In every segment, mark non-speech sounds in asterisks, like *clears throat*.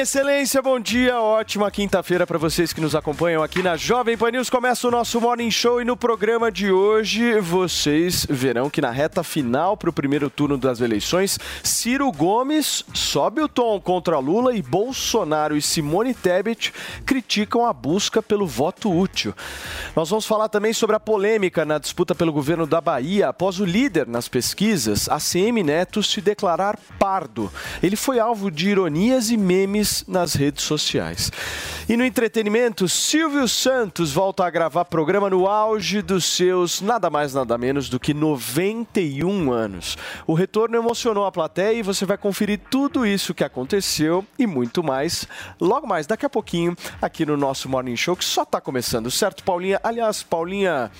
Excelência, bom dia, ótima quinta-feira para vocês que nos acompanham aqui na Jovem Pan News. Começa o nosso Morning Show e no programa de hoje vocês verão que na reta final para o primeiro turno das eleições, Ciro Gomes sobe o tom contra Lula e Bolsonaro e Simone Tebet criticam a busca pelo voto útil. Nós vamos falar também sobre a polêmica na disputa pelo governo da Bahia após o líder nas pesquisas, ACM Neto, se declarar pardo. Ele foi alvo de ironias e memes nas redes sociais. E no entretenimento, Silvio Santos volta a gravar programa no auge dos seus nada mais nada menos do que 91 anos. O retorno emocionou a plateia e você vai conferir tudo isso que aconteceu e muito mais logo mais daqui a pouquinho aqui no nosso Morning Show que só está começando, certo, Paulinha? Aliás, Paulinha,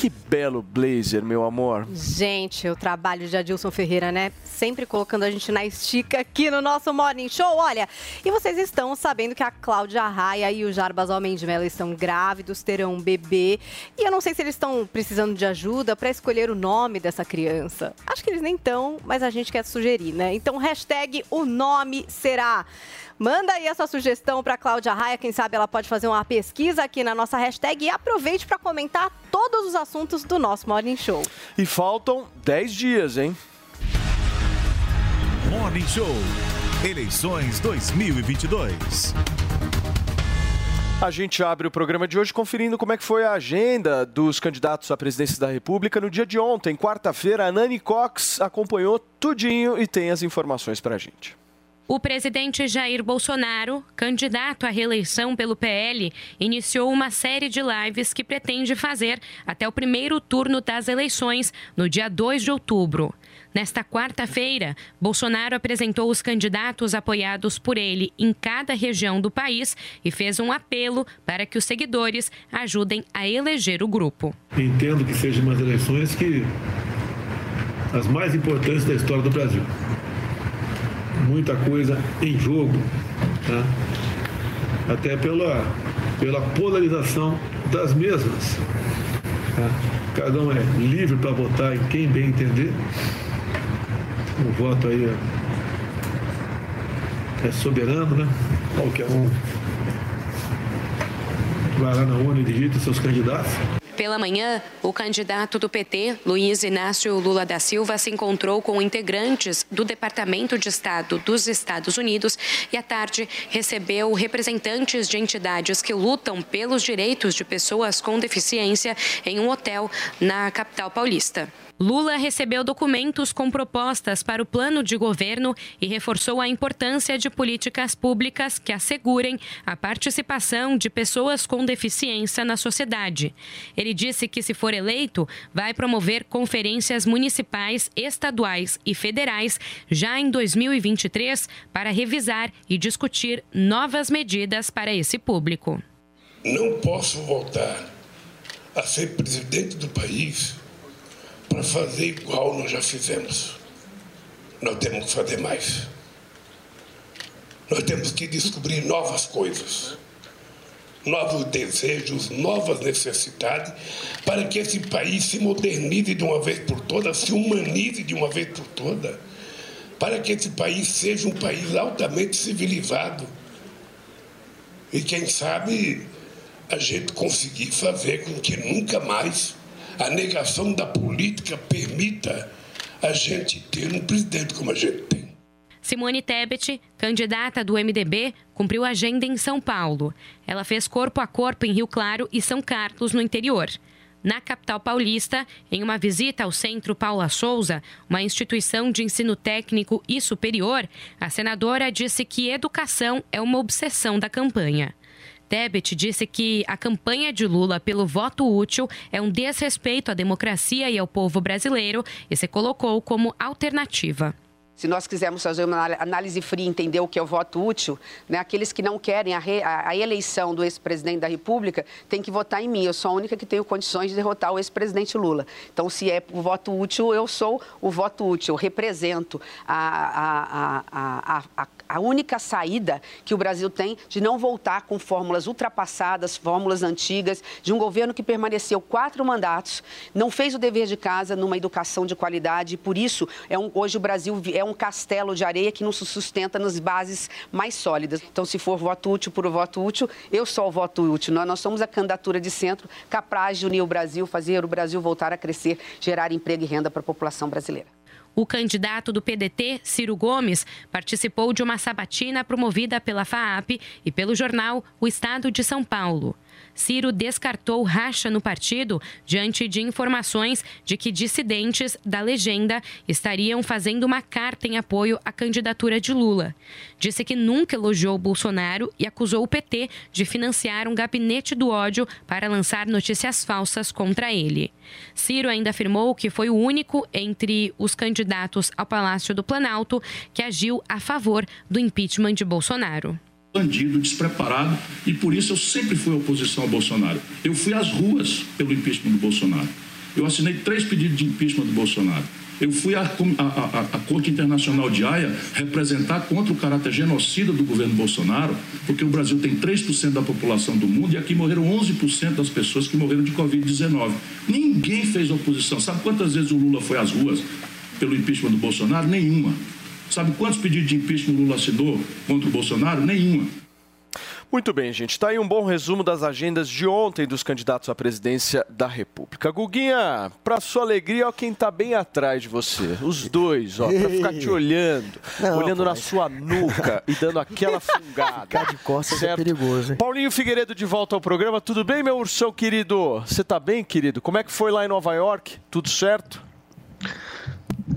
que belo blazer, meu amor. Gente, o trabalho de Adilson Ferreira, né? Sempre colocando a gente na estica aqui no nosso Morning Show. Olha, e vocês estão sabendo que a Cláudia Raia e o Jarbas Homem de Mello estão grávidos, terão um bebê. E eu não sei se eles estão precisando de ajuda para escolher o nome dessa criança. Acho que eles nem estão, mas a gente quer sugerir, né? Então, hashtag o nome será. Manda aí a sua sugestão para Cláudia Raia, quem sabe ela pode fazer uma pesquisa aqui na nossa hashtag e aproveite para comentar todos os assuntos do nosso Morning Show. E faltam 10 dias, hein? Morning Show. Eleições 2022. A gente abre o programa de hoje conferindo como é que foi a agenda dos candidatos à presidência da República no dia de ontem, quarta-feira. A Nani Cox acompanhou tudinho e tem as informações pra gente. O presidente Jair Bolsonaro, candidato à reeleição pelo PL, iniciou uma série de lives que pretende fazer até o primeiro turno das eleições, no dia 2 de outubro. Nesta quarta-feira, Bolsonaro apresentou os candidatos apoiados por ele em cada região do país e fez um apelo para que os seguidores ajudem a eleger o grupo. Entendo que sejam umas eleições que as mais importantes da história do Brasil. Muita coisa em jogo, tá? até pela, pela polarização das mesmas. tá? Cada um é livre para votar em quem bem entender. O voto aí é, é soberano, né? Qualquer um vai lá na urna e digita seus candidatos. Pela manhã, o candidato do PT, Luiz Inácio Lula da Silva, se encontrou com integrantes do Departamento de Estado dos Estados Unidos e, à tarde, recebeu representantes de entidades que lutam pelos direitos de pessoas com deficiência em um hotel na capital paulista. Lula recebeu documentos com propostas para o plano de governo e reforçou a importância de políticas públicas que assegurem a participação de pessoas com deficiência na sociedade. Ele disse que, se for eleito, vai promover conferências municipais, estaduais e federais já em 2023 para revisar e discutir novas medidas para esse público. Não posso voltar a ser presidente do país para fazer igual nós já fizemos. Nós temos que fazer mais. Nós temos que descobrir novas coisas, novos desejos, novas necessidades, para que esse país se modernize de uma vez por todas, se humanize de uma vez por todas, para que esse país seja um país altamente civilizado. E quem sabe a gente conseguir fazer com que nunca mais a negação da política permita a gente ter um presidente como a gente tem. Simone Tebet, candidata do MDB, cumpriu agenda em São Paulo. Ela fez corpo a corpo em Rio Claro e São Carlos, no interior. Na capital paulista, em uma visita ao Centro Paula Souza, uma instituição de ensino técnico e superior, a senadora disse que educação é uma obsessão da campanha. Tebet disse que a campanha de Lula pelo voto útil é um desrespeito à democracia e ao povo brasileiro e se colocou como alternativa. Se nós quisermos fazer uma análise fria e entender o que é o voto útil, né, aqueles que não querem a, re, a, a eleição do ex-presidente da República têm que votar em mim. Eu sou a única que tenho condições de derrotar o ex-presidente Lula. Então, se é o voto útil, eu sou o voto útil. Eu represento a, a, a, a única saída que o Brasil tem de não voltar com fórmulas ultrapassadas, fórmulas antigas, de um governo que permaneceu quatro mandatos, não fez o dever de casa numa educação de qualidade e, por isso, é um, hoje o Brasil é um um castelo de areia que não se sustenta nas bases mais sólidas. Então, se for voto útil por voto útil, eu sou o voto útil. Nós, nós somos a candidatura de centro capaz de unir o Brasil, fazer o Brasil voltar a crescer, gerar emprego e renda para a população brasileira. O candidato do PDT, Ciro Gomes, participou de uma sabatina promovida pela FAAP e pelo jornal O Estado de São Paulo. Ciro descartou racha no partido diante de informações de que dissidentes da legenda estariam fazendo uma carta em apoio à candidatura de Lula. Disse que nunca elogiou Bolsonaro e acusou o PT de financiar um gabinete do ódio para lançar notícias falsas contra ele. Ciro ainda afirmou que foi o único entre os candidatos ao Palácio do Planalto que agiu a favor do impeachment de Bolsonaro bandido, despreparado, e por isso eu sempre fui oposição ao Bolsonaro. Eu fui às ruas pelo impeachment do Bolsonaro. Eu assinei três pedidos de impeachment do Bolsonaro. Eu fui à, à, à, Corte Internacional de Haia representar contra o caráter genocida do governo Bolsonaro, porque o Brasil tem 3% da população do mundo e aqui morreram 11% das pessoas que morreram de Covid-19. Ninguém fez oposição. Sabe quantas vezes o Lula foi às ruas pelo impeachment do Bolsonaro? Nenhuma. Sabe quantos pedidos de impeachment Lula assinou contra o Bolsonaro? Nenhuma. Muito bem, gente. Está aí um bom resumo das agendas de ontem dos candidatos à presidência da República. Guguinha, para sua alegria, ó quem está bem atrás de você. Os dois, ó, para ficar te olhando, Não, olhando pô, na sua nuca e dando aquela fungada. *laughs* Ficar de costas é certo? é perigoso. Hein? Paulinho Figueiredo de volta ao programa. Tudo bem, meu ursão querido? Você está bem, querido? Como é que foi lá em Nova York? Tudo certo?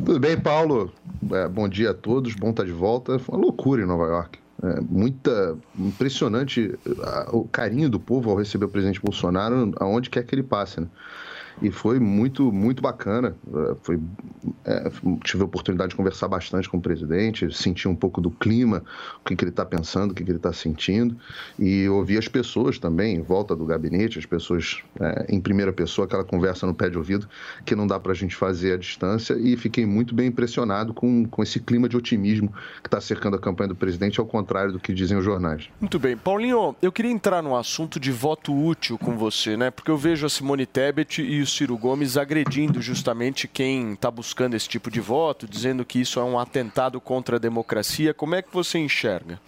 Tudo bem, Paulo. É, bom dia a todos, bom estar de volta. Foi uma loucura em Nova York. É, muita impressionante o carinho do povo ao receber o presidente Bolsonaro aonde quer que ele passe, né? E foi muito, muito bacana. É, foi, é, tive a oportunidade de conversar bastante com o presidente, sentir um pouco do clima, o que, que ele está pensando, o que, que ele está sentindo, e ouvir as pessoas também em volta do gabinete, as pessoas é, em primeira pessoa, aquela conversa no pé de ouvido que não dá para a gente fazer à distância, e fiquei muito bem impressionado com, com esse clima de otimismo que está cercando a campanha do presidente, ao contrário do que dizem os jornais. Muito bem. Paulinho, eu queria entrar no assunto de voto útil com você, né? Porque eu vejo a Simone Tebet e o Ciro Gomes agredindo justamente quem está buscando esse tipo de voto, dizendo que isso é um atentado contra a democracia. Como é que você enxerga?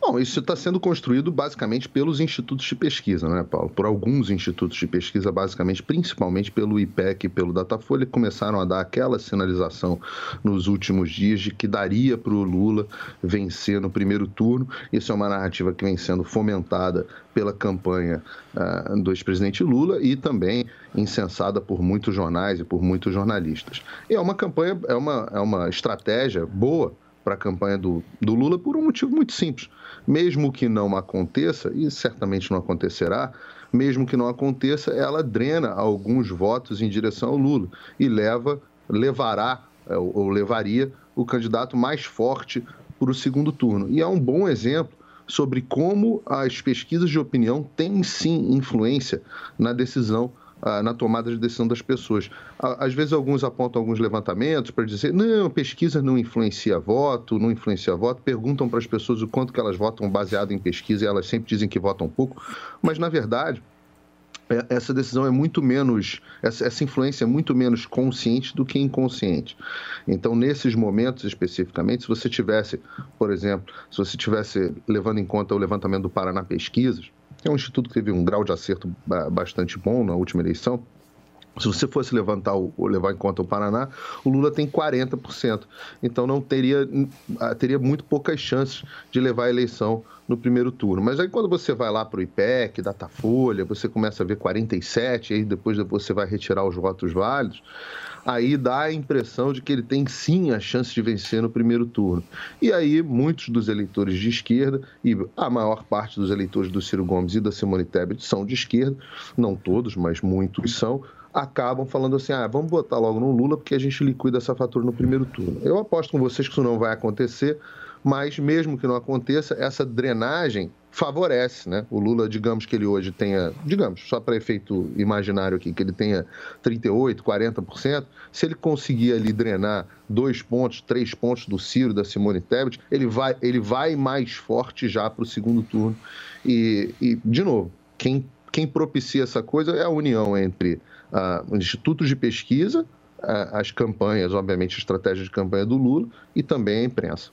Bom, isso está sendo construído basicamente pelos institutos de pesquisa, né, Paulo? Por alguns institutos de pesquisa, basicamente, principalmente pelo IPEC e pelo Datafolha, que começaram a dar aquela sinalização nos últimos dias de que daria para o Lula vencer no primeiro turno. Isso é uma narrativa que vem sendo fomentada pela campanha uh, do ex-presidente Lula e também incensada por muitos jornais e por muitos jornalistas. E é uma campanha, é uma, é uma estratégia boa para a campanha do, do Lula por um motivo muito simples. Mesmo que não aconteça, e certamente não acontecerá, mesmo que não aconteça, ela drena alguns votos em direção ao Lula e leva, levará é, ou levaria o candidato mais forte para o segundo turno. E é um bom exemplo sobre como as pesquisas de opinião têm sim influência na decisão na tomada de decisão das pessoas. Às vezes, alguns apontam alguns levantamentos para dizer: não, pesquisa não influencia voto, não influencia voto. Perguntam para as pessoas o quanto que elas votam baseado em pesquisa e elas sempre dizem que votam pouco. Mas, na verdade, é, essa decisão é muito menos, essa influência é muito menos consciente do que inconsciente. Então, nesses momentos especificamente, se você tivesse, por exemplo, se você tivesse levando em conta o levantamento do Paraná Pesquisas, é um instituto que teve um grau de acerto bastante bom na última eleição, Se você fosse levantar o, levar em conta o Paraná, o Lula tem 40%. Então não teria, teria muito poucas chances de levar a eleição no primeiro turno. Mas aí quando você vai lá para o IPEC, Datafolha, você começa a ver 47, aí depois você vai retirar os votos válidos, aí dá a impressão de que ele tem sim a chance de vencer no primeiro turno. E aí muitos dos eleitores de esquerda, e a maior parte dos eleitores do Ciro Gomes e da Simone Tebet são de esquerda, não todos, mas muitos são, acabam falando assim: ah, vamos botar logo no Lula porque a gente liquida essa fatura no primeiro turno. Eu aposto com vocês que isso não vai acontecer, mas mesmo que não aconteça, essa drenagem favorece, né? O Lula, digamos que ele hoje tenha, digamos, só para efeito imaginário aqui, que ele tenha 38, 40%, se ele conseguir ali drenar dois pontos, três pontos do Ciro, da Simone Tebet, ele vai, ele vai mais forte já para o segundo turno. E, e, de novo, quem, quem propicia essa coisa é a união entre uh, institutos de pesquisa, uh, as campanhas, obviamente, a estratégia de campanha do Lula e também a imprensa.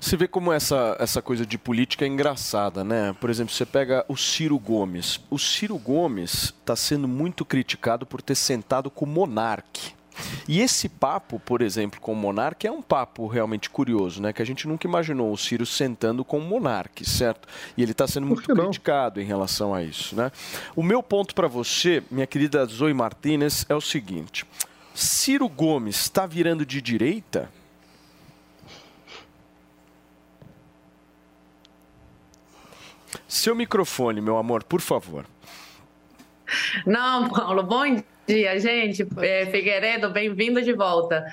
Você vê como essa, essa coisa de política é engraçada, né? Por exemplo, você pega o Ciro Gomes. O Ciro Gomes está sendo muito criticado por ter sentado com o Monarque. E esse papo, por exemplo, com o Monarque é um papo realmente curioso, né? Que a gente nunca imaginou o Ciro sentando com o Monarque, certo? E ele está sendo muito criticado em relação a isso, né? O meu ponto para você, minha querida Zoe Martinez, é o seguinte: Ciro Gomes está virando de direita? Seu microfone, meu amor, por favor. Não, Paulo, bom dia, gente. É, Figueiredo, bem-vindo de volta.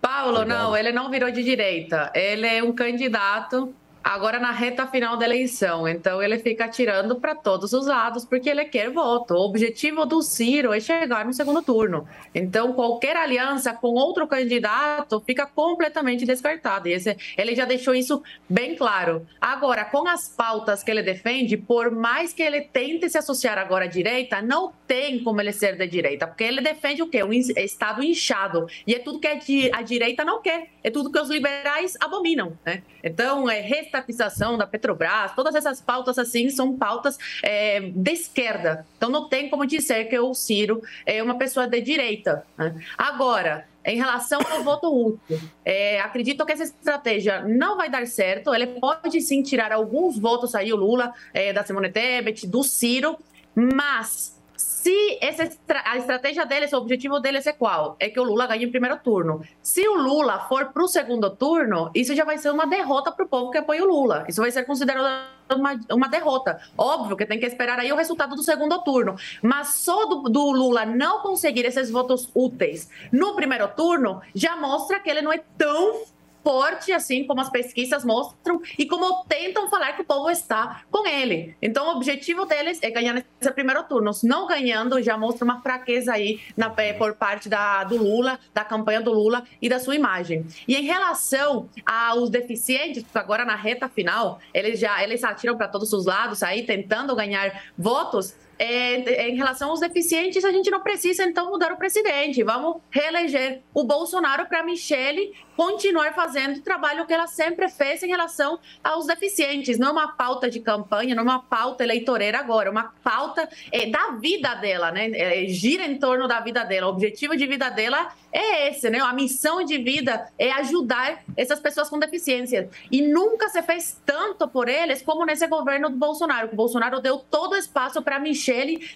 Paulo, Obrigado. não, ele não virou de direita. Ele é um candidato agora na reta final da eleição. Então ele fica atirando para todos os lados porque ele quer voto. O objetivo do Ciro é chegar no segundo turno. Então qualquer aliança com outro candidato fica completamente descartada. E esse, ele já deixou isso bem claro. Agora, com as pautas que ele defende, por mais que ele tente se associar agora à direita, não tem como ele ser da direita, porque ele defende o quê? Um Estado inchado. E é tudo que a direita não quer. É tudo que os liberais abominam. Né? Então, é estatização da Petrobras, todas essas pautas assim são pautas é, de esquerda. Então não tem como dizer que o Ciro é uma pessoa de direita. Né? Agora, em relação ao voto útil, é, acredito que essa estratégia não vai dar certo. Ele pode sim tirar alguns votos aí, o Lula, é, da Simone Tebet, do Ciro, mas se essa, a estratégia deles, o objetivo deles é qual? É que o Lula ganhe em primeiro turno. Se o Lula for para o segundo turno, isso já vai ser uma derrota para o povo que apoia o Lula. Isso vai ser considerado uma, uma derrota. Óbvio que tem que esperar aí o resultado do segundo turno. Mas só do, do Lula não conseguir esses votos úteis no primeiro turno já mostra que ele não é tão forte, assim como as pesquisas mostram, e como tentam falar que o povo está com ele. Então, o objetivo deles é ganhar nesse primeiro turno. Não ganhando, já mostra uma fraqueza aí na, eh, por parte da, do Lula, da campanha do Lula e da sua imagem. E em relação aos deficientes, agora na reta final, eles já eles atiram para todos os lados aí, tentando ganhar votos é, em relação aos deficientes, a gente não precisa então mudar o presidente. Vamos reeleger o Bolsonaro para Michele continuar fazendo o trabalho que ela sempre fez em relação aos deficientes. Não é uma pauta de campanha, não é uma pauta eleitoreira agora, é uma pauta é, da vida dela, né? É, gira em torno da vida dela. O objetivo de vida dela é esse, né? A missão de vida é ajudar essas pessoas com deficiência. E nunca se fez tanto por eles como nesse governo do Bolsonaro. O Bolsonaro deu todo o espaço para Michele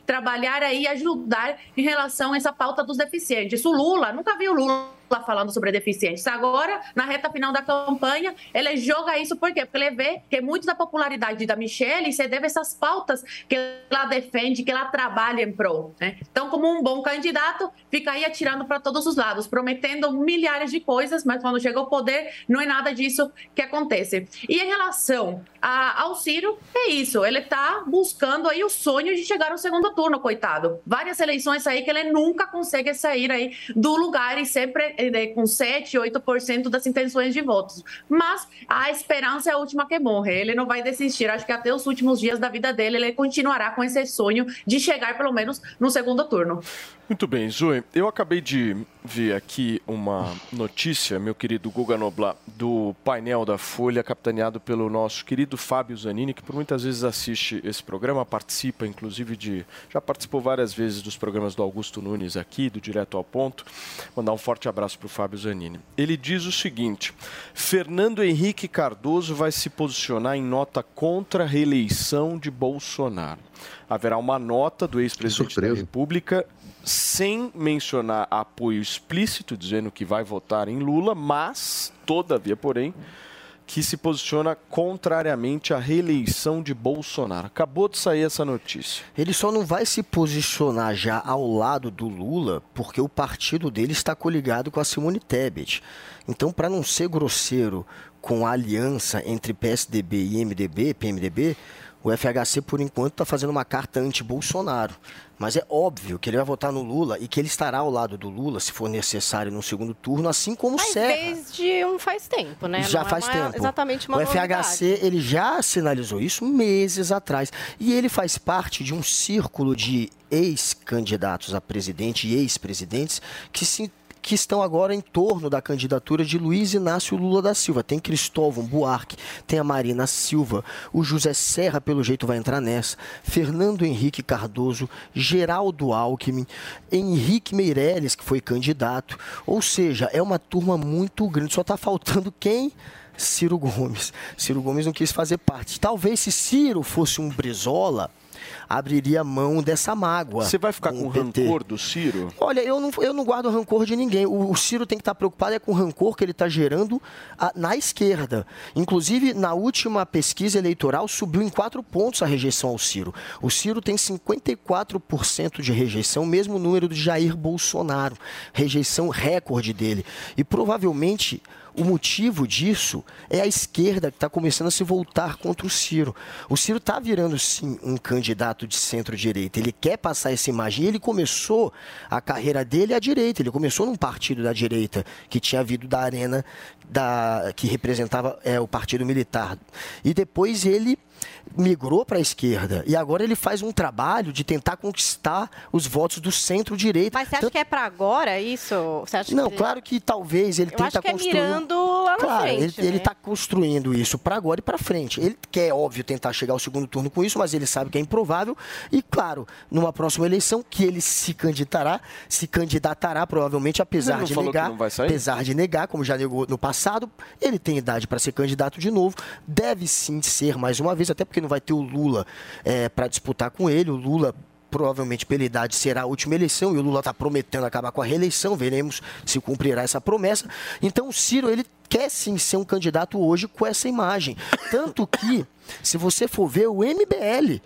trabalhar aí e ajudar em relação a essa pauta dos deficientes. O Lula, nunca vi o Lula falando sobre deficientes. Agora, na reta final da campanha, ele joga isso por quê? Porque ele vê que muito da popularidade da Michelle se deve a essas pautas que ela defende, que ela trabalha em prol. Né? Então, como um bom candidato, fica aí atirando para todos os lados, prometendo milhares de coisas, mas quando chega ao poder, não é nada disso que acontece. E em relação a, ao Ciro, é isso. Ele está buscando aí o sonho de chegar ao segundo turno, coitado. Várias eleições aí que ele nunca consegue sair aí do lugar e sempre eh, com 7, 8% das intenções de votos. Mas a esperança é a última que morre. Ele não vai desistir. Acho que até os últimos dias da vida dele, ele continuará com esse sonho de chegar, pelo menos, no segundo turno. Muito bem, Zoe. Eu acabei de ver aqui uma notícia, meu querido Guga Noblar, do painel da Folha, capitaneado pelo nosso querido Fábio Zanini, que por muitas vezes assiste esse programa, participa inclusive de. Já participou várias vezes dos programas do Augusto Nunes aqui, do Direto ao Ponto. Mandar um forte abraço para o Fábio Zanini. Ele diz o seguinte: Fernando Henrique Cardoso vai se posicionar em nota contra a reeleição de Bolsonaro. Haverá uma nota do ex-presidente da República sem mencionar apoio explícito, dizendo que vai votar em Lula, mas, todavia, porém, que se posiciona contrariamente à reeleição de Bolsonaro. Acabou de sair essa notícia. Ele só não vai se posicionar já ao lado do Lula porque o partido dele está coligado com a Simone Tebet. Então, para não ser grosseiro com a aliança entre PSDB e MDB, PMDB, o FHC, por enquanto, está fazendo uma carta anti-Bolsonaro. Mas é óbvio que ele vai votar no Lula e que ele estará ao lado do Lula, se for necessário, no segundo turno, assim como o Mas Serra. desde um faz tempo, né? Já Não é faz uma- tempo. Exatamente uma o FHC ele já sinalizou isso meses atrás. E ele faz parte de um círculo de ex-candidatos a presidente e ex-presidentes que se que estão agora em torno da candidatura de Luiz Inácio Lula da Silva. Tem Cristóvão Buarque, tem a Marina Silva, o José Serra, pelo jeito, vai entrar nessa, Fernando Henrique Cardoso, Geraldo Alckmin, Henrique Meirelles, que foi candidato. Ou seja, é uma turma muito grande. Só está faltando quem? Ciro Gomes. Ciro Gomes não quis fazer parte. Talvez se Ciro fosse um Brizola, abriria mão dessa mágoa. Você vai ficar com rancor do Ciro? Olha, eu não, eu não guardo rancor de ninguém. O, o Ciro tem que estar preocupado é com o rancor que ele está gerando a- na esquerda. Inclusive, na última pesquisa eleitoral, subiu em quatro pontos a rejeição ao Ciro. O Ciro tem 54% de rejeição, mesmo número do Jair Bolsonaro. Rejeição recorde dele. E provavelmente. O motivo disso é a esquerda que está começando a se voltar contra o Ciro. O Ciro está virando, sim, um candidato de centro-direita. Ele quer passar essa imagem. Ele começou a carreira dele à direita. Ele começou num partido da direita, que tinha vindo da arena da, que representava é, o partido militar. E depois ele migrou para a esquerda. E agora ele faz um trabalho de tentar conquistar os votos do centro-direita. Mas você acha que é para agora isso? Você acha Não, que... claro que talvez ele Eu tenta acho que é construir. mirando lá na claro, frente, ele né? está construindo isso para agora e para frente. Ele quer, óbvio, tentar chegar ao segundo turno com isso, mas ele sabe que é improvável. E, claro, numa próxima eleição, que ele se candidatará, se candidatará provavelmente, Ele apesar não de falou que negar, não vai sair? apesar de negar, como já negou no passado, ele tem idade para ser candidato de novo. Deve sim ser mais uma vez, até porque não vai ter o Lula para disputar com ele. O Lula provavelmente pela idade será a última eleição e o Lula está prometendo acabar com a reeleição, veremos se cumprirá essa promessa. Então o Ciro, ele quer sim ser um candidato hoje com essa imagem. Tanto que, se você for ver, o MBL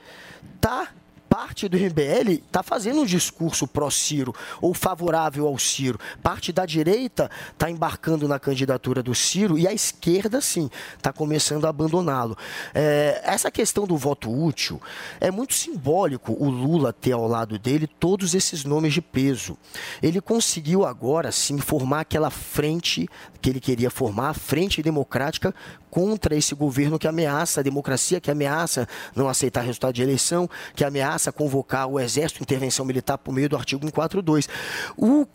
tá parte do MBL está fazendo um discurso pró-Ciro ou favorável ao Ciro. Parte da direita está embarcando na candidatura do Ciro e a esquerda, sim, está começando a abandoná-lo. É, essa questão do voto útil é muito simbólico o Lula ter ao lado dele todos esses nomes de peso. Ele conseguiu agora, sim, formar aquela frente que ele queria formar, a frente democrática contra esse governo que ameaça a democracia, que ameaça não aceitar resultado de eleição, que ameaça convocar o exército, intervenção militar por meio do artigo 142. O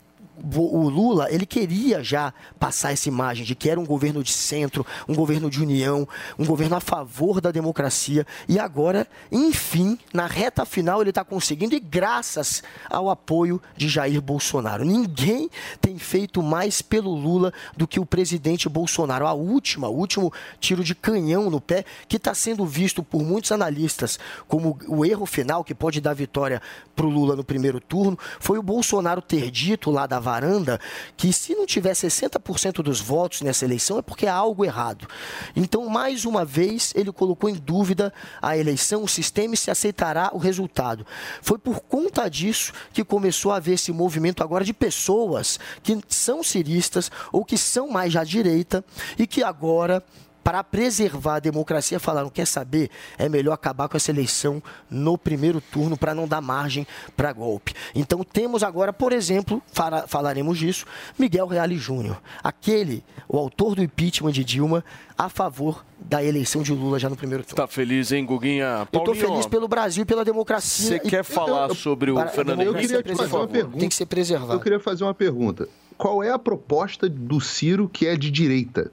o Lula, ele queria já passar essa imagem de que era um governo de centro, um governo de união, um governo a favor da democracia. E agora, enfim, na reta final, ele está conseguindo, e graças ao apoio de Jair Bolsonaro. Ninguém tem feito mais pelo Lula do que o presidente Bolsonaro. A última, o último tiro de canhão no pé, que está sendo visto por muitos analistas como o erro final que pode dar vitória para o Lula no primeiro turno, foi o Bolsonaro ter dito lá da varanda que se não tiver 60% dos votos nessa eleição é porque há algo errado. Então, mais uma vez, ele colocou em dúvida a eleição, o sistema e se aceitará o resultado. Foi por conta disso que começou a haver esse movimento agora de pessoas que são ciristas ou que são mais à direita e que agora para preservar a democracia, falaram: quer saber? É melhor acabar com essa eleição no primeiro turno para não dar margem para golpe. Então temos agora, por exemplo, fala- falaremos disso, Miguel Reale Júnior, aquele, o autor do impeachment de Dilma, a favor da eleição de Lula já no primeiro turno. Tá feliz, hein, Guguinha? Eu tô Paulinho, feliz pelo Brasil e pela democracia. Você quer falar Eu- sobre o para- Fernando a Eu Henrique? queria te fazer uma pergunta. Tem que ser preservado. Eu queria fazer uma pergunta. Qual é a proposta do Ciro que é de direita?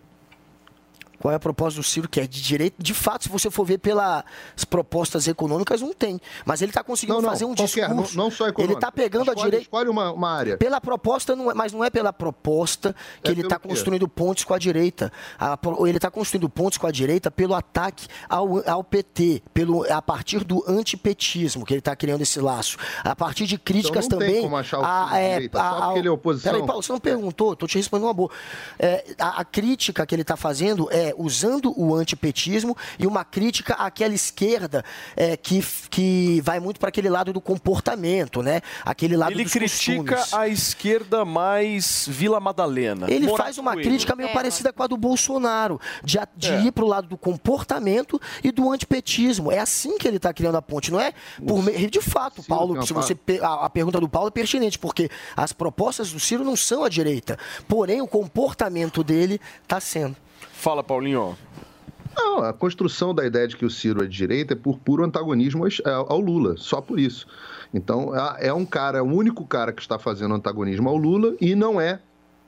Qual é a proposta do Ciro, que é de direito? De fato, se você for ver pelas propostas econômicas, não tem. Mas ele está conseguindo Não, não, fazer um qualquer, discurso. não, não só ele econômica. está pegando a Escolhe- direita. Escolhe uma, uma área. Pela proposta, não é- mas não é pela proposta que É ele está construindo pontes com a direita. A ele está construindo pontes com a direita pelo ataque ao, ao PT, pelo, a partir do antipetismo, que ele está criando esse laço. A partir de críticas Então não tem também. como achar o a- de direita, só porque ele é oposição? Peraí, Paulo, você não perguntou, estou te respondendo uma boa. É, a, a crítica que ele está fazendo é usando o antipetismo e uma crítica àquela esquerda é, que, que vai muito para aquele lado do comportamento, né? Aquele lado Ele dos critica costumes. a esquerda mais Vila Madalena. Ele faz uma Coelho. crítica meio parecida com a do Bolsonaro, de, de É. ir para o lado do comportamento e do antipetismo. É assim que ele está criando a ponte, não é? Por de fato, Paulo, se você a, a pergunta do Paulo é pertinente, porque as propostas do Ciro não são à direita, porém o comportamento dele está sendo. Fala, Paulinho. Não, a construção da ideia de que o Ciro é de direita é por puro antagonismo ao Lula, só por isso. Então, é um cara, é o único cara que está fazendo antagonismo ao Lula e não é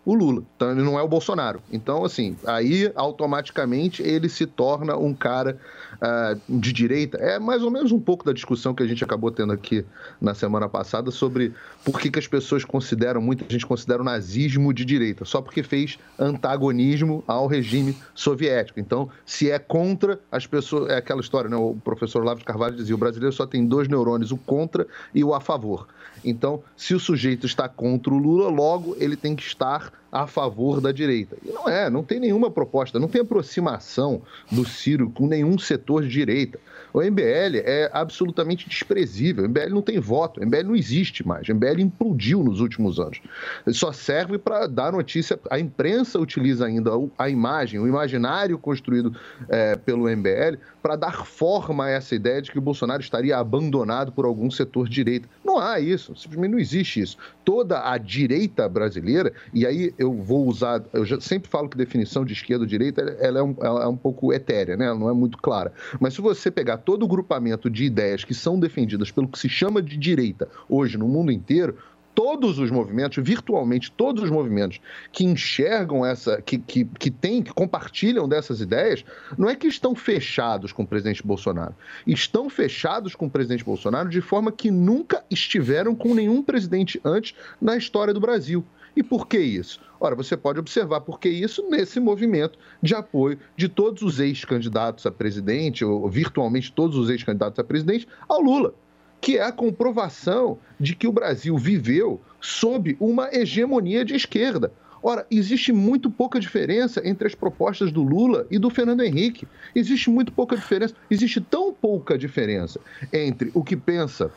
o Lula. Então, ele não é o Bolsonaro. Então, assim, aí automaticamente ele se torna um cara ah, de direita. É mais ou menos um pouco da discussão que a gente acabou tendo aqui na semana passada sobre por que, que as pessoas consideram, muita gente considera o nazismo de direita, só porque fez antagonismo ao regime soviético. Então, se é contra as pessoas. É aquela história, né? O professor Olavo de Carvalho dizia: o brasileiro só tem dois neurônios, o contra e o a favor. Então, se o sujeito está contra o Lula, logo ele tem que estar a favor da direita. E não é, não tem nenhuma proposta, não tem aproximação do Ciro com nenhum setor de direita. O MBL é absolutamente desprezível. O MBL não tem voto, o MBL não existe mais. O MBL implodiu nos últimos anos. Ele só serve para dar notícia. A imprensa utiliza ainda a imagem, o imaginário construído eh, pelo MBL para dar forma a essa ideia de que o Bolsonaro estaria abandonado por algum setor de direita. Não há isso, simplesmente não existe isso. Toda a direita brasileira, e aí eu vou usar, eu já sempre falo que definição de esquerda ou direita ela é, um, ela é um pouco etérea, né? ela não é muito clara. Mas se você pegar todo o grupamento de ideias que são defendidas pelo que se chama de direita hoje no mundo inteiro, todos os movimentos, virtualmente todos os movimentos que enxergam essa, que, que, que têm, que compartilham dessas ideias, não é que estão fechados com o presidente Bolsonaro. Estão fechados com o presidente Bolsonaro de forma que nunca estiveram com nenhum presidente antes na história do Brasil. E por que isso? Ora, você pode observar por que isso nesse movimento de apoio de todos os ex-candidatos a presidente, ou virtualmente todos os ex-candidatos a presidente, ao Lula que é a comprovação de que o Brasil viveu sob uma hegemonia de esquerda. Ora, existe muito pouca diferença entre as propostas do Lula e do Fernando Henrique. Existe muito pouca diferença. Existe tão pouca diferença entre o que pensa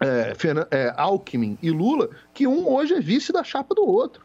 é, é, Alckmin e Lula que um hoje é vice da chapa do outro.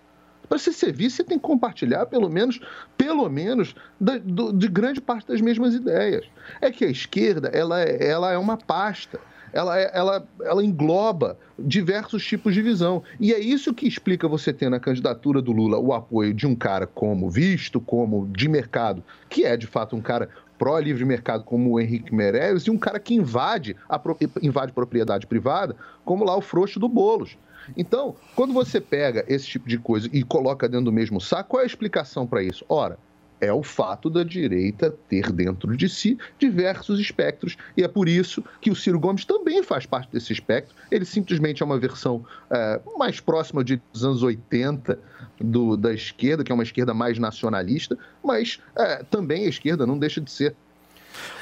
Para você ser vice, você tem que compartilhar pelo menos, pelo menos, da- do- de grande parte das mesmas ideias. É que a esquerda ela é, ela é uma pasta. Ela, é- ela, ela engloba diversos tipos de visão. E é isso que explica você ter na candidatura do Lula o apoio de um cara como visto, como de mercado, que é de fato um cara pró-livre mercado como o Henrique Meirelles, e um cara que invade, a invade propriedade privada, como lá o frouxo do Boulos. Então, quando você pega esse tipo de coisa e coloca dentro do mesmo saco, qual é a explicação para isso? Ora, é o fato da direita ter dentro de si diversos espectros, e é por isso que o Ciro Gomes também faz parte desse espectro. Ele simplesmente é uma versão eh, mais próxima de, dos anos 80 do- da esquerda, que é uma esquerda mais nacionalista, mas eh, também a esquerda não deixa de ser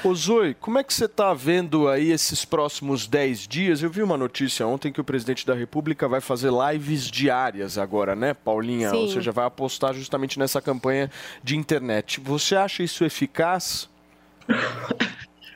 Ô Zoe, como é que você está vendo aí esses próximos 10 dias? Eu vi uma notícia ontem que o presidente da República vai fazer lives diárias agora, né, Paulinha? Ou Sim. seja, vai apostar justamente nessa campanha de internet. Você acha isso eficaz?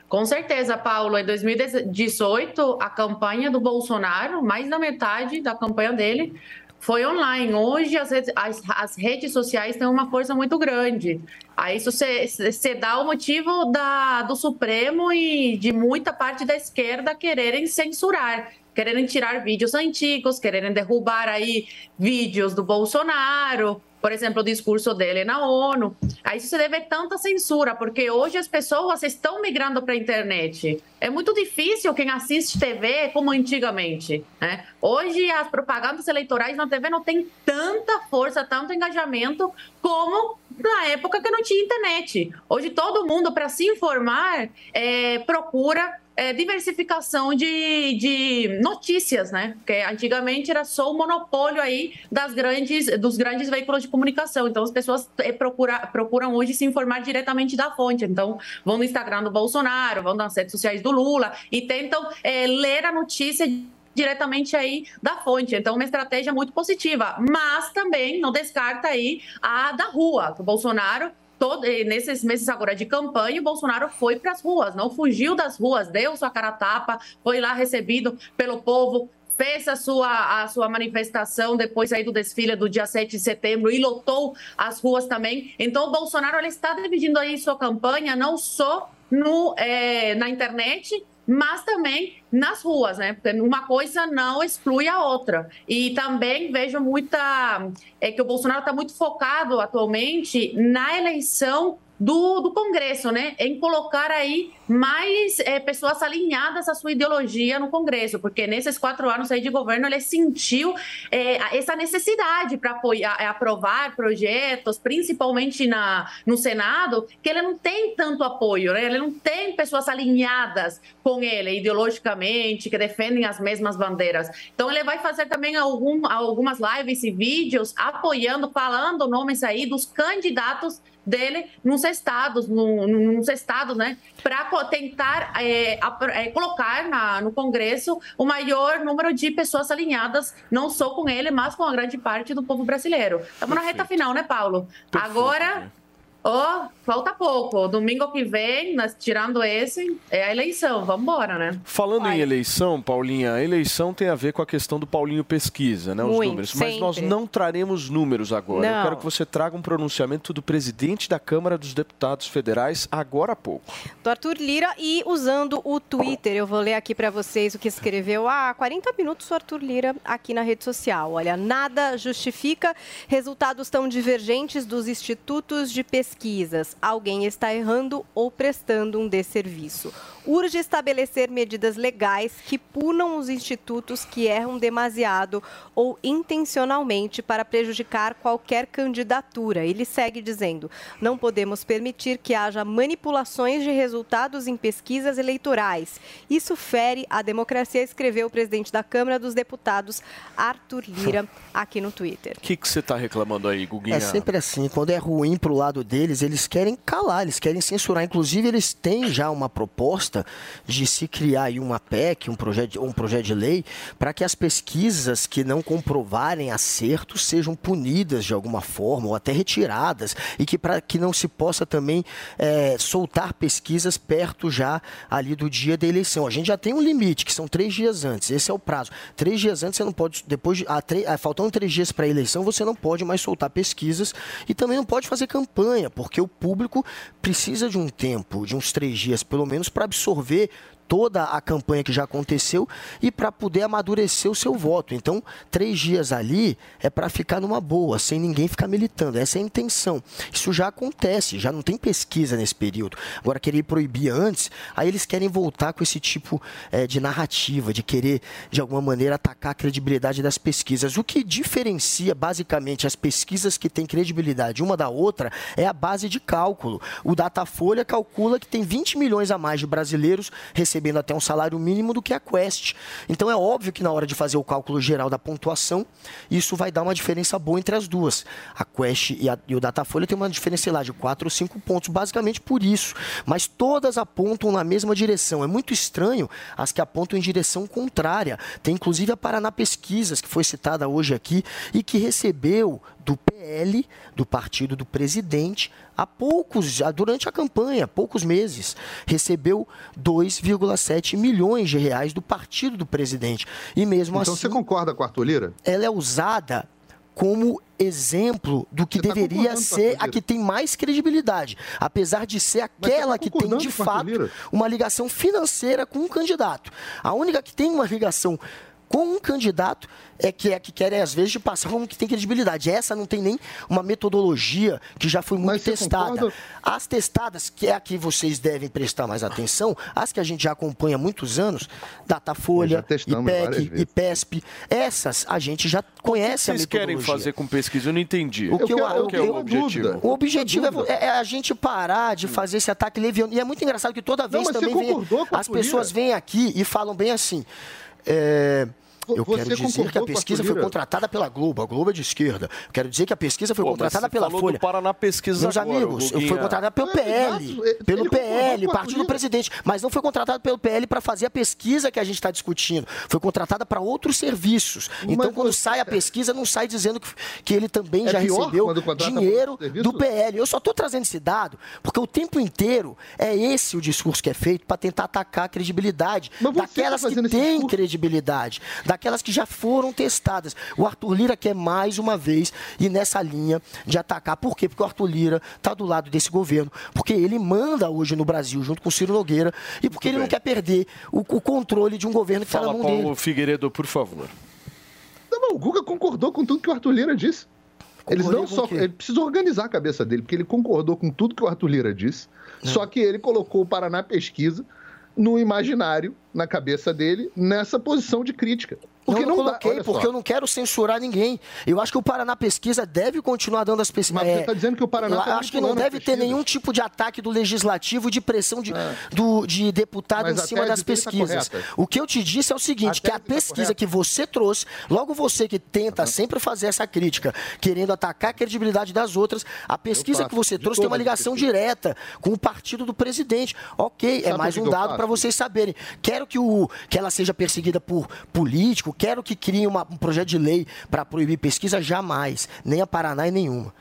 Com certeza, Paulo. Em 2018, a campanha do Bolsonaro, mais da metade da campanha dele, foi online. Hoje as redes, as, as redes sociais têm uma força muito grande. Aí isso você dá o motivo da, do Supremo e de muita parte da esquerda quererem censurar, quererem tirar vídeos antigos, quererem derrubar aí vídeos do Bolsonaro, por exemplo, o discurso dele na ONU. A isso se deve tanta censura, porque hoje as pessoas estão migrando para a internet. É muito difícil quem assiste TV como antigamente. Né? Hoje as propagandas eleitorais na TV não têm tanta força, tanto engajamento como na época que não tinha internet. Hoje todo mundo, para se informar, é, procura é, diversificação de, de notícias, né? Porque antigamente era só o monopólio aí das grandes, dos grandes veículos de comunicação. Então as pessoas é, procura, procuram hoje se informar diretamente da fonte. Então vão no Instagram do Bolsonaro, vão nas redes sociais do Lula e tentam é, ler a notícia diretamente aí da fonte. Então, uma estratégia muito positiva, mas também não descarta aí a da rua, que o Bolsonaro todo, nesses meses agora de campanha, o Bolsonaro foi para as ruas, não fugiu das ruas, deu sua cara tapa, foi lá recebido pelo povo, fez a sua, a sua manifestação depois aí do desfile do dia 7 de setembro e lotou as ruas também. Então, o Bolsonaro ele está dividindo aí sua campanha não só no, é, na internet, mas também nas ruas, né? Porque uma coisa não exclui a outra. E também vejo muita. É que o Bolsonaro está muito focado atualmente na eleição do, do Congresso, né? Em colocar aí mais é, pessoas alinhadas à sua ideologia no Congresso, porque nesses quatro anos aí de governo ele sentiu é, essa necessidade para apoiar, é, aprovar projetos, principalmente na, no Senado, que ele não tem tanto apoio, né? Ele não tem pessoas alinhadas com ele ideologicamente, que defendem as mesmas bandeiras. Então ele vai fazer também algum, algumas lives e vídeos apoiando, falando nomes aí dos candidatos dele nos estados, no, nos estados, né, para tentar é, é, colocar na, no Congresso o maior número de pessoas alinhadas, não só com ele, mas com a grande parte do povo brasileiro. Estamos na reta final, né, Paulo? Perfeito, Agora. Ó, oh, falta pouco. Domingo que vem, nós, tirando esse, é a eleição. Vamos embora, né? Falando Vai. em eleição, Paulinha, a eleição tem a ver com a questão do Paulinho Pesquisa, né? Os Muito, números. sempre. Mas nós não traremos números agora. Não. Eu quero que você traga um pronunciamento do presidente da Câmara dos Deputados Federais agora há pouco. do Arthur Lira e usando o Twitter. Eu vou ler aqui para vocês o que escreveu há 40 minutos o Arthur Lira aqui na rede social. Olha, nada justifica resultados tão divergentes dos institutos de pesquisas. Alguém está errando ou prestando um desserviço. Urge estabelecer medidas legais que punam os institutos que erram demasiado ou intencionalmente para prejudicar qualquer candidatura. Ele segue dizendo: não podemos permitir que haja manipulações de resultados em pesquisas eleitorais. Isso fere a democracia, escreveu o presidente da Câmara dos Deputados, Arthur Lira, aqui no Twitter. O que, que você está reclamando aí, Guguinha? É sempre assim, quando é ruim pro lado deles, eles querem calar, eles querem censurar. Inclusive, eles têm já uma proposta de se criar uma PEC, um projeto, um projeto de lei, para que as pesquisas que não comprovarem acertos sejam punidas de alguma forma ou até retiradas e que para que não se possa também é, soltar pesquisas perto já ali do dia da eleição. A gente já tem um limite, que são três dias antes, esse é o prazo. Três dias antes você não pode, depois de, ah, três, ah, faltando três dias para a eleição, você não pode mais soltar pesquisas e também não pode fazer campanha, porque o público precisa de um tempo, de uns três dias pelo menos, para absorver toda a campanha que já aconteceu e para poder amadurecer o seu voto. Então, três dias ali é para ficar numa boa, sem ninguém ficar militando. Essa é a intenção. Isso já acontece, já não tem pesquisa nesse período. Agora, querer proibir antes, aí eles querem voltar com esse tipo é, de narrativa, de querer, de alguma maneira, atacar a credibilidade das pesquisas. O que diferencia, basicamente, as pesquisas que têm credibilidade uma da outra é a base de cálculo. O Datafolha calcula que tem 20 milhões a mais de brasileiros recebendo recebendo até um salário mínimo do que a Quest. Então é óbvio que na hora de fazer o cálculo geral da pontuação, isso vai dar uma diferença boa entre as duas. A Quest e, a, e o Datafolha tem uma diferença lá de 4 ou 5 pontos, basicamente por isso. Mas todas apontam na mesma direção. É muito estranho as que apontam em direção contrária. Tem inclusive a Paraná Pesquisas, que foi citada hoje aqui, e que recebeu do PL, do partido do presidente, há poucos, durante a campanha, poucos meses, recebeu 2,7 milhões de reais do partido do presidente. E mesmo Então assim, você concorda com a Arthur Lira? ela é usada como exemplo do que Você tá deveria ser a que tem mais credibilidade, apesar de ser tá aquela que tem de fato uma ligação financeira com um candidato. A única que tem uma ligação com um candidato é que é a que querem às vezes de passar como que tem credibilidade. Essa não tem nem uma metodologia que já foi muito Mas testada. concorda? As testadas, que é a que vocês devem prestar mais atenção, as que a gente já acompanha há muitos anos, Datafolha, IPEC. IPESP, essas a gente já conhece a Vocês querem fazer com pesquisa? Eu não entendi. O que eu- Qual eu que é tenho o objetivo? O objetivo é, é a gente parar de fazer esse ataque leviano. E é muito engraçado que toda vez você também vem, as pessoas vêm aqui e falam bem assim. É, eu Você quero dizer que a a pesquisa Arthur foi contratada pela Globo. A Globo é de esquerda. Eu quero dizer que a pesquisa foi Pô, mas contratada pela falou Folha. do Paraná Pesquisa Meus agora, amigos, eu Guguinha. fui contratada pelo É, PL. Ele Pelo PL, a partido do presidente. Mas não foi contratado pelo PL para fazer a pesquisa que a gente está discutindo. Foi contratada para outros serviços. Então, quando você- sai a pesquisa, não sai dizendo que, que ele também É já recebeu dinheiro do PL. Eu só estou trazendo esse dado porque o tempo inteiro é esse o discurso que é feito para tentar atacar a credibilidade Mas tá daquelas que fazendo esse têm credibilidade, daquelas que já foram testadas. O Arthur Lira quer mais uma vez ir nessa linha de atacar. Por quê? Porque o Arthur Lira está do lado desse governo, porque ele manda hoje no Brasil junto com o Ciro Nogueira e porque ele não quer perder o, o controle de um governo que está na Fala, mão dele. Paulo Figueiredo, por favor. Não, mas o Guga concordou com tudo que o Arthur Lira disse. Eles não só. Ele precisa organizar a cabeça dele, porque ele concordou com tudo que o Arthur Lira disse. Só que ele colocou o Paraná Pesquisa no imaginário, na cabeça dele, nessa posição de crítica. Porque não, eu não, não dá. coloquei, olha porque só. eu não quero censurar ninguém. Eu acho que o Paraná Pesquisa deve continuar dando as pesquisas. Mas você tá dizendo que o Paraná Eu tá acho que não deve ter nenhum tipo de ataque do legislativo de pressão de, do, de deputado Mas em cima das tá pesquisas. correta. o que eu te disse é o seguinte, A que a tá pesquisa correta. que você trouxe, logo você que tenta sempre fazer essa crítica, querendo atacar a credibilidade das outras, a pesquisa que você trouxe tem uma ligação direta com o partido do presidente. Ok, é Sabe mais por que um que dado para vocês saberem. Quero que, o, que ela seja perseguida por político, quero que crie uma- um projeto de lei para proibir pesquisa, jamais. Nem a Paraná e nenhuma.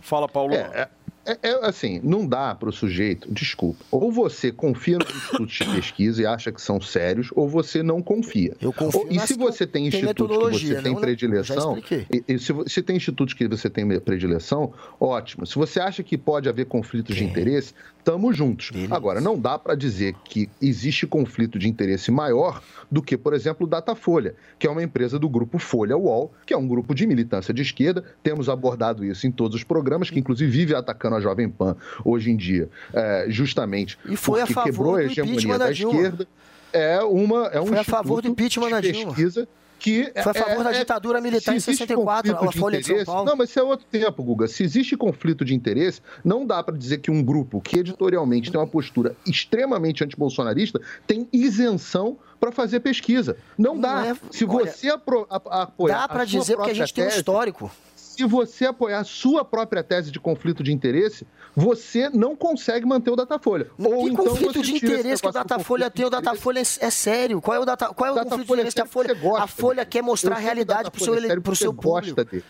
Fala, Paulo. É, é, é assim, não dá para o sujeito, desculpa, ou você confia nos institutos de pesquisa e acha que são sérios, ou você não confia. Eu confio Ou- e se você tem tem institutos que você tem não, né? predileção, Já expliquei. e, e se, se tem institutos que você tem predileção, ótimo. Se você acha que pode haver conflitos de interesse, estamos juntos. Agora, não dá para dizer que existe conflito de interesse maior do que, por exemplo, Datafolha, que é uma empresa do grupo Folha UOL, que é um grupo de militância de esquerda. Temos abordado isso em todos os programas, que inclusive vive atacando a Jovem Pan hoje em dia, é, justamente E foi a porque favor quebrou a do hegemonia da da esquerda. É, uma, é um Foi a favor do impeachment de da Dilma. Que Foi a favor da ditadura militar em se existe 64, conflito a Folha de São interesse- Paulo. Não, mas isso é outro tempo, Guga. Se existe conflito de interesse, não dá para dizer que um grupo que editorialmente tem uma postura extremamente antibolsonarista tem isenção para fazer pesquisa. Não, dá. é- Se olha, você apoiar Dá para dizer porque a gente tem um tese, histórico. Se você apoiar a sua própria tese de conflito de interesse, você não consegue manter o Datafolha. Ou que então conflito de interesse que o Datafolha tem? O. Datafolha é, é sério. Qual é o, data, qual é o conflito de Datafolha interesse que a é Folha, a Folha quer mostrar a realidade para o seu, é pro seu você gosta público. dele.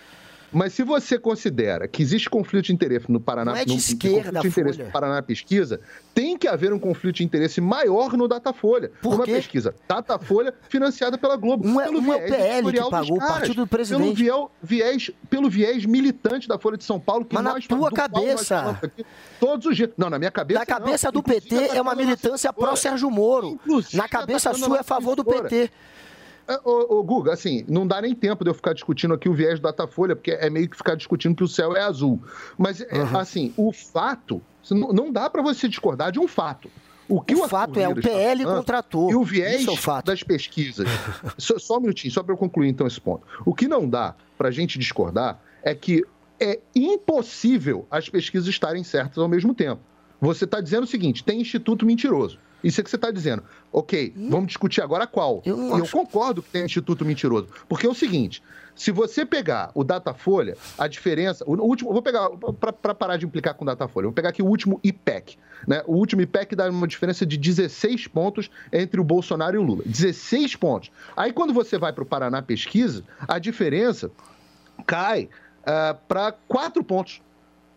Mas se você considera que existe conflito de interesse no Paraná, Não é de no- esquerda, conflito de interesse no Paraná Pesquisa, tem que haver um conflito de interesse maior no Datafolha. Por Uma quê? pesquisa Datafolha financiada pela Globo. Um é- pelo um é o viés PL que pagou, o caras, partido do Pelo presidente. viés, viés- pelo viés militante da Folha de São Paulo, que Mas na nós tua do qual nós cabeça. aqui todos os dias. Não, na minha cabeça Na não. cabeça do Inclusive, PT é uma militância pró-Sérgio Moro. Inclusive, Na cabeça sua é a favor do. PT. É, Ô, ô, Guga, assim, não dá nem tempo de eu ficar discutindo aqui o viés do Datafolha, porque é meio que ficar discutindo que o céu é azul. Mas, é, assim, o fato, não dá para você discordar de um fato. O que O o, fato é, o PL falando contratou. E o viés é o fato. das pesquisas. *laughs* só, só um minutinho, só para eu concluir então esse ponto. O que não dá para a gente discordar é que é impossível as pesquisas estarem certas ao mesmo tempo. Você está dizendo o seguinte: tem instituto mentiroso. Isso é que você está dizendo. Ok, vamos discutir agora qual. Hum. Eu e eu acho- concordo que tem instituto mentiroso. Porque é o seguinte: se você pegar o Datafolha, a diferença. O último. Vou pegar. Para parar de implicar com o Datafolha, vou pegar aqui o último IPEC. Né? O último IPEC dá uma diferença de 16 pontos entre o Bolsonaro e o Lula. 16 pontos. Aí quando você vai para o Paraná Pesquisa, a diferença cai para quatro pontos.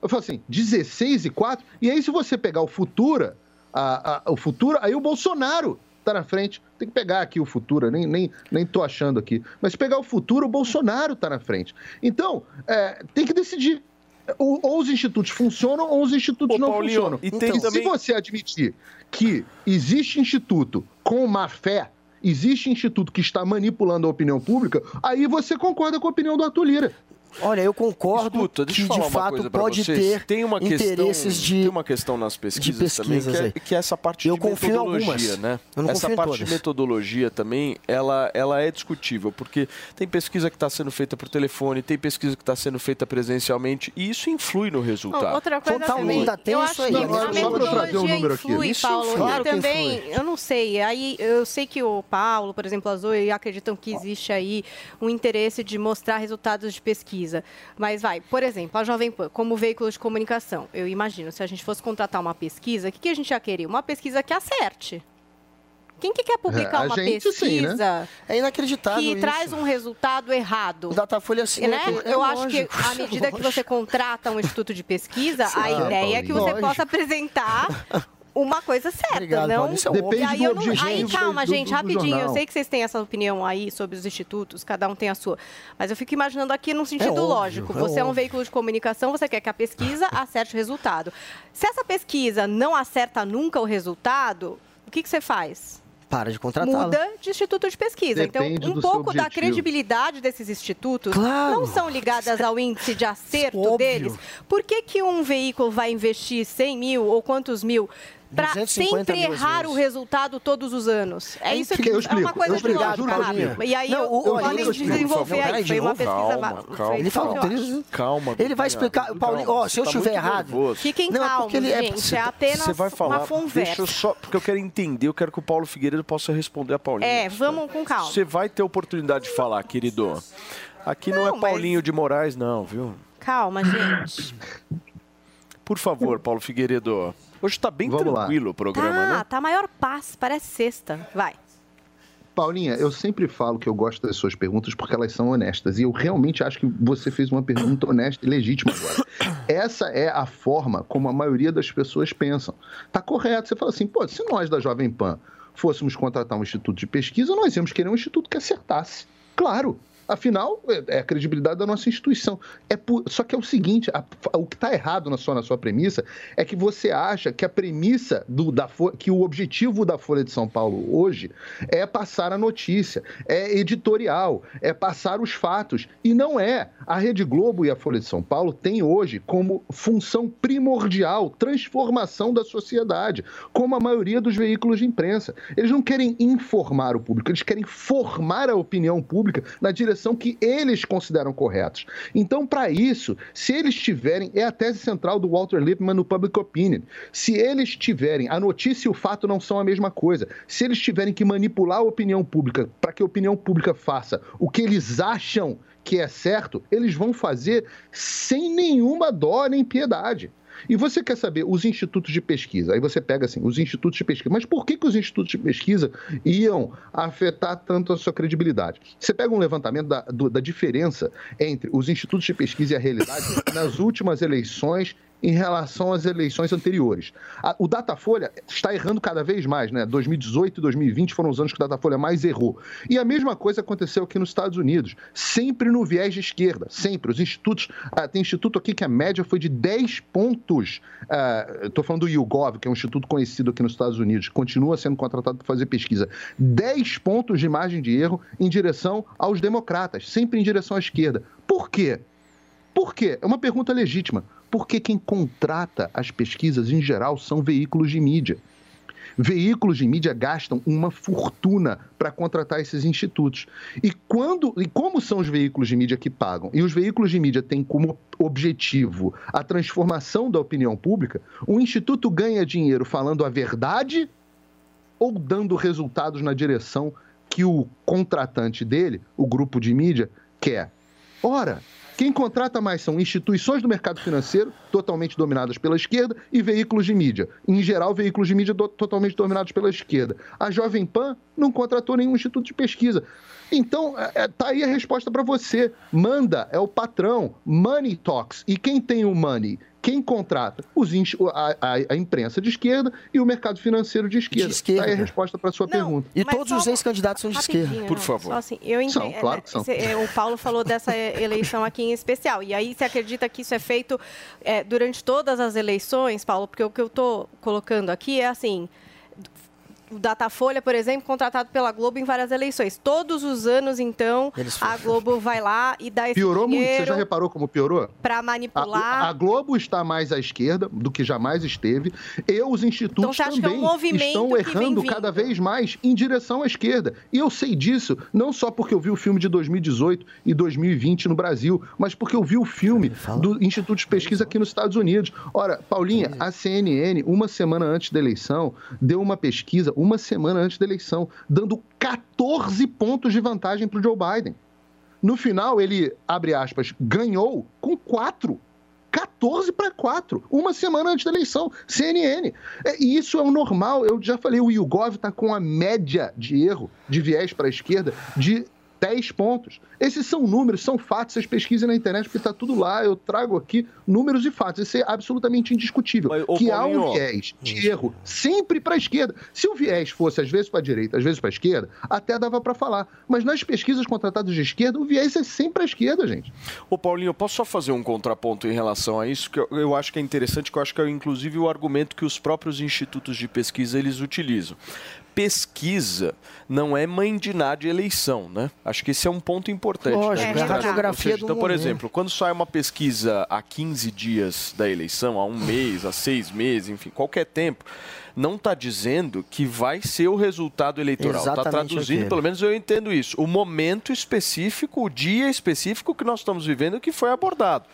Eu falo assim, 16 e 4. E aí, se você pegar o Futura, a, a, o Futura, aí o Bolsonaro tá na frente. Tem que pegar aqui o Futura, nem, nem, nem tô achando aqui. Mas se pegar o Futuro, o Bolsonaro tá na frente. Então, é, tem que decidir. Ou, os institutos funcionam ou os institutos Ô, não Paulinho, funcionam. e tem se também- você admitir que existe instituto com má fé, existe instituto que está manipulando a opinião pública, aí você concorda com a opinião do Arthur Lira. Olha, eu concordo Escuta, deixa eu que falar de uma fato pode vocês. ter tem uma questão, interesses de tem uma questão nas pesquisas, pesquisas também que é, que é essa parte Eu de confio em metodologia, algumas. né? Eu não essa confio em parte de todas. metodologia também, ela, ela é discutível, porque tem pesquisa que está sendo feita por telefone, tem pesquisa que está sendo feita presencialmente e isso influi no resultado. Outra coisa Totalmente. também, eu isso acho aí, que a Só pra eu trazer um metodologia número aqui. influi, Isso Paulo. influi. Claro que também, influi. eu não sei, aí eu sei que o Paulo, por exemplo, a Zoe, acreditam que existe aí um interesse de mostrar resultados de pesquisa. Mas vai, por exemplo, a Jovem Pan, como veículo de comunicação, eu imagino, se a gente fosse contratar uma pesquisa, o que, que a gente ia querer? Uma pesquisa que acerte. Quem que quer publicar É, uma gente sim, né? pesquisa É inacreditável que isso. traz um resultado errado? O Datafolha assim, né? é, eu acho que à *laughs* medida que você contrata um instituto de pesquisa, a ideia é que você possa apresentar *laughs* uma coisa certa, Obrigado, não. Isso é Depende aí do não- Aí objetivo calma, do- do- gente, do rapidinho. Eu sei que vocês têm essa opinião aí sobre os institutos, cada um tem a sua. Mas eu fico imaginando aqui num sentido óbvio, lógico. é Você é um óbvio. veículo de comunicação, você quer que a pesquisa *laughs* acerte o resultado. Se essa pesquisa não acerta nunca o resultado, o que, que você faz? Para de contratá-la. muda de instituto de pesquisa. Depende então, um do pouco da objetivo. credibilidade desses institutos Claro. não são ligadas ao índice de *laughs* acerto Óbvio. deles. Por que, que um veículo vai investir 100 mil ou quantos mil para 250 sempre errar o vezes. resultado todos os anos? É, É isso que Eu é uma explico, coisa eu de explico, lógica. Paulinho. E aí Não, eu, o- podem eu explico, desenvolver aí. Peraí, Foi uma de pesquisa. Calma, calma. Ele falou, ele- Calma. Ele vai explicar- Calma, Paulinho, ó, se eu tá estiver muito errado- nervoso. Fiquem Não, é calmos, é- gente. É apenas Você vai falar, uma conversa. deixa eu só, porque eu quero entender, eu quero que o Paulo Figueiredo possa responder a Paulinho. É, vamos com calma. Você vai ter oportunidade de falar, querido. Aqui não, Não, é mas- Paulinho de Moraes, não, viu? Calma, gente. Por favor, Paulo Figueiredo. Hoje tá bem Vamos lá. tranquilo o programa, Tá, né? tá maior paz, parece sexta. Vai. Paulinha, eu sempre falo que eu gosto das suas perguntas porque elas são honestas. E eu realmente acho que você fez uma pergunta honesta e legítima agora. Essa é a forma como a maioria das pessoas pensam. Tá correto. Você fala assim, pô, se nós da Jovem Pan fôssemos contratar um instituto de pesquisa, nós íamos querer um instituto que acertasse. Claro. Afinal, é é a credibilidade da nossa instituição. É por- Só que é o seguinte: a- o que está errado na sua, na sua premissa é que você acha que a premissa do, da que o objetivo da Folha de São Paulo hoje é passar a notícia, é editorial, é passar os fatos. E não é. A Rede Globo e a Folha de São Paulo têm hoje como função primordial transformação da sociedade, como a maioria dos veículos de imprensa. Eles não querem informar o público, eles querem formar a opinião pública na direção que eles consideram corretos. Então, para isso, se eles tiverem, é a tese central do Walter Lippmann no Public Opinion, se eles tiverem, a notícia e o fato não são a mesma coisa, se eles tiverem que manipular a opinião pública para que a opinião pública faça o que eles acham que é certo, eles vão fazer sem nenhuma dó nem piedade. E você quer saber os institutos de pesquisa? Aí você pega assim, os institutos de pesquisa. Mas por que, que os institutos de pesquisa iam afetar tanto a sua credibilidade? Você pega um levantamento da, do- da diferença entre os institutos de pesquisa e a realidade nas últimas eleições em relação às eleições anteriores. A- o Datafolha está errando cada vez mais, né? 2018 e 2020 foram os anos que o Datafolha mais errou. E a mesma coisa aconteceu aqui nos Estados Unidos, sempre no viés de esquerda, sempre. Os institutos, ah, tem instituto aqui que a média foi de 10 pontos. Estou falando do YouGov, que é um instituto conhecido aqui nos Estados Unidos, continua sendo contratado para fazer pesquisa. 10 pontos de margem de erro em direção aos democratas, sempre em direção à esquerda. Por quê? Por quê? É uma pergunta legítima. Porque quem contrata as pesquisas, em geral, são veículos de mídia. Veículos de mídia gastam uma fortuna para contratar esses institutos. E quando e como são os veículos de mídia que pagam? E os veículos de mídia têm como objetivo a transformação da opinião pública, o instituto ganha dinheiro falando a verdade ou dando resultados na direção que o contratante dele, o grupo de mídia, quer. Ora, Quem contrata mais são instituições do mercado financeiro, totalmente dominadas pela esquerda, e veículos de mídia. Em geral, veículos de mídia do- totalmente dominados pela esquerda. A Jovem Pan não contratou nenhum instituto de pesquisa. Então, é, é, tá aí a resposta para você. Manda, é o patrão. Money talks. E quem tem o money? Quem contrata? Os a, a- a imprensa de esquerda e o mercado financeiro de esquerda. esquerda. Tá aí a resposta para sua pergunta. E todos os ex-candidatos são de esquerda. Rapidinho, não, Só assim, eu entendo. São, claro que são. cê- é, O Paulo falou dessa *laughs* eleição aqui em especial. E aí você acredita que isso é feito é, durante todas as eleições, Paulo? Porque o que eu estou colocando aqui é assim. O Datafolha, por exemplo, contratado pela Globo em várias eleições. Todos os anos, então, Eles a Globo vai lá e dá esse Piorou muito. Você já reparou como piorou? para A, manipular. a Globo está mais à esquerda do que jamais esteve e os Então, institutos acha que é um também estão errando cada vez mais em direção à esquerda. E eu sei disso não só porque eu vi o filme de 2018 e 2020 no Brasil, mas porque eu vi o filme do Instituto de Pesquisa aqui nos Estados Unidos. Ora, Paulinha, a CNN, uma semana antes da eleição, deu uma pesquisa, uma semana antes da eleição, dando 14 pontos de vantagem para o Joe Biden. No final, ele, abre aspas, ganhou com quatro. 14 para 4, uma semana antes da eleição, CNN. É, E isso é o normal. Eu já falei, o YouGov está com a média de erro, de viés para a esquerda, de 10 pontos. Esses são números, são fatos, vocês pesquisem na internet, porque está tudo lá. Eu trago aqui números e fatos. Isso é absolutamente indiscutível. ô, que há um viés de erro sempre para a esquerda. Se o viés fosse às vezes para a direita, às vezes para a esquerda, até dava para falar. Mas nas pesquisas contratadas de esquerda, o viés é sempre à esquerda, gente. Ô Paulinho, eu posso só fazer um contraponto em relação a isso, que eu, eu acho que é interessante, que eu acho que é inclusive o argumento que os próprios institutos de pesquisa eles utilizam. Pesquisa não é mãe de nada de eleição, né? Acho que esse é um ponto importante. Lógico, da gente é a radiografia seja, do Então, por momento. exemplo, quando sai uma pesquisa há 15 dias da eleição, há um mês, há seis meses, enfim, qualquer tempo, não está dizendo que vai ser o resultado eleitoral. Está traduzindo, pelo menos eu entendo isso, o momento específico, o dia específico que nós estamos vivendo que foi abordado.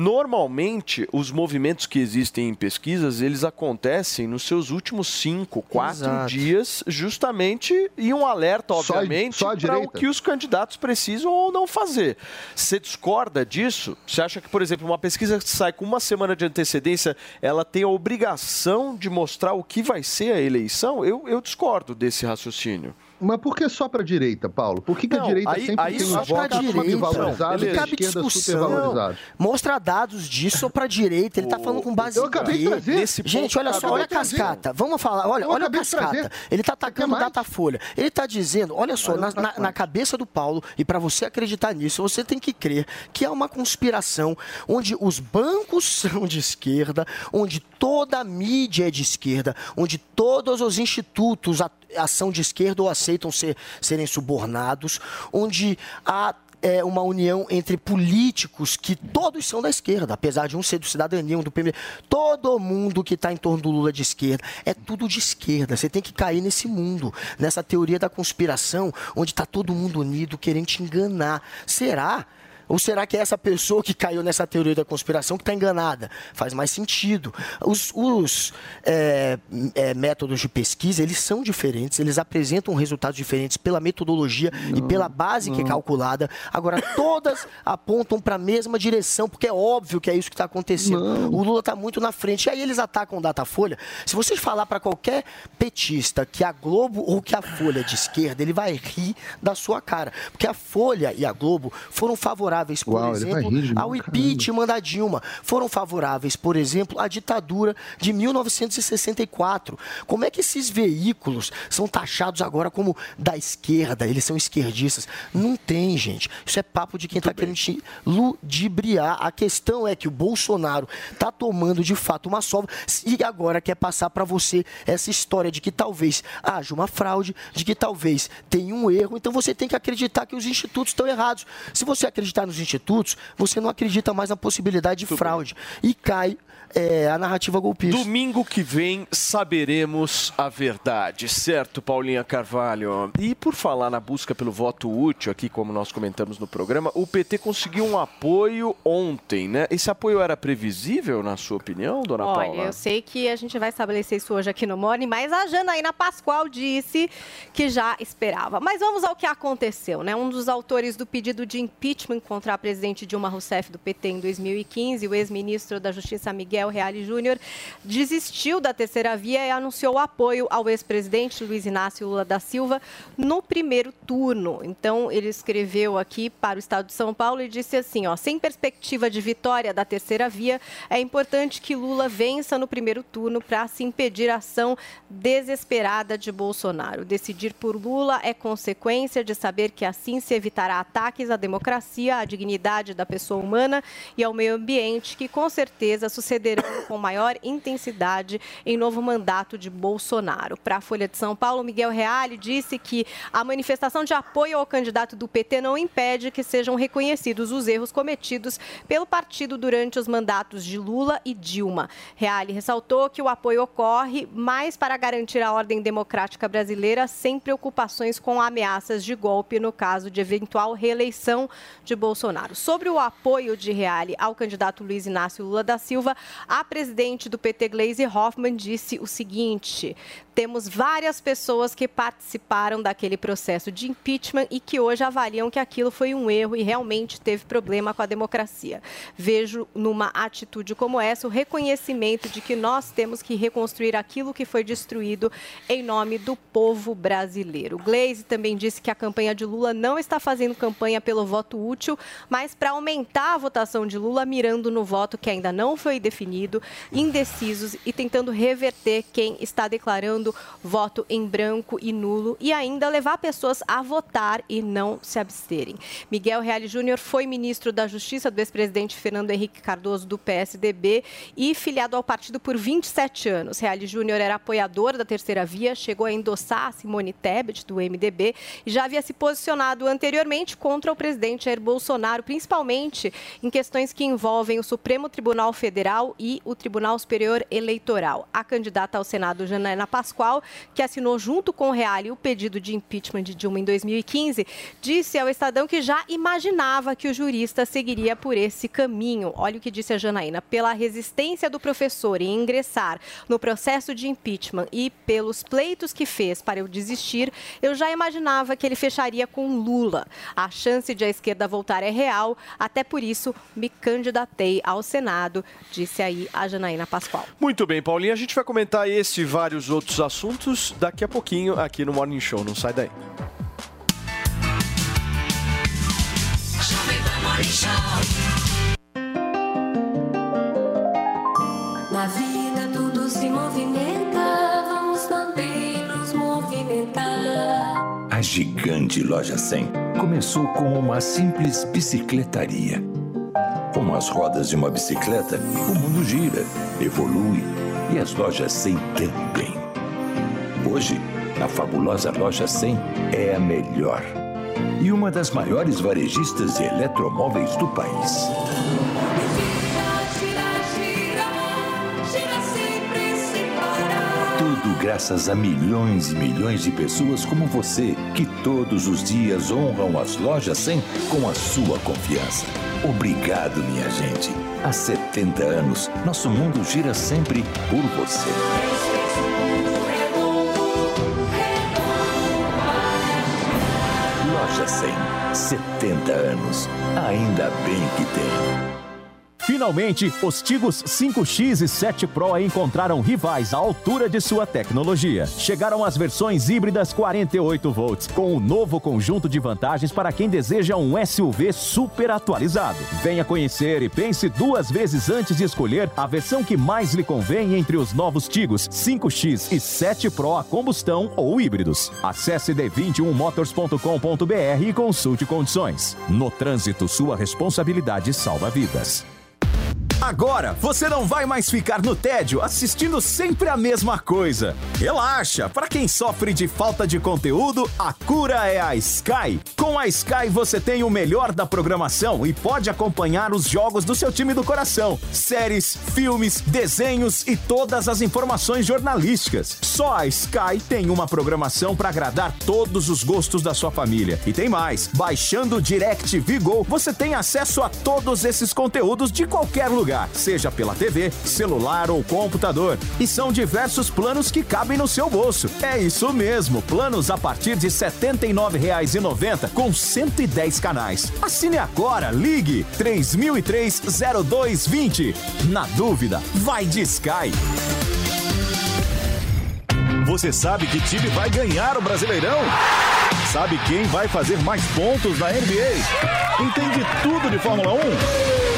Normalmente, os movimentos que existem em pesquisas, eles acontecem nos seus últimos cinco, quatro Exato. dias, justamente, e um alerta, obviamente, para o que os candidatos precisam ou não fazer. Você discorda disso? Você acha que, por exemplo, uma pesquisa que sai com uma semana de antecedência, ela tem a obrigação de mostrar o que vai ser a eleição? Eu, eu discordo desse raciocínio. Mas por que só para a direita, Paulo? Por que, que Não, a direita aí- sempre aí tem votos direita, subvalorizados e a cabe esquerda discussão. supervalorizados? Mostra dados disso ou pra direita. Ele tá falando com base Eu acabei de trazer. Nesse Gente, olha só, olha a cascata. Vamos falar, olha, Eu olha a cascata. Ele tá atacando? Datafolha. Ele tá dizendo, olha só, na, na- na cabeça do Paulo, e pra você acreditar nisso, você tem que crer que há uma conspiração onde os bancos *laughs* são de esquerda, onde toda a mídia é de esquerda, onde todos os institutos a- ação de esquerda ou aceitam ser, serem subornados, onde há é, uma união entre políticos que todos são da esquerda, apesar de um ser do Cidadania, um do PMDB. Todo mundo que está em torno do Lula de esquerda é tudo de esquerda. Você tem que cair nesse mundo, nessa teoria da conspiração, onde está todo mundo unido querendo te enganar. Será? Ou será que é essa pessoa que caiu nessa teoria da conspiração que está enganada? Faz mais sentido. Os, os, é, é, métodos de pesquisa, eles são diferentes, eles apresentam resultados diferentes pela metodologia e pela base que é calculada. Agora, todas *laughs* apontam para a mesma direção, porque é óbvio que é isso que está acontecendo. O Lula está muito na frente. E aí eles atacam o Datafolha. Se vocês falar para qualquer petista que a Globo ou que a Folha é de esquerda, ele vai rir da sua cara. Porque a Folha e a Globo foram favoráveis, por Uau, exemplo, ao impeachment da Dilma. Foram favoráveis, por exemplo, à ditadura de 1964. Como é que esses veículos são taxados agora como da esquerda? Eles são esquerdistas? Não tem, gente. Isso é papo de quem está querendo te ludibriar. A questão é que o Bolsonaro está tomando de fato uma sova e agora quer passar para você essa história de que talvez haja uma fraude, de que talvez tenha um erro. Então você tem que acreditar que os institutos estão errados. Se você acreditar nos institutos, você não acredita mais na possibilidade de fraude. E cai é, a narrativa golpista. Domingo que vem saberemos a verdade, certo, Paulinha Carvalho? E por falar na busca pelo voto útil, aqui como nós comentamos no programa, o PT conseguiu um apoio ontem, né? Esse apoio era previsível, na sua opinião, dona Olha, Paula? eu sei que a gente vai estabelecer isso hoje aqui no Morning, mas a Janaína Pascoal disse que já esperava. Mas vamos ao que aconteceu, né? Um dos autores do pedido de impeachment contra contra a presidente Dilma Rousseff do PT em 2015, o ex-ministro da Justiça Miguel Reale Júnior desistiu da terceira via e anunciou apoio ao ex-presidente Luiz Inácio Lula da Silva no primeiro turno. Então, ele escreveu aqui para o Estado de São Paulo e disse assim, ó, sem perspectiva de vitória da terceira via, é importante que Lula vença no primeiro turno para se impedir a ação desesperada de Bolsonaro. Decidir por Lula é consequência de saber que assim se evitará ataques à democracia, à dignidade da pessoa humana e ao meio ambiente, que com certeza sucederão com maior intensidade em novo mandato de Bolsonaro. Para a Folha de São Paulo, Miguel Reale disse que a manifestação de apoio ao candidato do PT não impede que sejam reconhecidos os erros cometidos pelo partido durante os mandatos de Lula e Dilma. Reale ressaltou que o apoio ocorre mais para garantir a ordem democrática brasileira sem preocupações com ameaças de golpe no caso de eventual reeleição de Bolsonaro. Sobre o apoio de Reale ao candidato Luiz Inácio Lula da Silva, a presidente do PT, Gleisi Hoffmann, disse o seguinte: temos várias pessoas que participaram daquele processo de impeachment e que hoje avaliam que aquilo foi um erro e realmente teve problema com a democracia. Vejo numa atitude como essa o reconhecimento de que nós temos que reconstruir aquilo que foi destruído em nome do povo brasileiro. Gleisi também disse que a campanha de Lula não está fazendo campanha pelo voto útil, mas para aumentar a votação de Lula, mirando no voto que ainda não foi definido, indecisos e tentando reverter quem está declarando voto em branco e nulo e ainda levar pessoas a votar e não se absterem. Miguel Reale Júnior foi ministro da Justiça do ex-presidente Fernando Henrique Cardoso do PSDB e filiado ao partido por 27 anos. Reale Júnior era apoiador da terceira via, chegou a endossar Simone Tebet do MDB e já havia se posicionado anteriormente contra o presidente Jair Bolsonaro, principalmente em questões que envolvem o Supremo Tribunal Federal e o Tribunal Superior Eleitoral. A candidata ao Senado, Janaina Pascoal, que assinou junto com o Reale o pedido de impeachment de Dilma em 2015, disse ao Estadão que já imaginava que o jurista seguiria por esse caminho. Olha o que disse a Janaína. Pela resistência do professor em ingressar no processo de impeachment e pelos pleitos que fez para eu desistir, eu já imaginava que ele fecharia com Lula. A chance de a esquerda voltar é real, até por isso me candidatei ao Senado, disse aí a Janaína Pascoal. Muito bem, Paulinha. A gente vai comentar esse e vários outros assuntos daqui a pouquinho aqui no Morning Show. Não sai daí. Na vida tudo se movimenta, vamos também nos movimentar. A gigante Loja 100 começou com uma simples bicicletaria. Com as rodas de uma bicicleta, o mundo gira, evolui e as lojas 100 também. Hoje, a fabulosa Loja 100 é a melhor e uma das maiores varejistas de eletromóveis do país. Tudo graças a milhões e milhões de pessoas como você, que todos os dias honram as lojas 100 com a sua confiança. Obrigado, minha gente. Há 70 anos, nosso mundo gira sempre por você. Loja 100, 70 anos. Ainda bem que tem. Finalmente, os Tigos 5X e 7 Pro encontraram rivais à altura de sua tecnologia. Chegaram as versões híbridas 48 volts, com um novo conjunto de vantagens para quem deseja um SUV super atualizado. Venha conhecer e pense duas vezes antes de escolher a versão que mais lhe convém entre os novos Tigos 5X e 7 Pro a combustão ou híbridos. Acesse d21motors.com.br e consulte condições. No trânsito, sua responsabilidade salva vidas. Agora você não vai mais ficar no tédio assistindo sempre a mesma coisa. Relaxa, para quem sofre de falta de conteúdo, a cura é a Sky. Com a Sky você tem o melhor da programação e pode acompanhar os jogos do seu time do coração, séries, filmes, desenhos e todas as informações jornalísticas. Só a Sky tem uma programação para agradar todos os gostos da sua família. E tem mais, baixando o DirecTV Go, você tem acesso a todos esses conteúdos de qualquer lugar. Pagar, seja pela TV, celular ou computador. E são diversos planos que cabem no seu bolso. É isso mesmo, planos a partir de R$ 79,90 com 110 canais. Assine agora, ligue 3003-0220. Na dúvida, vai de Sky. Você sabe que time vai ganhar o Brasileirão? Sabe quem vai fazer mais pontos na NBA? Entende tudo de Fórmula 1?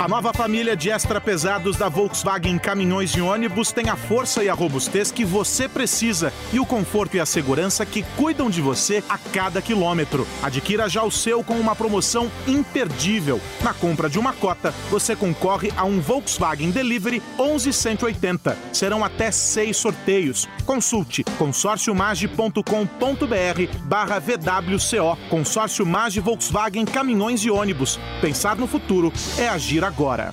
A nova família de extra pesados da Volkswagen Caminhões e Ônibus tem a força e a robustez que você precisa e o conforto e a segurança que cuidam de você a cada quilômetro. Adquira já o seu com uma promoção imperdível. Na compra de uma cota, você concorre a um Volkswagen Delivery 11180. Serão até seis sorteios. Consulte consórciomage.com.br barra VWCO. Consórcio Mage Volkswagen Caminhões e Ônibus. Pensar no futuro é agir agora.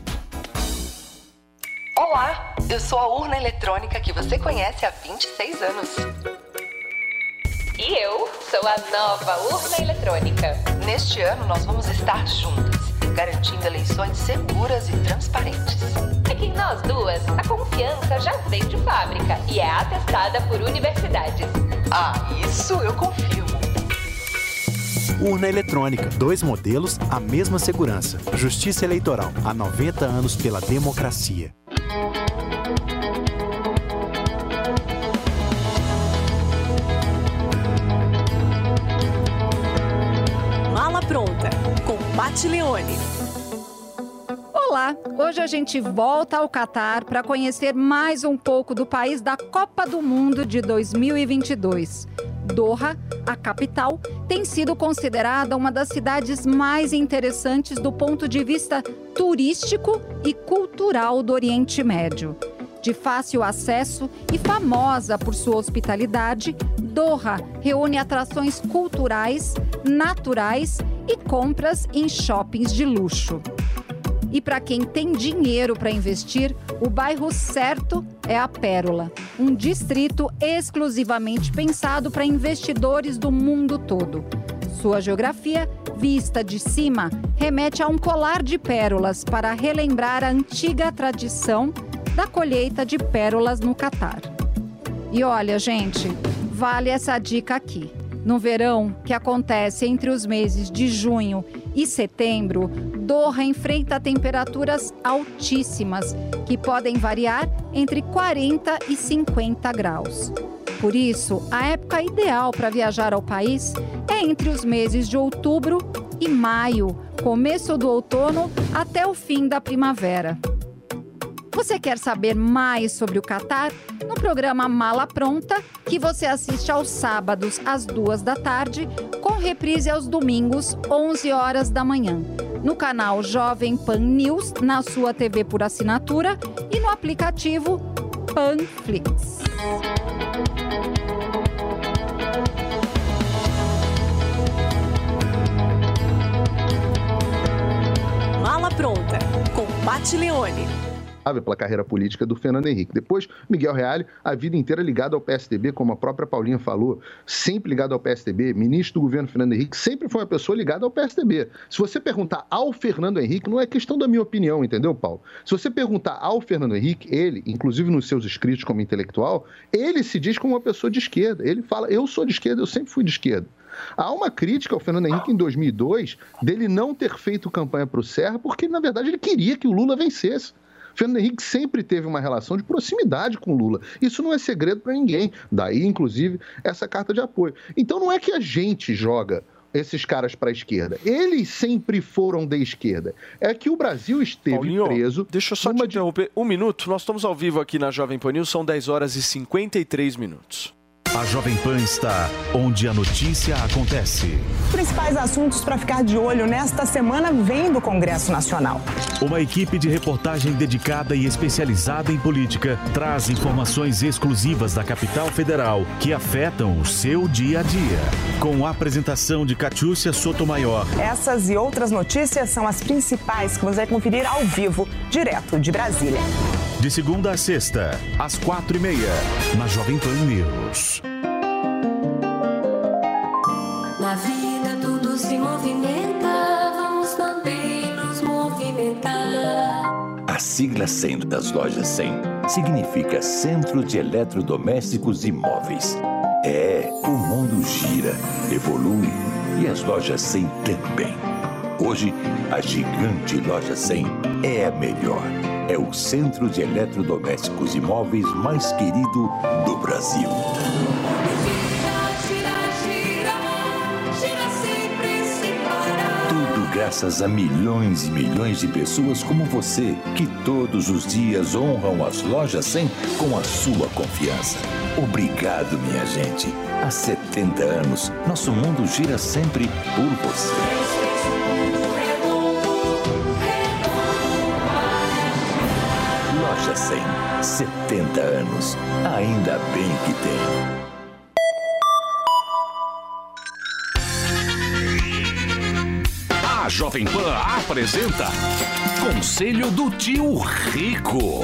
Olá, eu sou a urna eletrônica que você conhece há 26 anos. E eu sou a nova urna eletrônica. Neste ano, nós vamos estar juntas, garantindo eleições seguras e transparentes. É que em nós duas, a confiança já vem de fábrica e é atestada por universidades. Ah, isso eu confirmo. Urna eletrônica, dois modelos, a mesma segurança. Justiça Eleitoral, há 90 anos pela democracia. Mala pronta com Pat Leone. Olá, hoje a gente volta ao Catar para conhecer mais um pouco do país da Copa do Mundo de 2022. Doha, a capital, tem sido considerada uma das cidades mais interessantes do ponto de vista turístico e cultural do Oriente Médio. De fácil acesso e famosa por sua hospitalidade, Doha reúne atrações culturais, naturais e compras em shoppings de luxo. E para quem tem dinheiro para investir, o bairro certo é a Pérola, um distrito exclusivamente pensado para investidores do mundo todo. Sua geografia, vista de cima, remete a um colar de pérolas para relembrar a antiga tradição da colheita de pérolas no Catar. E olha, gente, vale essa dica aqui. No verão, que acontece entre os meses de junho e setembro, Doha enfrenta temperaturas altíssimas, que podem variar entre 40 e 50 graus. Por isso, a época ideal para viajar ao país é entre os meses de outubro e maio, começo do outono até o fim da primavera. Você quer saber mais sobre o Catar? No programa Mala Pronta, que você assiste aos sábados às duas da tarde, com reprise aos domingos, 11 horas da manhã. No canal Jovem Pan News, na sua TV por assinatura e no aplicativo Panflix. Mala pronta com Pat Leone. Pela carreira política do Fernando Henrique. Depois, Miguel Reale, a vida inteira ligado ao PSDB, como a própria Paulinha falou, sempre ligado ao PSDB, ministro do governo Fernando Henrique, sempre foi uma pessoa ligada ao PSDB. Se você perguntar ao Fernando Henrique, não é questão da minha opinião, entendeu, Paulo? Se você perguntar ao Fernando Henrique, ele, inclusive nos seus escritos como intelectual, ele se diz como uma pessoa de esquerda. Ele fala, eu sou de esquerda, eu sempre fui de esquerda. Há uma crítica ao Fernando Henrique em 2002 dele não ter feito campanha para o Serra, porque, na verdade, ele queria que o Lula vencesse. Fernando Henrique sempre teve uma relação de proximidade com o Lula. Isso não é segredo para ninguém. Daí, inclusive, essa carta de apoio. Então não é que a gente joga esses caras para a esquerda. Eles sempre foram de esquerda. É que o Brasil esteve Paulinho, preso. Deixa eu só te interromper um minuto. Nós estamos ao vivo aqui na Jovem Pan News, são 10 horas e 53 minutos. A Jovem Pan está onde a notícia acontece. Principais assuntos para ficar de olho nesta semana vêm do Congresso Nacional. Uma equipe de reportagem dedicada e especializada em política traz informações exclusivas da capital federal que afetam o seu dia a dia. Com a apresentação de Catiúcia Sotomayor. Essas e outras notícias são as principais que você vai conferir ao vivo, direto de Brasília. De segunda a sexta, às quatro e meia, na Jovem Pan News. Na vida tudo se movimenta, vamos também nos movimentar. A sigla 100 das lojas 100 significa Centro de Eletrodomésticos e Móveis. É, o mundo gira, evolui e as lojas 100 também. Hoje, a gigante loja 100 é a melhor. É o centro de eletrodomésticos e móveis mais querido do Brasil. Graças a milhões e milhões de pessoas como você, que todos os dias honram as lojas 100 com a sua confiança. Obrigado, minha gente. Há 70 anos, nosso mundo gira sempre por você. Loja 100, 70 anos. Ainda bem que tem. Jovem Pan apresenta Conselho do Tio Rico.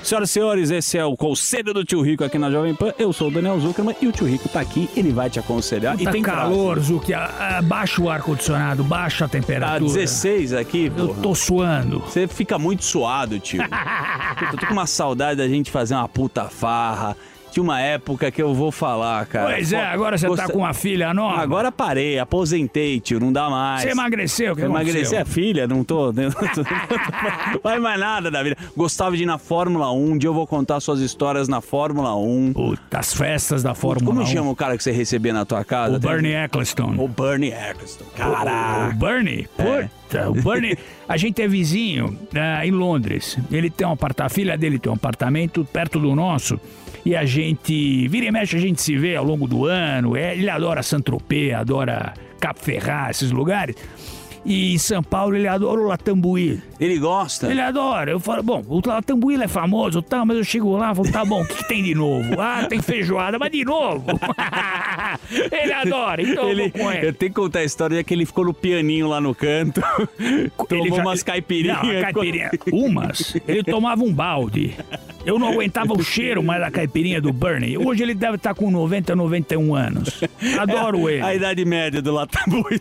Senhoras e senhores, esse é o Conselho do Tio Rico aqui na Jovem Pan. Eu sou o Daniel Zuckerman e o Tio Rico tá aqui, ele vai te aconselhar. Tá e tem calor. Ah, Baixa o ar-condicionado, baixa a temperatura. Tá 16 aqui, pô. Eu tô suando. Você fica muito suado, tio. *laughs* Puta, eu tô com uma saudade da gente fazer uma puta farra. Tinha uma época que eu vou falar, cara. Pois é, agora você tá com uma filha nova. Agora parei, aposentei, tio, não dá mais. Você emagreceu, que Emagreci a filha, não tô. *laughs* Não faz mais nada da vida. Gostava de ir na Fórmula 1, um dia eu vou contar suas histórias na Fórmula 1. Puta, as festas da Fórmula Como 1. chama o cara que você recebia na tua casa? O Bernie Eccleston. O Bernie Eccleston. Caraca. O Bernie? Puta, o Bernie. *laughs* A gente é vizinho ah, em Londres. Ele tem um apartamento, a filha dele tem um apartamento perto do nosso. E a gente, vira e mexe, a gente se vê ao longo do ano. É, ele adora Saint-Tropez, adora Cap Ferrat, esses lugares. E em São Paulo ele adora o Latambuí. Ele gosta? Ele adora. Eu falo, bom, o Latambuí é famoso, tal, mas eu chego lá e falo, tá bom, o que, que tem de novo? *laughs* Ah, tem feijoada, mas de novo? *laughs* ele adora, então eu vou com ele. Eu tenho que contar a história que ele ficou no pianinho lá no canto. *laughs* tomou já- umas caipirinhas. Não, caipirinha. Umas. Ele tomava um balde. Eu não aguentava o cheiro mais da caipirinha do Bernie. Hoje ele deve estar com 90, 91 anos. Adoro ele. A idade média do Latambuí.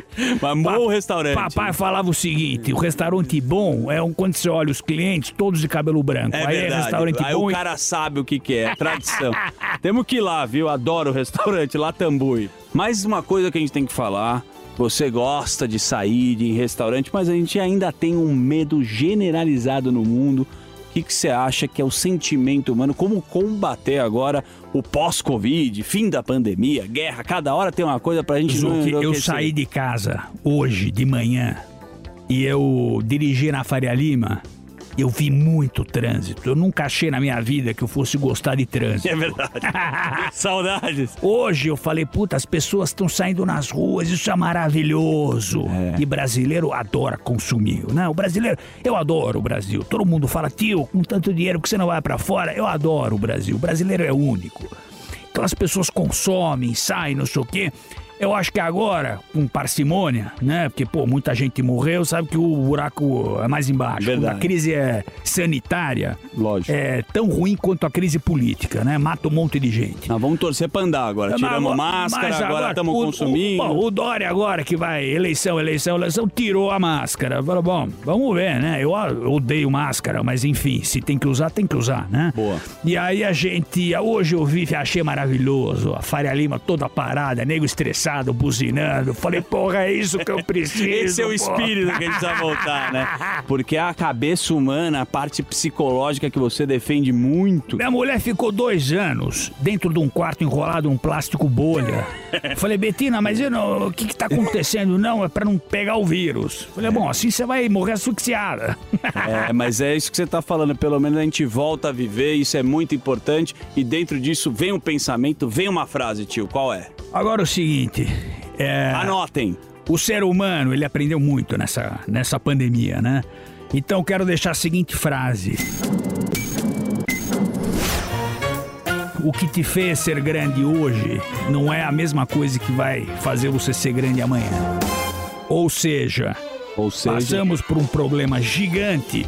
*laughs* Mas bom restaurante. Papai falava o seguinte: o restaurante bom é um quando você olha os clientes, todos de cabelo branco. É Aí é verdade. restaurante Aí bom. o e- cara sabe o que, que é, tradição. *laughs* Temos que ir lá, viu? Adoro o restaurante Latambui. Mais uma coisa que a gente tem que falar. Você gosta de sair de restaurante, mas a gente ainda tem um medo generalizado no mundo. O que que você acha que é o sentimento humano? Como combater agora o pós-Covid, fim da pandemia, guerra? Cada hora tem uma coisa pra gente Zuki, eu saí de casa hoje de manhã e eu dirigi na Faria Lima. Eu vi muito trânsito. Eu nunca achei na minha vida que eu fosse gostar de trânsito. É verdade. *laughs* Saudades. Hoje eu falei, puta, as pessoas estão saindo nas ruas, isso é maravilhoso. E brasileiro adora consumir. Né? O brasileiro, eu adoro o Brasil. Todo mundo fala, tio, com tanto dinheiro que você não vai pra fora, eu adoro o Brasil. O brasileiro é único. Então as pessoas consomem, saem, não sei o quê. Eu acho que agora, com parcimônia, né? Porque, pô, muita gente morreu, sabe que o buraco é mais embaixo. Quando Verdade. a crise é sanitária, Lógico. é tão ruim quanto a crise política, né? Mata um monte de gente. Nós vamos torcer pra andar agora. Tiramos máscara, agora estamos consumindo. O, bom, o Dória agora que vai, eleição, eleição, eleição, tirou a máscara. Falou, bom, vamos ver, né? Eu, eu odeio máscara, mas enfim, se tem que usar, tem que usar, né? Boa. E aí a gente, hoje eu vi, achei maravilhoso, a Faria Lima toda parada, nego estressado, buzinando. Falei, porra, é isso que eu preciso. *laughs* Esse é o porra. espírito que a gente precisa voltar, né? Porque a cabeça humana, a parte psicológica que você defende muito. Minha mulher ficou dois anos dentro de um quarto enrolado em um plástico bolha. Falei, Betina, mas eu não- o que, que tá acontecendo? Não, é pra não pegar o vírus. Falei, bom, assim você vai morrer asfixiada. É, mas é isso que você tá falando. Pelo menos a gente volta a viver, isso é muito importante. E dentro disso vem um pensamento, vem uma frase, tio. Qual é? Agora o seguinte. É, Anotem. O ser humano, ele aprendeu muito nessa, nessa pandemia, né? Então quero deixar a seguinte frase. O que te fez ser grande hoje não é a mesma coisa que vai fazer você ser grande amanhã. Ou seja, Ou seja- passamos por um problema gigante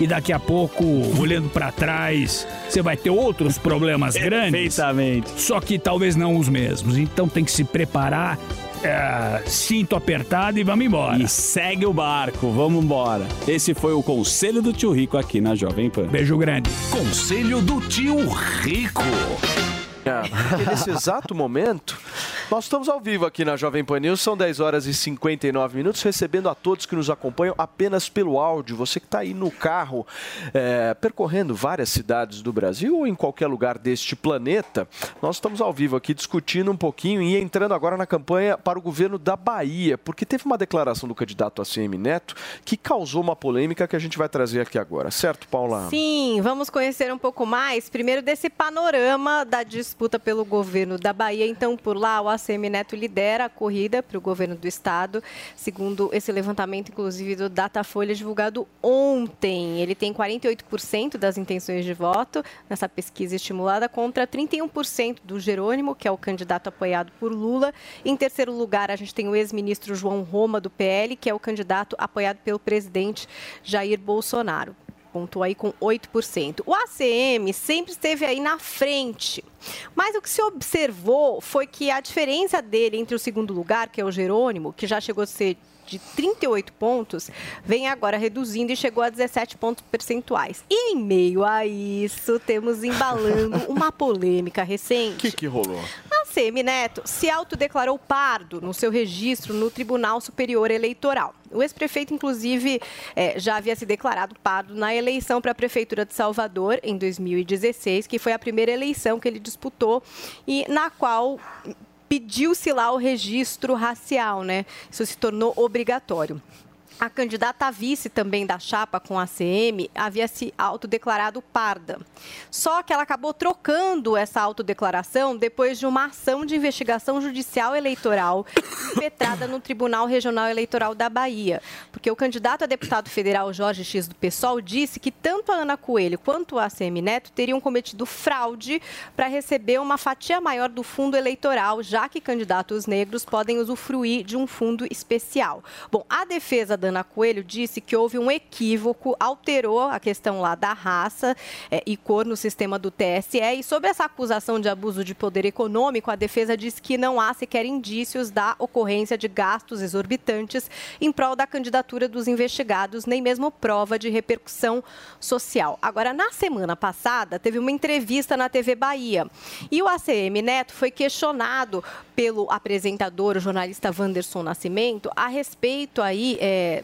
e daqui a pouco, olhando pra trás, você vai ter outros problemas *laughs* grandes. Perfeitamente. Só que talvez não os mesmos. Então tem que se preparar, é, cinto apertado e vamos embora. E segue o barco, vamos embora. Esse foi o conselho do tio Rico aqui na Jovem Pan. Beijo grande. Conselho do tio Rico. *laughs* Nesse exato momento, nós estamos ao vivo aqui na Jovem Pan News, são 10 horas e 59 minutos, recebendo a todos que nos acompanham apenas pelo áudio. Você que está aí no carro, é, percorrendo várias cidades do Brasil ou em qualquer lugar deste planeta, nós estamos ao vivo aqui discutindo um pouquinho e entrando agora na campanha para o governo da Bahia, porque teve uma declaração do candidato ACM Neto que causou uma polêmica que a gente vai trazer aqui agora, certo, Paula? Sim, vamos conhecer um pouco mais, primeiro desse panorama da disputa pelo governo da Bahia. Então, por lá, o ACM Neto lidera a corrida para o governo do estado, segundo esse levantamento, inclusive, do Datafolha divulgado ontem. Ele tem 48% das intenções de voto nessa pesquisa estimulada contra 31% do Jerônimo, que é o candidato apoiado por Lula. Em terceiro lugar, a gente tem o ex-ministro João Roma, do PL, que é o candidato apoiado pelo presidente Jair Bolsonaro pontuou aí com 8%. O ACM sempre esteve aí na frente. Mas o que se observou foi que a diferença dele entre o segundo lugar, que é o Jerônimo, que já chegou a ser de 38 pontos, vem agora reduzindo e chegou a 17 pontos percentuais. E em meio a isso, temos embalando *laughs* uma polêmica recente. O que, que rolou? A CM Neto se autodeclarou pardo no seu registro no Tribunal Superior Eleitoral. O ex-prefeito, inclusive, eh, já havia se declarado pardo na eleição para a Prefeitura de Salvador, em 2016, que foi a primeira eleição que ele disputou e na qual pediu-se lá o registro racial, né? Isso se tornou obrigatório. A candidata a vice também da chapa com a ACM havia se autodeclarado parda. Só que ela acabou trocando essa autodeclaração depois de uma ação de investigação judicial eleitoral impetrada no Tribunal Regional Eleitoral da Bahia. Porque o candidato a deputado federal Jorge X do PSOL disse que tanto a Ana Coelho quanto a ACM Neto teriam cometido fraude para receber uma fatia maior do fundo eleitoral, já que candidatos negros podem usufruir de um fundo especial. Bom, a defesa da Ana Coelho disse que houve um equívoco, alterou a questão lá da raça eh, e cor no sistema do TSE. E sobre essa acusação de abuso de poder econômico, a defesa diz que não há sequer indícios da ocorrência de gastos exorbitantes em prol da candidatura dos investigados, nem mesmo prova de repercussão social. Agora, na semana passada, teve uma entrevista na TV Bahia e o ACM Neto foi questionado pelo apresentador, o jornalista Wanderson Nascimento, a respeito aí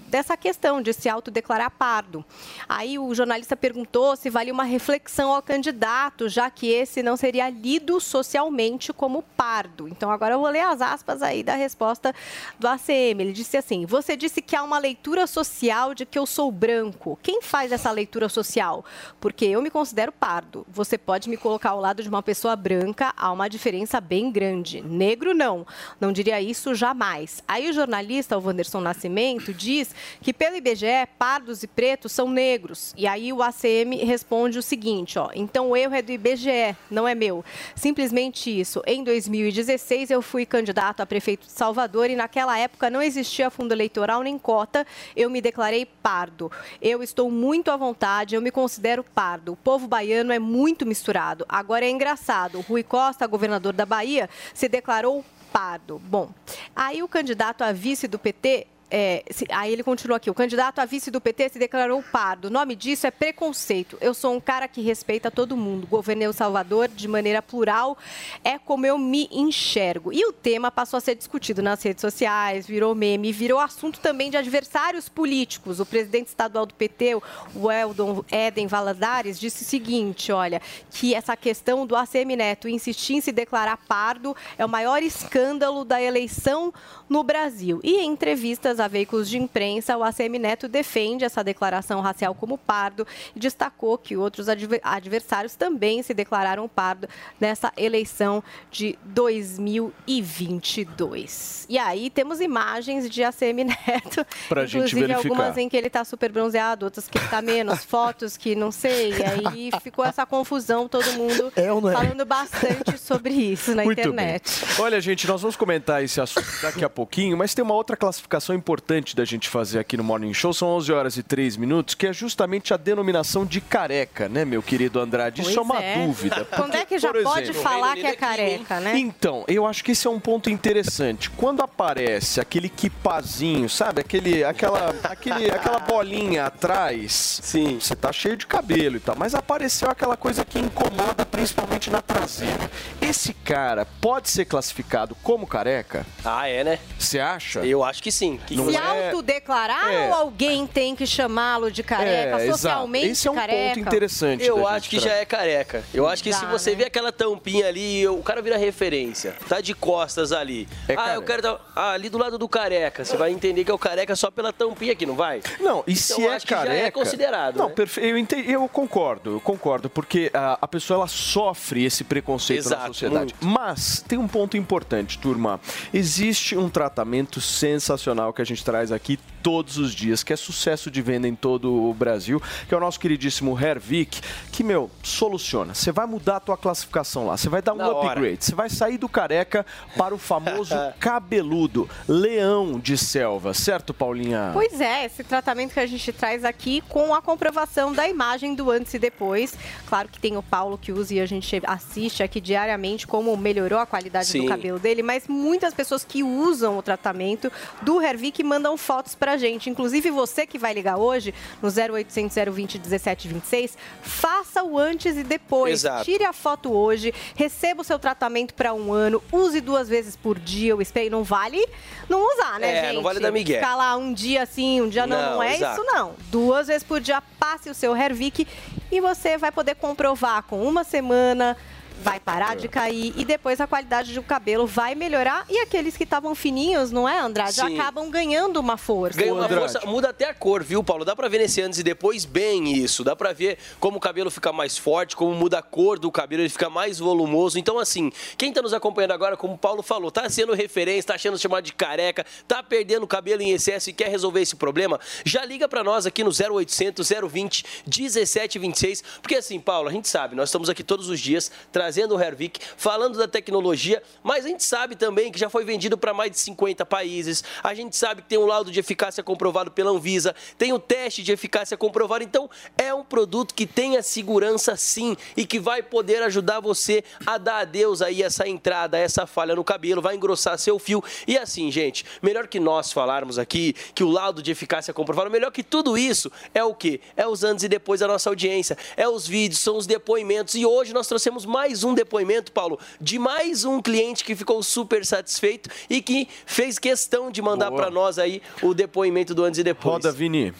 dessa questão de se autodeclarar pardo. Aí o jornalista perguntou se vale uma reflexão ao candidato, já que esse não seria lido socialmente como pardo. Então agora eu vou ler as aspas aí da resposta do ACM. Ele disse assim: "Você disse que há uma leitura social de que eu sou branco. Quem faz essa leitura social? Porque eu me considero pardo. Você pode me colocar ao lado de uma pessoa branca, há uma diferença bem grande. Negro não. Não diria isso jamais." Aí o jornalista, o Wanderson Nascimento, disse diz que pelo IBGE, pardos e pretos são negros. E aí o ACM responde o seguinte, ó, então o erro é do IBGE, não é meu. Simplesmente isso. Em 2016 eu fui candidato a prefeito de Salvador e naquela época não existia fundo eleitoral nem cota. Eu me declarei pardo. Eu estou muito à vontade, eu me considero pardo. O povo baiano é muito misturado. Agora é engraçado. Rui Costa, governador da Bahia, se declarou pardo. Bom, aí o candidato a vice do PT é, se- aí ele continua aqui. O candidato a vice do PT se declarou pardo. O nome disso é preconceito. Eu sou um cara que respeita todo mundo. Governei o Salvador de maneira plural. É como eu me enxergo. E o tema passou a ser discutido nas redes sociais, virou meme, virou assunto também de adversários políticos. O presidente estadual do PT, o Eldon Eden Valadares, disse o seguinte: olha, que essa questão do ACM Neto insistir em se declarar pardo é o maior escândalo da eleição no Brasil. E em entrevistas a veículos de imprensa, o ACM Neto defende essa declaração racial como pardo e destacou que outros adver- adversários também se declararam pardo nessa eleição de 2022. E aí temos imagens de ACM *laughs* Neto, Pra inclusive algumas em que ele está super bronzeado, outras que ele está menos, *laughs* fotos que não sei. E aí ficou essa confusão, todo mundo É é? falando bastante sobre isso na Muito internet. bem. Olha, gente, nós vamos comentar esse assunto daqui a pouquinho, mas tem uma outra classificação importante da gente fazer aqui no Morning Show. São 11 horas e 3 minutos, que é justamente a denominação de careca, né, meu querido Andrade? Isso Pois é uma é. dúvida. *laughs* Quando é que já por pode exemplo, falar que é careca, né? Então, eu acho que esse é um ponto interessante. Quando aparece aquele quipazinho, sabe? Aquele, aquela, aquele, aquela bolinha atrás. Sim. Você tá cheio de cabelo e tal. Mas apareceu aquela coisa que incomoda principalmente na traseira. Esse cara pode ser classificado como careca? Ah, é, né? Você acha? Eu acho que sim. Que Não Se é- autodeclarar É. ou alguém tem que chamá-lo de careca? É, exato. socialmente Esse é um ponto careca? interessante. Eu acho que já é careca. Eu acho que se Já, você né? vê aquela tampinha ali, o cara vira referência. Tá de costas ali. É ah, eu quero. dar- Ah, ali do lado do careca. Você vai entender que é o careca só pela tampinha aqui, não vai? Não, e Então, se eu é acho que careca... já é considerado. Não, né? perfe- eu, ente- eu concordo, eu concordo, porque a, a pessoa ela sofre esse preconceito na Exato, sociedade. Mas tem um ponto importante, turma. Existe um tratamento sensacional que a gente traz aqui todos os dias, que é sucesso de venda em todo o Brasil, que é o nosso queridíssimo Hervik, que, meu, soluciona. Você vai mudar a tua classificação lá, você vai dar um Na upgrade, você vai sair do careca para o famoso *laughs* cabeludo, leão de selva, certo, Paulinha? Pois é, esse tratamento que a gente traz aqui com a comprovação da imagem do antes e depois. Claro que tem o Paulo que usa e a gente assiste aqui diariamente como melhorou a qualidade Sim. do cabelo dele, mas muitas pessoas que usam o tratamento do Hervik mandam fotos pra gente. Inclusive você que vai ligar hoje no 0800 020 1726, faça o antes e depois. Exato. Tire a foto hoje, receba o seu tratamento para um ano, use duas vezes por dia o spray. Não vale não usar, né, É, gente? não vale dar migué. Ficar lá um dia assim, um dia não, não, Não, é exato. isso não. Duas vezes por dia, passe o seu Hervik e você vai poder comprovar com uma semana, vai parar de cair e depois a qualidade do cabelo vai melhorar e aqueles que estavam fininhos, não é, Andrade? Sim. Acabam ganhando uma força. Ganha uma força, muda até a cor, viu, Paulo? Dá pra ver nesse antes e depois bem isso. Dá pra ver como o cabelo fica mais forte, como muda a cor do cabelo, ele fica mais volumoso. Então, assim, quem tá nos acompanhando agora, como o Paulo falou, tá sendo referência, tá sendo chamado de careca, tá perdendo cabelo em excesso e quer resolver esse problema, já liga pra nós aqui no 0800 020 1726. Porque assim, Paulo, a gente sabe, nós estamos aqui todos os dias trazendo o Hervik, falando da tecnologia, mas a gente sabe também que já foi vendido para mais de 50 países. A gente sabe que tem um laudo de eficácia comprovado pela Anvisa, tem o teste de eficácia comprovado. Então, é um produto que tem a segurança sim e que vai poder ajudar você a dar adeus aí essa entrada, essa falha no cabelo, vai engrossar seu fio. E assim, gente, melhor que nós falarmos aqui que o laudo de eficácia comprovado, melhor que tudo isso é o quê? É os antes e depois da nossa audiência, é os vídeos, são os depoimentos. E hoje nós trouxemos mais um depoimento, Paulo, de mais um cliente que ficou super satisfeito e que fez questão de mandar para nós aí o depoimento do antes e depois. Roda, Vini.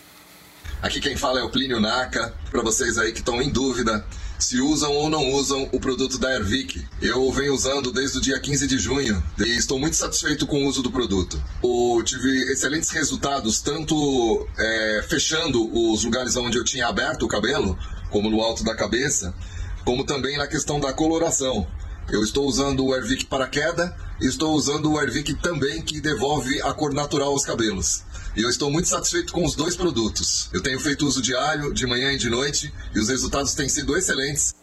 Aqui quem fala é o Plínio Naka, para vocês aí que estão em dúvida se usam ou não usam o produto da Ervic. Eu venho usando desde o dia 15 de junho e estou muito satisfeito com o uso do produto. Eu tive excelentes resultados, tanto é, fechando os lugares onde eu tinha aberto o cabelo, como no alto da cabeça, como também na questão da coloração. Eu estou usando o Airvic para queda estou usando o Airvic também que devolve a cor natural aos cabelos. E eu estou muito satisfeito com os dois produtos. Eu tenho feito uso diário, de manhã e de noite, e os resultados têm sido excelentes.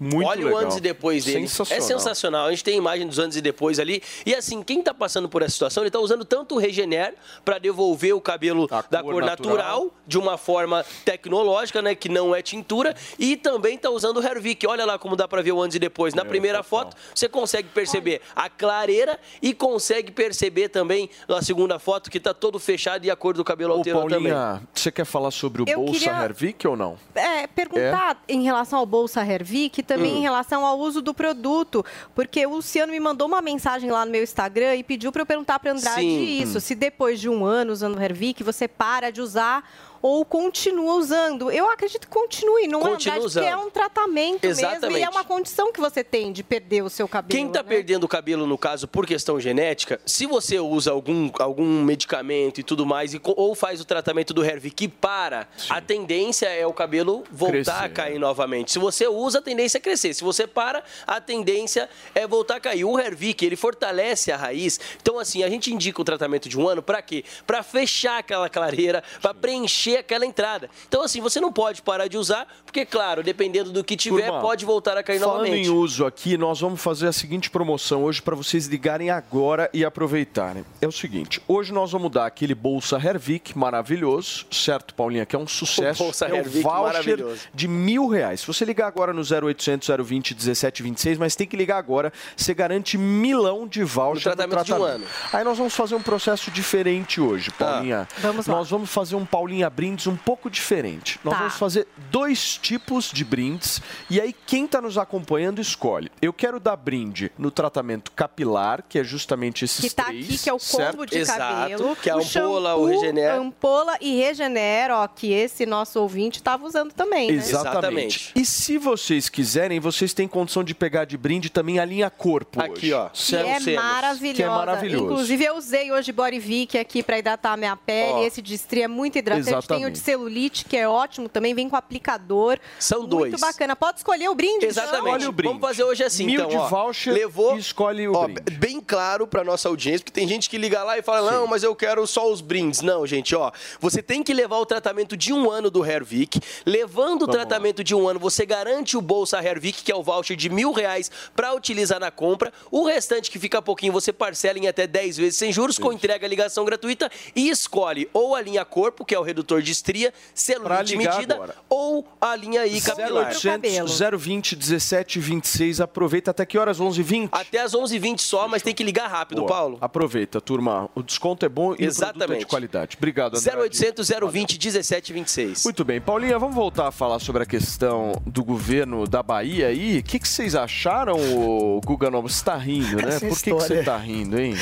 Muito Olha o legal. antes e depois dele. Sensacional. É sensacional. A gente tem imagem dos antes e depois ali. E assim, quem tá passando por essa situação, ele tá usando tanto o Regener para devolver o cabelo da cor, natural. natural. de uma forma tecnológica, né, que não é tintura, e também tá usando o Hervik. Olha lá como dá para ver o antes e depois. É, Na primeira foto, você consegue perceber a clareira e consegue perceber também na segunda foto que tá todo fechado e a cor do cabelo Ô, alterou também. Paulinha, você quer falar sobre o Eu Bolsa queria- Hervik ou não? É, perguntar em relação ao Bolsa Hervik também Hum. em relação ao uso do produto, porque o Luciano me mandou uma mensagem lá no meu Instagram e pediu para eu perguntar para Andrade Sim. isso, se depois de um ano usando o Hervik você para de usar ou continua usando. Eu acredito que continue, não Continua é Andrade, porque é usando. um tratamento mesmo e Exatamente. é uma condição que você tem de perder o seu cabelo. Quem está né? perdendo o cabelo, no caso, por questão genética, se você usa algum, algum medicamento e tudo mais, e ou faz o tratamento do Hervik que para, a tendência é o cabelo voltar Crescer, a cair novamente. Se você usa, a tendência é crescer. Se você para, a tendência é voltar a cair. O Hervik, ele fortalece a raiz. Então, assim, a gente indica o tratamento de um ano para quê? Para fechar aquela clareira, para preencher aquela entrada. Então, assim, você não pode parar de usar, porque, claro, dependendo do que tiver, Turma, pode voltar a cair Falando novamente. em uso aqui, nós vamos fazer a seguinte promoção hoje para vocês ligarem agora e aproveitarem. É o seguinte, hoje nós vamos dar aquele Bolsa Hervik maravilhoso, certo, Paulinha? Que é um *laughs* sucesso. Bolsa é Hervik um voucher maravilhoso. de mil reais. Se você ligar agora no 0800 020 1726, mas tem que ligar agora, você garante milão de voucher No tratamento de um ano. Aí nós vamos fazer um processo diferente hoje, Paulinha. Vamos lá. Nós vamos fazer um Paulinha Brindes um pouco diferente. Nós Tá. vamos fazer dois tipos de brindes e aí quem está nos acompanhando escolhe. Eu quero dar brinde no tratamento capilar, que é justamente esses Que tá três, aqui, que é o certo? combo de cabelo. que é a ampola, o Regener. Ampola e Regener, ó, que esse nosso ouvinte estava usando também, né? Exatamente. E se vocês quiserem, vocês têm condição de pegar de brinde também a linha corpo Aqui, hoje. ó. Que é maravilhosa. Que é maravilhoso. Inclusive, eu usei hoje Borivic aqui para hidratar a minha pele. Ó. Esse de estria é muito hidratante. Tem o de celulite, que é ótimo também. Vem com aplicador. São Muito dois. bacana. Pode escolher o brinde. Exatamente. então? Vamos fazer hoje assim, Mil então, de ó. voucher levou, e escolhe o ó, brinde. Bem claro pra nossa audiência, porque tem gente que liga lá e fala, não, mas eu quero só os brindes. Não, gente, ó, você tem que levar o tratamento de um ano do Hervik. Levando o Vamos tratamento de um ano, você garante o Bolsa Hervik, que é o voucher de mil reais pra utilizar na compra. O restante, que fica pouquinho, você parcela em até 10 vezes sem juros, com entrega ligação gratuita e escolhe ou a linha corpo, que é o redutor de estria, celulite medida, agora. ou a linha I capilar. 0800 020 1726. Aproveita até que horas? 11h20? Até às 11h20 só, mas tem que ligar rápido, Boa. Paulo. Aproveita, turma. O desconto é bom e o produto é de Exatamente. qualidade. Obrigado, André. 0800 020 1726. Muito bem. Paulinha, vamos voltar a falar sobre a questão do governo da Bahia aí. O que, que vocês acharam, ô, Guga Nova? Você tá rindo, né? Essa Por que, que você tá rindo, hein?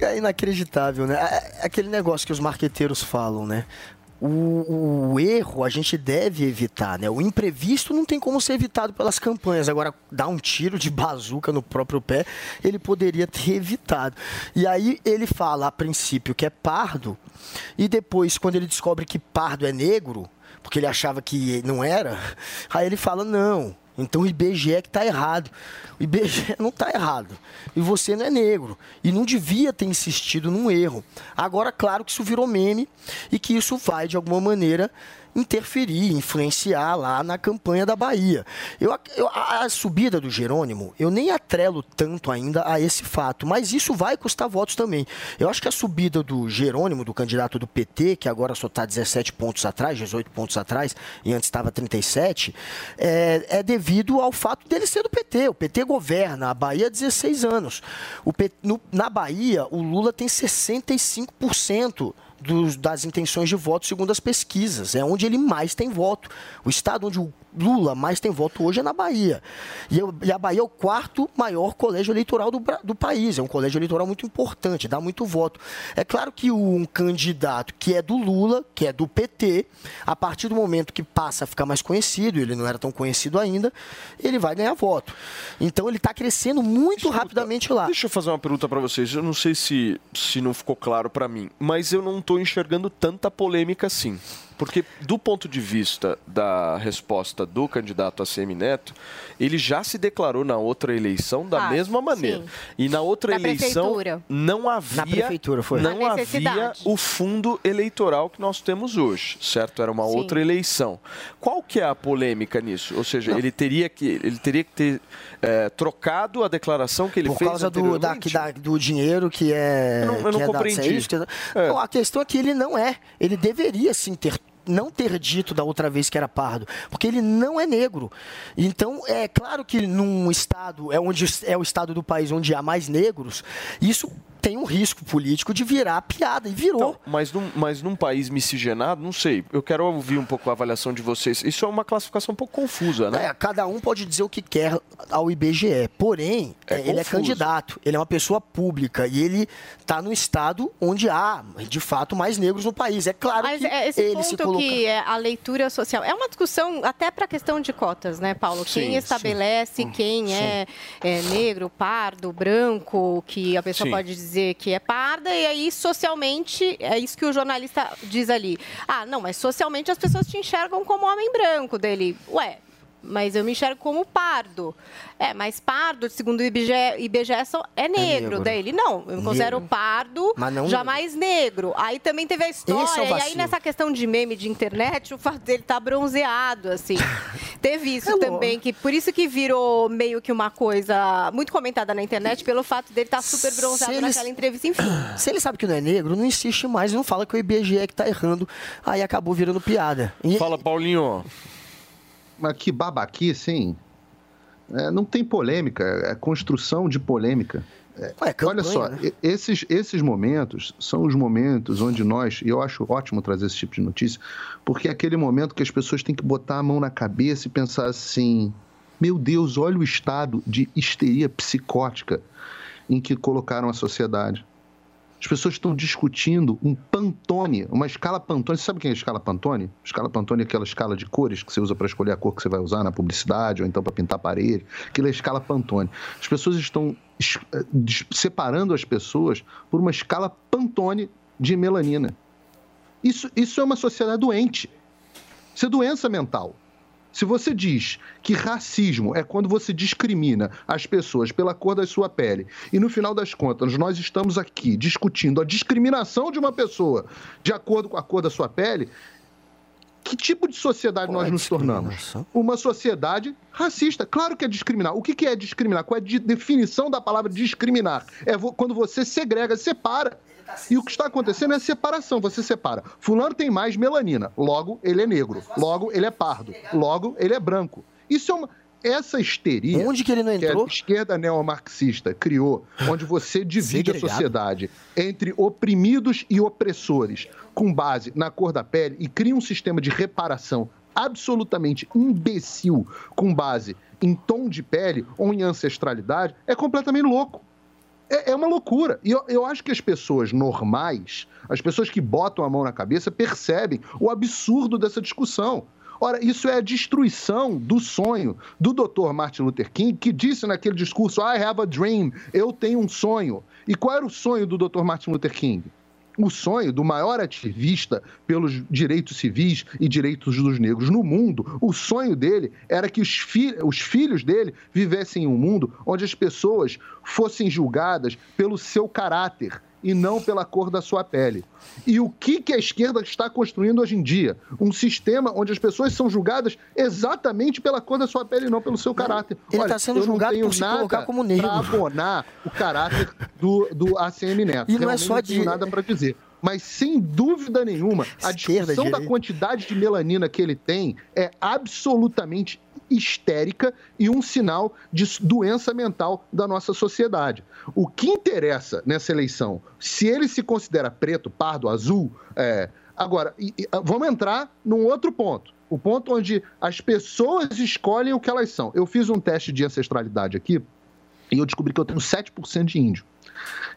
É inacreditável, né? É é aquele negócio que os marqueteiros falam, né? O, o erro a gente deve evitar, né? O imprevisto não tem como ser evitado pelas campanhas. Agora, dar um tiro de bazuca no próprio pé, ele poderia ter evitado. E aí ele fala, a princípio, que é pardo, e depois, quando ele descobre que pardo é negro, porque ele achava que não era, aí ele fala, não, então o IBGE é que está errado. O IBGE *laughs* não está errado. E você não é negro. E não devia ter insistido num erro. Agora, claro que isso virou meme e que isso vai, de alguma maneira, interferir, influenciar lá na campanha da Bahia. Eu, eu- a, subida do Jerônimo, eu nem atrelo tanto ainda a esse fato, mas isso vai custar votos também. Eu acho que a subida do Jerônimo, do candidato do PT, que agora só está 17 pontos atrás, 18 pontos atrás, e antes estava 37, é, é devido ao fato dele ser do PT. O PT governa a Bahia há 16 anos. O P- no- na Bahia, o Lula tem 65% das intenções de voto segundo as pesquisas. É onde ele mais tem voto. O estado onde o Lula mais tem voto hoje é na Bahia. E, eu- e a Bahia é o quarto maior colégio eleitoral do, do país. É um colégio eleitoral muito importante, dá muito voto. É claro que um candidato que é do Lula, que é do PT, a partir do momento que passa a ficar mais conhecido, ele não era tão conhecido ainda, ele vai ganhar voto. Então ele está crescendo muito rapidamente lá. Deixa eu fazer uma pergunta pra vocês. Eu não sei se, se não ficou claro pra mim, mas eu não tô enxergando tanta polêmica assim. Porque, do ponto de vista da resposta do candidato ACM Neto, ele já se declarou na outra eleição da Ah, mesma maneira. sim. E na outra Da eleição prefeitura. não havia, Na prefeitura, foi. não havia necessidade. o fundo eleitoral que nós temos hoje, certo? Era uma Sim. outra eleição. Qual que é a polêmica nisso? Ou seja, ele teria que ele teria que ter eh, trocado a declaração que ele Por fez causa do, da, anteriormente? que dá- do dinheiro que é. Eu não- eu não é compreendi. É isso que- Não, a questão é que ele não é. Ele deveria sim ter. Não ter dito da outra vez que era pardo, porque ele não é negro. Então, é claro que num estado, é onde é o estado do país onde há mais negros, isso tem um risco político de virar piada, e virou. Então, mas, num, mas num país miscigenado, não sei. Eu quero ouvir um pouco a avaliação de vocês. Isso é uma classificação um pouco confusa, né? É, cada um pode dizer o que quer ao IBGE. Porém, É é, ele é candidato, ele é uma pessoa pública e ele está no estado onde há, de fato, mais negros no país. É claro Mas que é esse ele se ponto coloca... que é a leitura social é uma discussão até para a questão de cotas, né, Paulo? Sim, quem sim. estabelece quem sim. é, é negro, pardo, branco, que a pessoa Sim. pode dizer que é parda, e aí socialmente é isso que o jornalista diz ali. Ah, não, mas socialmente as pessoas te enxergam como homem branco dele. Ué, mas eu me enxergo como pardo. É, mas pardo, segundo o IBGE, IBGE só- é negro, negro. dele. Não, eu me considero Negro. pardo, não jamais negro. Aí também teve a história, Esse é e aí nessa questão de meme de internet, *laughs* o fato dele estar bronzeado, assim. *laughs* teve É isso também, que por isso que virou meio que uma coisa muito comentada na internet, pelo fato dele estar super bronzeado Se eles- naquela entrevista, enfim. *clears throat* Se ele sabe que não é negro, não insiste mais, não fala que o IBGE que tá errando. Aí acabou virando piada. E- Fala, Paulinho. Mas que babaquice, hein? É, não tem polêmica, é construção de polêmica. É, olha só, né? esses, esses momentos são os momentos onde nós, e eu acho ótimo trazer esse tipo de notícia, porque é aquele momento que as pessoas têm que botar a mão na cabeça e pensar assim: meu Deus, olha o estado de histeria psicótica em que colocaram a sociedade. As pessoas estão discutindo um Pantone, uma escala Pantone. Você sabe quem é a escala Pantone? Escala Pantone é aquela escala de cores que você usa para escolher a cor que você vai usar na publicidade ou então para pintar a parede. Aquilo é a escala Pantone. As pessoas estão separando as pessoas por uma escala Pantone de melanina. Isso, isso é uma sociedade doente. Isso é doença mental. Se você diz que racismo é quando você discrimina as pessoas pela cor da sua pele, e no final das contas nós estamos aqui discutindo a discriminação de uma pessoa de acordo com a cor da sua pele, que tipo de sociedade nós nos tornamos? Uma sociedade racista. Claro que é discriminar. O que que é discriminar? Qual é a de- definição da palavra discriminar? É quando você segrega, separa. E o que está acontecendo é separação. Você separa. Fulano tem mais melanina. Logo, ele é negro. Logo, ele é pardo. Logo, ele é branco. Isso é uma. Essa histeria. Onde que ele não entrou? a esquerda neomarxista criou, onde você *laughs* divide a sociedade entre oprimidos e opressores, com base na cor da pele, e cria um sistema de reparação absolutamente imbecil, com base em tom de pele ou em ancestralidade, é completamente louco. É, é uma loucura. E eu, eu acho que as pessoas normais, as pessoas que botam a mão na cabeça, percebem o absurdo dessa discussão. Ora, isso é a destruição do sonho do Dr. Martin Luther King, que disse naquele discurso: I have a dream, eu tenho um sonho. E qual era o sonho do Dr. Martin Luther King? O sonho do maior ativista pelos direitos civis e direitos dos negros no mundo, o sonho dele era que os, fi os filhos dele vivessem em um mundo onde as pessoas fossem julgadas pelo seu caráter e não pela cor da sua pele. E o que, que a esquerda está construindo hoje em dia? Um sistema onde as pessoas são julgadas exatamente pela cor da sua pele e não pelo seu caráter. Ele Olha, tá sendo julgado por se colocar como negro. pra abonar o caráter do, do ACM Neto. E não é Realmente só não tenho de- nada para dizer. Mas, sem dúvida nenhuma, a Esquerda, discussão da quantidade de melanina que ele tem é absolutamente histérica e um sinal de doença mental da nossa sociedade. O que interessa nessa eleição, se ele se considera preto, pardo, azul, é... agora, ah, vamos entrar num outro ponto. O ponto onde as pessoas escolhem o que elas são. Eu fiz um teste de ancestralidade aqui e eu descobri que eu tenho 7% de índio.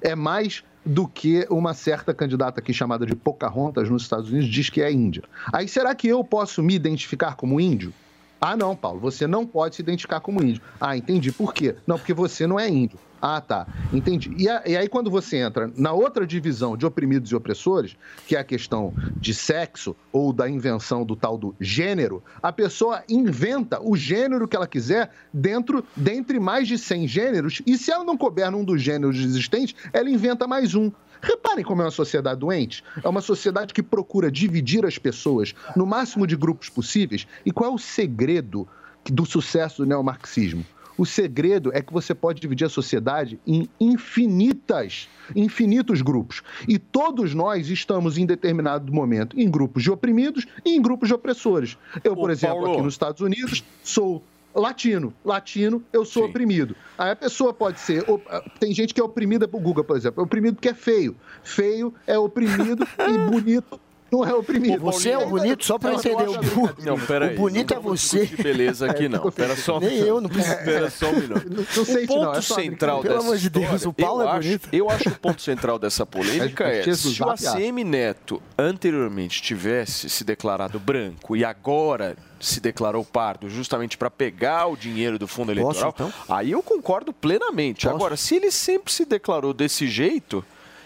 É mais do que uma certa candidata aqui chamada de Pocahontas nos Estados Unidos diz que é índia. Aí será que eu posso me identificar como índio? Ah, não, Paulo, você não pode se identificar como índio. Ah, entendi. Por quê? Não, porque você não é índio. Ah, tá. Entendi. E, a- e aí, quando você entra na outra divisão de oprimidos e opressores, que é a questão de sexo ou da invenção do tal do gênero, a pessoa inventa o gênero que ela quiser dentro dentre mais de 100 gêneros, e se ela não couber num dos gêneros existentes, ela inventa mais um. Reparem como é uma sociedade doente. É uma sociedade que procura dividir as pessoas no máximo de grupos possíveis. E qual é o segredo do sucesso do neomarxismo? O segredo é que você pode dividir a sociedade em infinitas, infinitos grupos. E todos nós estamos em determinado momento em grupos de oprimidos e em grupos de opressores. Eu, por exemplo, Paulo. aqui nos Estados Unidos, sou latino. Latino, eu sou oprimido. Aí a pessoa pode ser. op- Tem gente que é oprimida por Google, por exemplo. É oprimido porque é feio. Feio é oprimido *laughs* e bonito não é oprimido. Você é o bonito, só eu entender. O, bu- Não, peraí. o bonito é não você. Beleza aqui não. Pera só Nem eu, não preciso. Pera só um minuto. Não o sente, ponto não, é só uma central Pelo amor de Deus, o Paulo eu é acho, bonito. Eu acho que o ponto central dessa polêmica É, é, se o. ACM Neto anteriormente tivesse se declarado branco e agora se declarou pardo justamente para pegar o dinheiro do fundo Posso, eleitoral, então? aí eu concordo plenamente. Agora, se ele sempre se declarou desse jeito,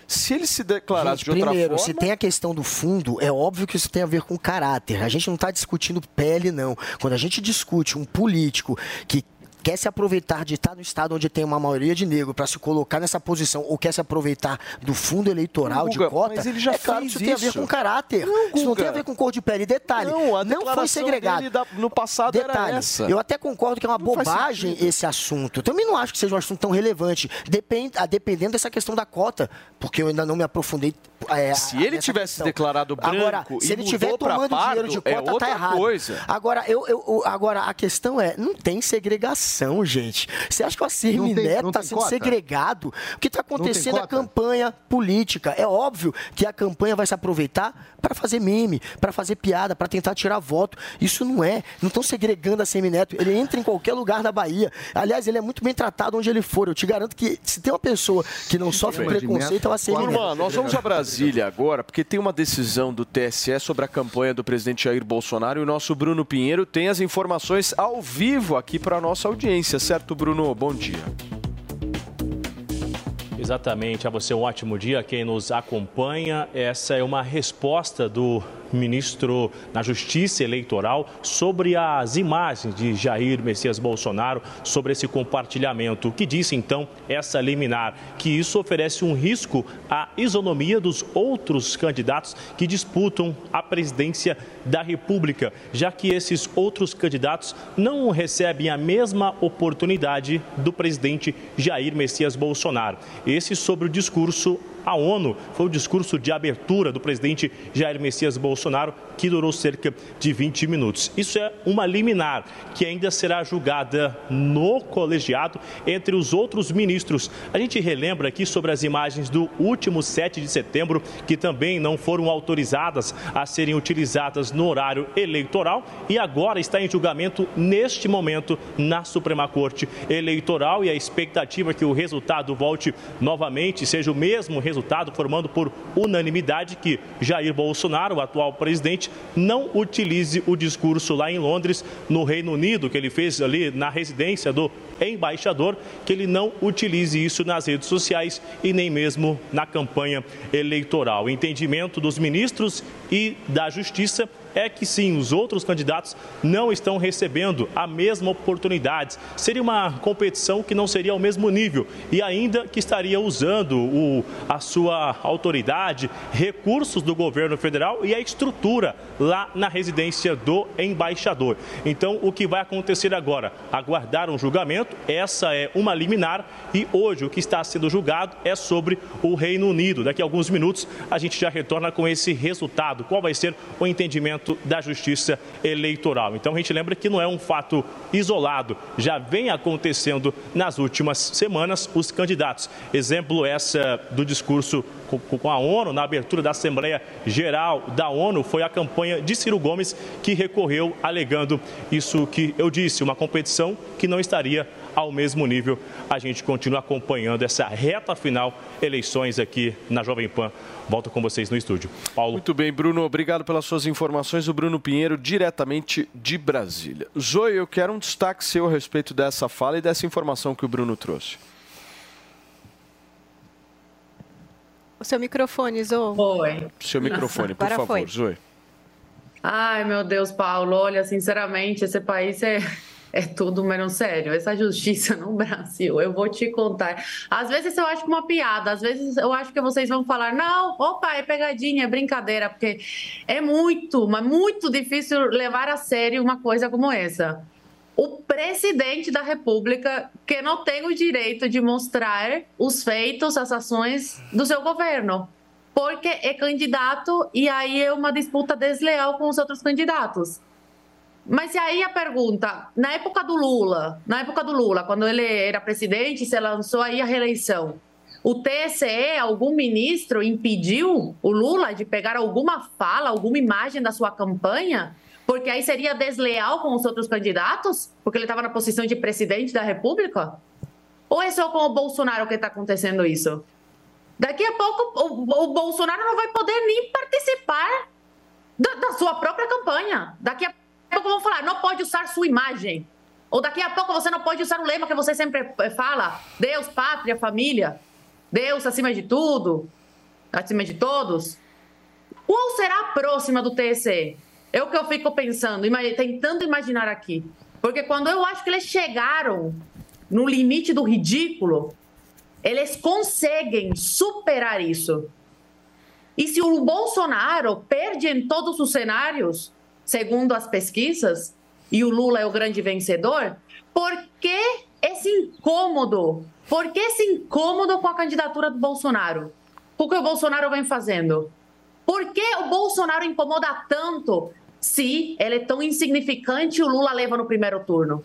se ele se declarasse Gente, de outra primeiro, forma... se tem a questão do fundo, é óbvio que isso tem a ver com caráter. A gente não está discutindo pele, não. Quando a gente discute um político que quer se aproveitar de estar no estado onde tem uma maioria de negro para se colocar nessa posição ou quer se aproveitar do fundo eleitoral Guga, de cota, mas ele já é claro fez isso tem a ver isso. com caráter. Não, isso não tem a ver com cor de pele. Detalhe, Não, não foi segregado. da- no passado Detalhe. Eu até concordo que é uma Não bobagem esse assunto. Eu também não acho que seja um assunto tão relevante. Depende, a- dependendo dessa questão da cota, porque eu ainda não me aprofundei. é, Se ele tivesse questão. declarado branco Agora, se ele mudou tiver pra tomando dinheiro de pardo, é cota, outra tá errado. coisa. Agora, eu- eu- agora, a questão é, não tem segregação, gente. Você acha que o tem- Neto está sendo cota? segregado? O que está acontecendo é campanha política. É óbvio que a campanha vai se aproveitar para fazer meme, para fazer piada, para tentar tirar voto. Isso não é. Não estão segregando a Semineto. Ele entra em qualquer lugar da Bahia. Aliás, ele é muito bem tratado onde ele for. Eu te garanto que se tem uma pessoa que não sofre preconceito, é o ACM Neto. Turma, nós vamos a Brasília agora, porque tem uma decisão do TSE sobre a campanha do presidente Jair Bolsonaro e o nosso Bruno Pinheiro tem as informações ao vivo aqui para a nossa audiência, certo, Bruno? Bom dia. Exatamente, a você um ótimo dia, quem nos acompanha. Essa é uma resposta do ministro da Justiça Eleitoral sobre as imagens de Jair Messias Bolsonaro, sobre esse compartilhamento, que disse então essa liminar, que isso oferece um risco à isonomia dos outros candidatos que disputam a presidência da República, já que esses outros candidatos não recebem a mesma oportunidade do presidente Jair Messias Bolsonaro. Esse sobre o discurso à ONU foi o discurso de abertura do presidente Jair Messias Bolsonaro, que durou cerca de 20 minutos. Isso é uma liminar que ainda será julgada no colegiado entre os outros ministros. A gente relembra aqui sobre as imagens do último 7 de setembro, que também não foram autorizadas a serem utilizadas no horário eleitoral e agora está em julgamento neste momento na Suprema Corte Eleitoral e a expectativa é que o resultado volte novamente, seja o mesmo resultado, formando por unanimidade que Jair Bolsonaro, o atual presidente, não utilize o discurso lá em Londres, no Reino Unido, que ele fez ali na residência do embaixador, que ele não utilize isso nas redes sociais e nem mesmo na campanha eleitoral. Entendimento dos ministros e da Justiça é que sim, os outros candidatos não estão recebendo a mesma oportunidade. Seria uma competição que não seria ao mesmo nível e ainda que estaria usando o, a sua autoridade, recursos do governo federal e a estrutura lá na residência do embaixador. Então, o que vai acontecer agora? Aguardar um julgamento, essa é uma liminar e hoje o que está sendo julgado é sobre o Reino Unido. Daqui a alguns minutos a gente já retorna com esse resultado. Qual vai ser o entendimento da Justiça Eleitoral? Então a gente lembra que não é um fato isolado, já vem acontecendo nas últimas semanas os candidatos. Exemplo essa do discurso com- a ONU, na abertura da Assembleia Geral da ONU, foi a campanha de Ciro Gomes que recorreu alegando isso que eu disse, uma competição que não estaria ao mesmo nível. A gente continua acompanhando essa reta final, eleições aqui na Jovem Pan. Volto com vocês no estúdio. Paulo. Muito bem, Bruno, obrigado pelas suas informações. O Bruno Pinheiro, diretamente de Brasília. Zoe, eu quero um destaque seu a respeito dessa fala e dessa informação que o Bruno trouxe. O seu microfone, Zo. Oi. Seu microfone, por Agora favor, foi. Zoe. Ai, meu Deus, Paulo, olha, sinceramente, esse país é, é tudo menos sério. Essa justiça no *laughs* Brasil, eu vou te contar. Às vezes eu acho uma piada, às vezes eu acho que vocês vão falar, não, opa, é pegadinha, é brincadeira, porque é muito, mas muito difícil levar a sério uma coisa como essa. O presidente da República que não tem o direito de mostrar os feitos, as ações do seu governo porque é candidato e aí é uma disputa desleal com os outros candidatos. Mas e aí a pergunta, na época do Lula, na época do Lula, quando ele era presidente, se lançou aí a reeleição. O TSE, algum ministro impediu o Lula de pegar alguma fala, alguma imagem da sua campanha? Porque aí seria desleal com os outros candidatos? Porque ele estava na posição de presidente da República? Ou é só com o Bolsonaro que está acontecendo isso? Daqui a pouco o, o Bolsonaro não vai poder nem participar da, da sua própria campanha. Daqui a pouco vão falar, não pode usar sua imagem. Ou daqui a pouco você não pode usar o lema que você sempre eh, fala: Deus, pátria, família. Deus acima de tudo, acima de todos. Qual será a próxima do TSE? É o que eu fico pensando, tentando imaginar aqui. Porque quando eu acho que eles chegaram no limite do ridículo, eles conseguem superar isso. E se o Bolsonaro perde em todos os cenários, segundo as pesquisas, e o Lula é o grande vencedor, por que esse incômodo? Por que esse incômodo com a candidatura do Bolsonaro? O que o Bolsonaro vem fazendo? Por que o Bolsonaro incomoda tanto se ele é tão insignificante e o Lula leva no primeiro turno?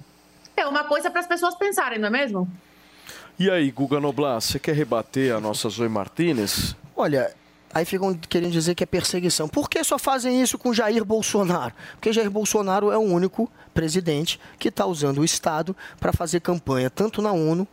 É uma coisa para as pessoas pensarem, não é mesmo? E aí, Guga Noblar, você quer rebater a nossa Zoe Martinez? Olha, aí ficam querendo dizer que é perseguição. Por que só fazem isso com Jair Bolsonaro? Porque Jair Bolsonaro é o único presidente que está usando o Estado para fazer campanha tanto na ONU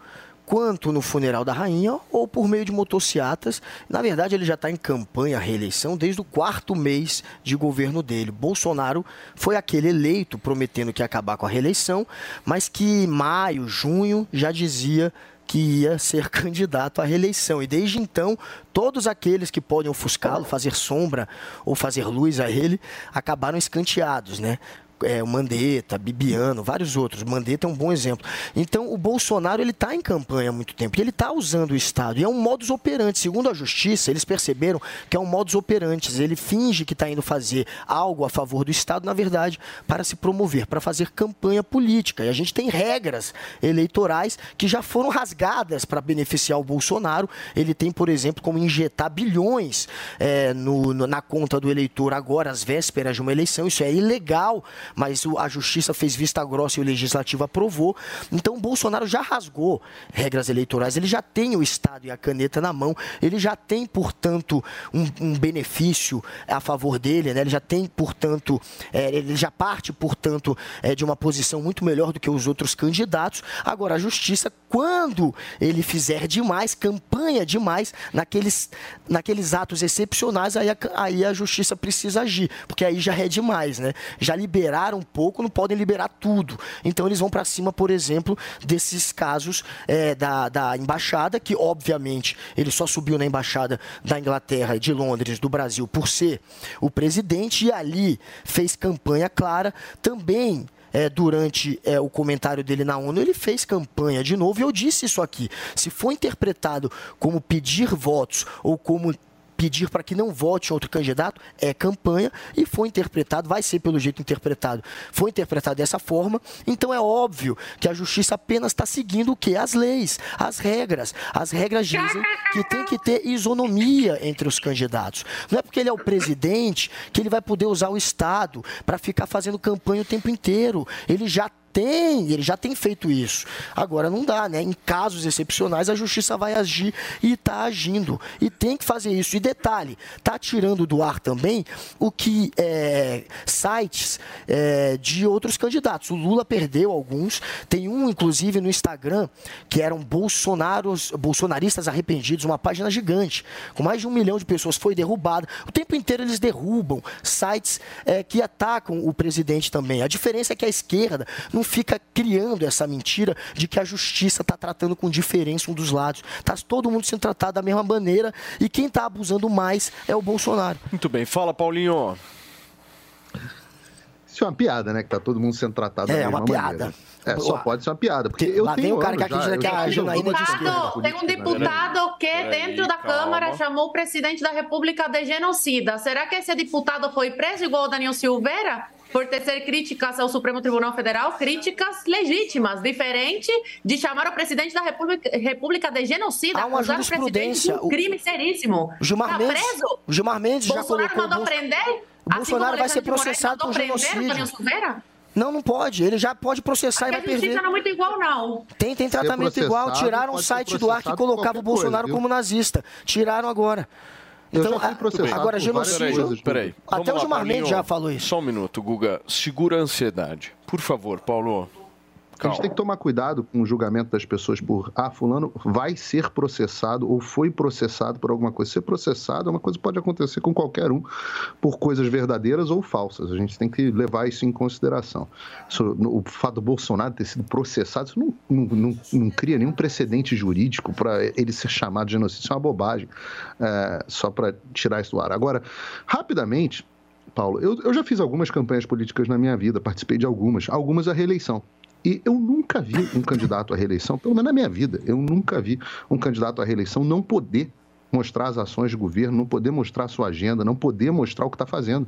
quanto no funeral da rainha ou por meio de motocicletas. Na verdade, ele já está em campanha reeleição desde o quarto mês de governo dele. Bolsonaro foi aquele eleito prometendo que ia acabar com a reeleição, mas que em maio, junho já dizia que ia ser *laughs* candidato à reeleição. E desde então, todos aqueles que podem ofuscá-lo, fazer sombra ou fazer luz a ele, acabaram escanteados, né? É, o Mandetta, Bibiano, vários outros. Mandetta é um bom exemplo. Então, o Bolsonaro ele está em campanha há muito tempo e ele está usando o Estado. E é um modus operandi. Segundo a Justiça, eles perceberam que é um modus operandi. Ele finge que está indo fazer algo a favor do Estado, na verdade, para se promover, para fazer campanha política. E a gente tem regras eleitorais que já foram rasgadas para beneficiar o Bolsonaro. Ele tem, por exemplo, como injetar bilhões é, no- no- na conta do eleitor agora, às vésperas de uma eleição. Isso é ilegal, mas a justiça fez vista grossa e o legislativo aprovou. Então o Bolsonaro já rasgou regras eleitorais, ele já tem o Estado e a caneta na mão, ele já tem, portanto, um, um benefício a favor dele, né? ele já tem, portanto, é, ele já parte, portanto, é, de uma posição muito melhor do que os outros candidatos. Agora, a justiça, quando ele fizer demais, campanha demais, naqueles, naqueles atos excepcionais, aí a, aí a justiça precisa agir, porque aí já é demais, né? Já liberaram um pouco, não podem liberar tudo. Então eles vão para cima, por exemplo, desses casos é, da, da embaixada, que obviamente ele só subiu na embaixada da Inglaterra, de Londres, do Brasil, por ser o presidente, e ali fez campanha clara. Também é, durante é, o comentário dele na ONU, ele fez campanha de novo, e eu disse isso aqui. Se for interpretado como pedir votos ou como pedir para que não vote outro candidato é campanha e foi interpretado, vai ser pelo jeito interpretado, foi interpretado dessa forma, então é óbvio que a justiça apenas está seguindo o que? As leis, as regras. As regras dizem que tem que ter isonomia entre os candidatos. Não é porque ele é o presidente que ele vai poder usar o Estado para ficar fazendo campanha o tempo inteiro. Ele já tem, ele já tem feito isso. Agora não dá, né? Em casos excepcionais a justiça vai agir e está agindo. E tem que fazer isso. E detalhe, tá tirando do ar também o que é, sites é, de outros candidatos. O Lula perdeu alguns. Tem um, inclusive, no Instagram, que eram bolsonaros, bolsonaristas arrependidos, uma página gigante, com mais de um milhão de pessoas, foi derrubada. O tempo inteiro eles derrubam sites é, que atacam o presidente também. A diferença é que a esquerda não fica criando essa mentira de que a justiça está tratando com diferença um dos lados. Está todo mundo sendo tratado da mesma maneira e quem está abusando mais é o Bolsonaro. Muito bem, fala Paulinho. Isso é uma piada, né? Que tá todo mundo sendo tratado É, da mesma uma piada. maneira. É, só pode ser uma piada. Porque eu lá tenho vem o cara que acredita que a Janaína é de esquerda. Tem um né? deputado que dentro da calma. Câmara chamou o presidente da República de genocida. Será que esse deputado foi preso igual o Daniel Silveira? Por tecer críticas ao Supremo Tribunal Federal, críticas legítimas, diferente de chamar o presidente da República, República de genocida, Há uma acusar o presidente de jurisprudência. um crime seríssimo. O Gilmar tá Mendes, preso? o Gilmar Mendes já Bolsonaro colocou... mandou o Bolso- prender? o Assim Bolsonaro vai ser processado por mandou genocídio. Não, não pode. Ele já pode processar Porque e a vai perder. não é muito igual, não. Tem, tem tratamento igual. Tiraram o site do ar que colocava o Bolsonaro coisa, como nazista. Tiraram agora. Então, a- processado agora, genocídio. coisas. Peraí. Até o Gilmar Mendes já falou isso. Só um minuto, Guga. Segura a ansiedade. Por favor, Paulo. A gente tem que tomar cuidado com o julgamento das pessoas por ah, fulano vai ser processado ou foi processado por alguma coisa. Ser processado é uma coisa que pode acontecer com qualquer um por coisas verdadeiras ou falsas. A gente tem que levar isso em consideração. Isso- o fato do Bolsonaro ter sido processado, isso não, não, não- não cria nenhum precedente jurídico para ele ser chamado de genocídio. Isso é uma bobagem, é, só para tirar isso do ar. Agora, rapidamente, Paulo, eu, eu já fiz algumas campanhas políticas na minha vida, participei de algumas, algumas a reeleição. E eu nunca vi um candidato à reeleição, pelo menos na minha vida, eu nunca vi um candidato à reeleição não poder mostrar as ações de governo, não poder mostrar sua agenda, não poder mostrar o que está fazendo.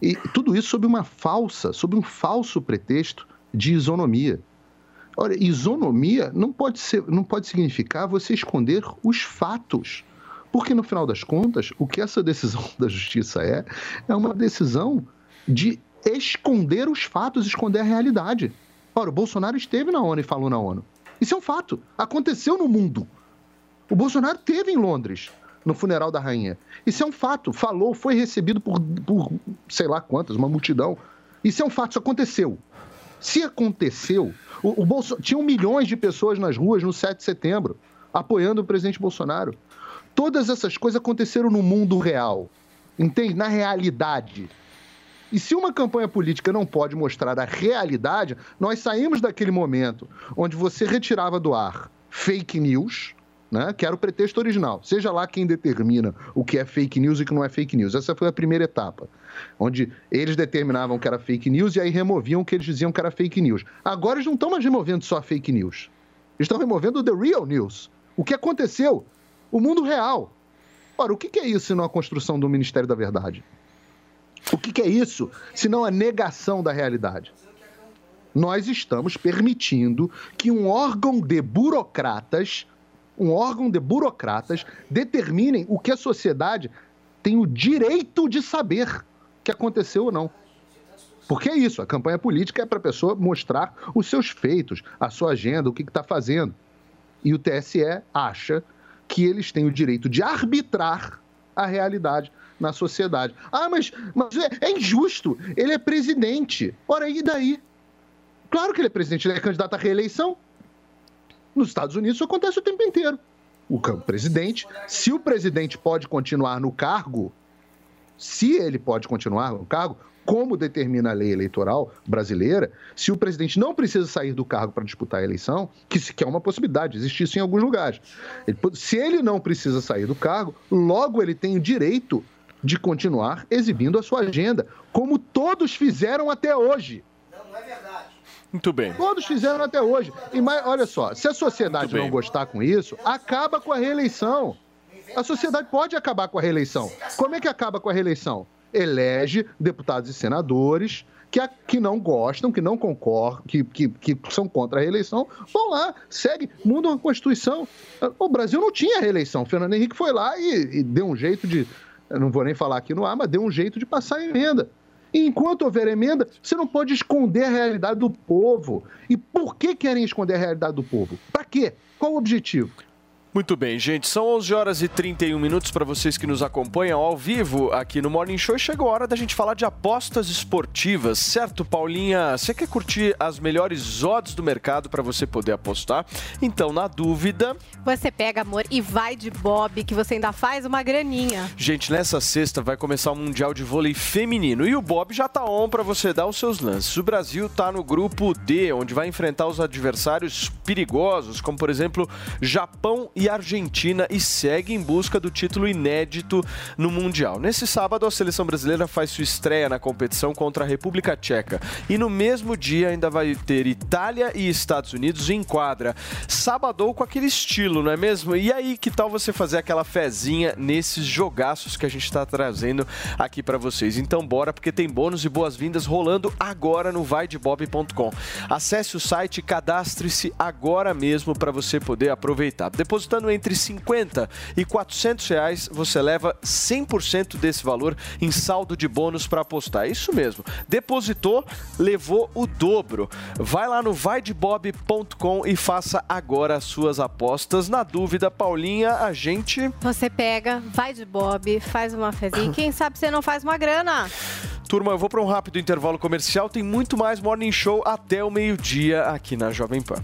E tudo isso sob uma falsa, sob um falso pretexto de isonomia. Olha, isonomia não pode, ser, não pode significar você esconder os fatos. Porque, no final das contas, o que essa decisão *laughs* da justiça é, é uma decisão de esconder os fatos, esconder a realidade. Ora, o Bolsonaro esteve na ONU e falou na ONU. Isso é um fato. Aconteceu no mundo. O Bolsonaro esteve em Londres, no funeral da rainha. Isso é um fato. Falou, foi recebido por, por sei lá quantas, uma multidão. Isso é um fato, isso aconteceu. Se aconteceu, o, o Bolso... tinham milhões de pessoas nas ruas no 7 de setembro, apoiando o presidente Bolsonaro. Todas essas coisas aconteceram no mundo real, entende? Na realidade. E se uma campanha política não pode mostrar a realidade, nós saímos daquele momento onde você retirava do ar fake news, né, que era o pretexto original. Seja lá quem determina o que é fake news e o que não é fake news. Essa foi a primeira etapa, onde eles determinavam que era fake news e aí removiam o que eles diziam que era fake news. Agora eles não estão mais removendo só fake news. Eles estão removendo the real news. O que aconteceu? O mundo real. Ora, o que é isso senão a construção do Ministério da Verdade? O que, que é isso senão a negação da realidade? Nós estamos permitindo que um órgão de burocratas, um órgão de burocratas, determinem o que a sociedade tem o direito de saber que aconteceu ou não. Porque é isso, a campanha política é para a pessoa mostrar os seus feitos, a sua agenda, o que está fazendo. E o TSE acha que eles têm o direito de arbitrar a realidade na sociedade. Ah, mas, mas é, é injusto. Ele é presidente. Ora, e daí? Claro que ele é presidente, ele é candidato à reeleição. Nos Estados Unidos isso acontece o tempo inteiro. O presidente, se o presidente pode continuar no cargo, se ele pode continuar no cargo, como determina a lei eleitoral brasileira, se o presidente não precisa sair do cargo para disputar a eleição, que, que é uma possibilidade, existe isso em alguns lugares. Ele se ele não precisa sair do cargo, logo ele tem o direito de continuar exibindo a sua agenda, como todos fizeram até hoje. Muito bem. Todos fizeram até hoje. E mais, olha só, se a sociedade não gostar com isso, acaba com a reeleição. A sociedade pode acabar com a reeleição. Como é que acaba com a reeleição? Elege deputados e senadores que, a- que não gostam, que não concordam, que, que, que são contra a reeleição, vão lá, segue, mudam a Constituição. O Brasil não tinha reeleição. O Fernando Henrique foi lá e, e deu um jeito de. Eu não vou nem falar aqui no ar, mas deu um jeito de passar a emenda. E enquanto houver emenda, você não pode esconder a realidade do povo. E por que querem esconder a realidade do povo? Para quê? Qual o objetivo? Muito bem, gente. São 11 horas e 31 minutos para vocês que nos acompanham ao vivo aqui no Morning Show. Chegou a hora da gente falar de apostas esportivas, certo, Paulinha? Você quer curtir as melhores odds do mercado para você poder apostar? Então, na dúvida, Você pega, amor, e vai de Bob, que você ainda faz uma graninha. Gente, nessa sexta vai começar o Mundial de Vôlei Feminino e o Bob já tá on para você dar os seus lances. O Brasil tá no grupo D, onde vai enfrentar os adversários perigosos, como por exemplo Japão e Argentina, e segue em busca do título inédito no Mundial. Nesse sábado, a seleção brasileira faz sua estreia na competição contra a República Tcheca. E no mesmo dia ainda vai ter Itália e Estados Unidos em quadra. Sabadou com aquele estilo, não é mesmo? E aí, que tal você fazer aquela fezinha nesses jogaços que a gente está trazendo aqui para vocês? Então bora, porque tem bônus e boas-vindas rolando agora no vaidebob.com. Acesse o site e cadastre-se agora mesmo para você poder aproveitar. Depositando entre 50 e 400 reais, você leva 100% desse valor em saldo de bônus para apostar. Isso mesmo. Depositou, levou o dobro. Vai lá no vaidebob.com e faça agora as suas apostas. Na dúvida, Paulinha, a gente Você pega, vai de Bob, faz uma fezinha. Quem sabe você não faz uma grana? Turma, eu vou para um rápido intervalo comercial. Tem muito mais Morning Show até o meio-dia aqui na Jovem Pan.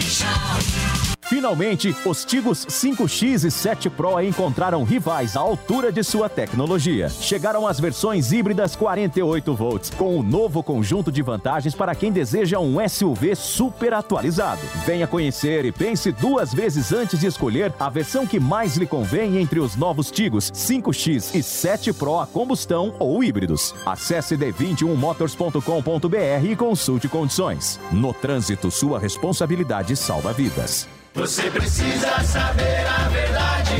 Show. Finalmente, os Tigos 5X e 7 Pro encontraram rivais à altura de sua tecnologia. Chegaram as versões híbridas 48 volts, com o novo conjunto de vantagens para quem deseja um SUV super atualizado. Venha conhecer e pense duas vezes antes de escolher a versão que mais lhe convém entre os novos Tigos 5X e 7 Pro a combustão ou híbridos. Acesse d21motors.com.br e consulte condições. No trânsito, sua responsabilidade salva vidas. Você precisa saber a verdade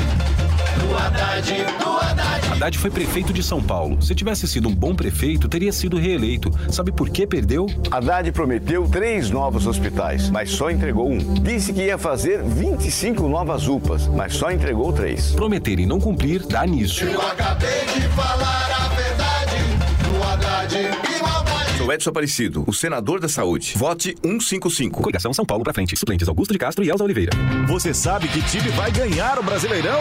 do Haddad, do Haddad. Haddad foi prefeito de São Paulo. Se tivesse sido um bom prefeito, teria sido reeleito. Sabe por que perdeu? Haddad prometeu três novos hospitais, mas só entregou um. Disse que ia fazer 25 novas UPAs, mas só entregou três. Prometer e não cumprir dá nisso. Eu acabei de falar a verdade do Haddad Edson Aparecido, o senador da saúde. Vote 155. Coligação São Paulo pra frente. Suplentes Augusto de Castro e Elza Oliveira. Você sabe que time vai ganhar o Brasileirão?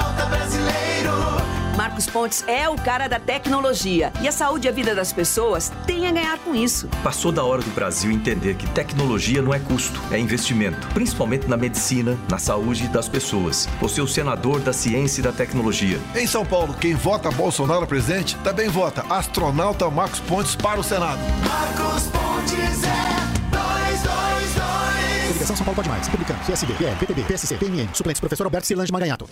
Marcos Pontes é o cara da tecnologia e a saúde e a vida das pessoas têm a ganhar com isso. Passou da hora do Brasil entender que tecnologia não é custo, é investimento, principalmente na medicina, na saúde das pessoas. Você é o senador da ciência e da tecnologia. Em São Paulo, quem vota Bolsonaro presidente também vota astronauta Marcos Pontes para o Senado. Marcos Pontes é 222. Coligação São Paulo Pode Mais. Republicano, PSB, PL, PTB, PSC, PMN. Suplentes, professor Alberto Silange Maganhato.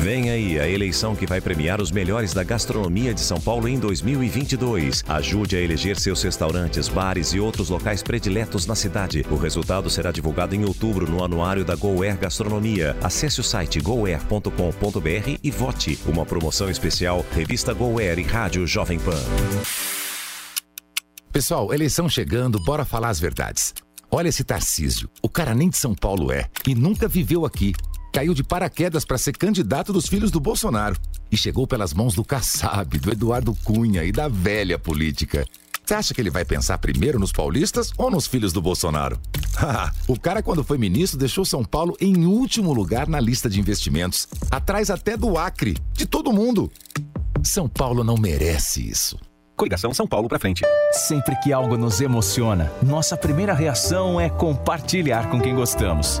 Vem aí a eleição que vai premiar os melhores da gastronomia de São Paulo em 2022. Ajude a eleger seus restaurantes, bares e outros locais prediletos na cidade. O resultado será divulgado em outubro no anuário da GoAir Gastronomia. Acesse o site goair.com.br e vote. Uma promoção especial, revista GoAir e Rádio Jovem Pan. Pessoal, eleição chegando, bora falar as verdades. Olha esse Tarcísio, o cara nem de São Paulo é e nunca viveu aqui. Caiu de paraquedas para ser candidato dos filhos do Bolsonaro e chegou pelas mãos do Kassab, do Eduardo Cunha e da velha política. Você acha que ele vai pensar primeiro nos paulistas ou nos filhos do Bolsonaro? *laughs* o cara, quando foi ministro, deixou São Paulo em último lugar na lista de investimentos, atrás até do Acre, de todo mundo. São Paulo não merece isso. Coligação São Paulo pra frente. Sempre que algo nos emociona, nossa primeira reação é compartilhar com quem gostamos.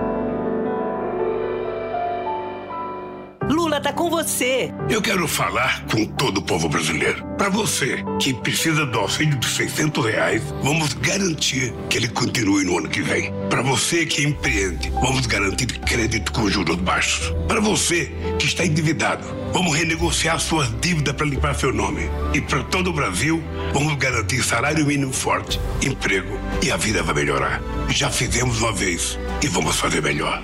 tá com você. Eu quero falar com todo o povo brasileiro. Para você que precisa do auxílio de 600 reais, vamos garantir que ele continue no ano que vem. Para você que empreende, vamos garantir crédito com juros baixos. Para você que está endividado, vamos renegociar suas dívidas para limpar seu nome. E para todo o Brasil, vamos garantir salário mínimo forte, emprego e a vida vai melhorar. Já fizemos uma vez e vamos fazer melhor.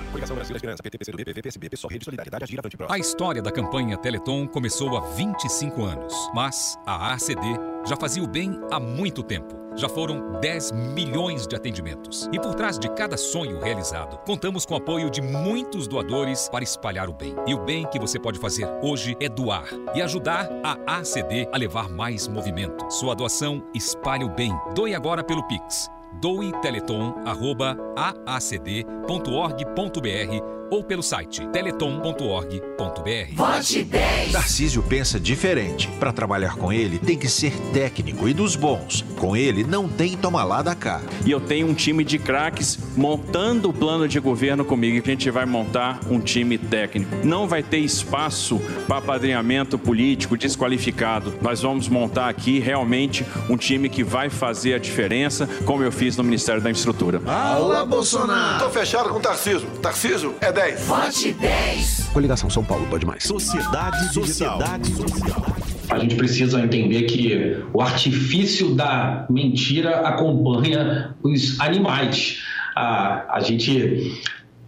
A história da campanha Teleton começou há 25 anos, mas a ACD já fazia o bem há muito tempo. Já foram 10 milhões de atendimentos. E por trás de cada sonho realizado, contamos com o apoio de muitos doadores para espalhar o bem. E o bem que você pode fazer hoje é doar e ajudar a ACD a levar mais movimento. Sua doação espalha o bem. Doe agora pelo Pix doeteleton.aacd.org.br ou pelo site teleton.org.br. Vote 10. Tarcísio pensa diferente. Para trabalhar com ele, tem que ser técnico e dos bons. Com ele, não tem toma lá da cá. E eu tenho um time de craques montando o plano de governo comigo. A gente vai montar um time técnico. Não vai ter espaço para apadrinhamento político desqualificado. Nós vamos montar aqui realmente um time que vai fazer a diferença, como eu fiz no Ministério da Infraestrutura. Alá, Bolsonaro! Tô fechado com o Tarcísio. Tarcísio é 10. Vote 10. Coligação São Paulo pode mais. Sociedade Sociedade Digital. A gente precisa entender que o artifício da mentira acompanha os animais. A, a gente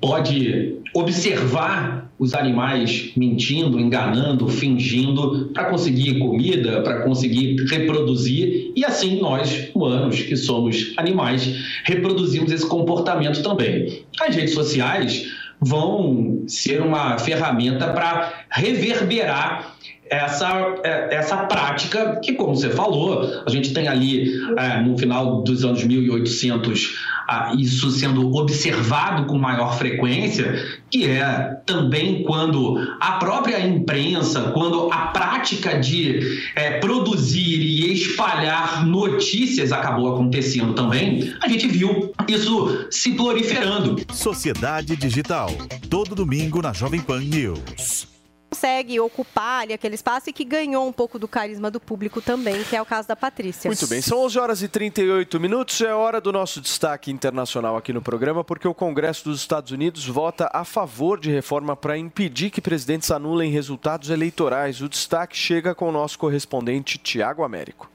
pode observar os animais mentindo, enganando, fingindo para conseguir comida, para conseguir reproduzir e assim nós, humanos, que somos animais, reproduzimos esse comportamento também. As redes sociais vão ser uma ferramenta para reverberar essa, essa prática que, como você falou, a gente tem ali é, no final dos anos 1800 ah, isso sendo observado com maior frequência, que é também quando a própria imprensa, quando a prática de é, produzir e espalhar notícias acabou acontecendo também, a gente viu isso se proliferando. Sociedade Digital, todo domingo na Jovem Pan News consegue ocupar ali aquele espaço e que ganhou um pouco do carisma do público também, que é o caso da Patrícia. Muito bem, são 11 horas e 38 minutos, é hora do nosso destaque internacional aqui no programa, porque o Congresso dos Estados Unidos vota a favor de reforma para impedir que presidentes anulem resultados eleitorais. O destaque chega com o nosso correspondente Tiago Américo.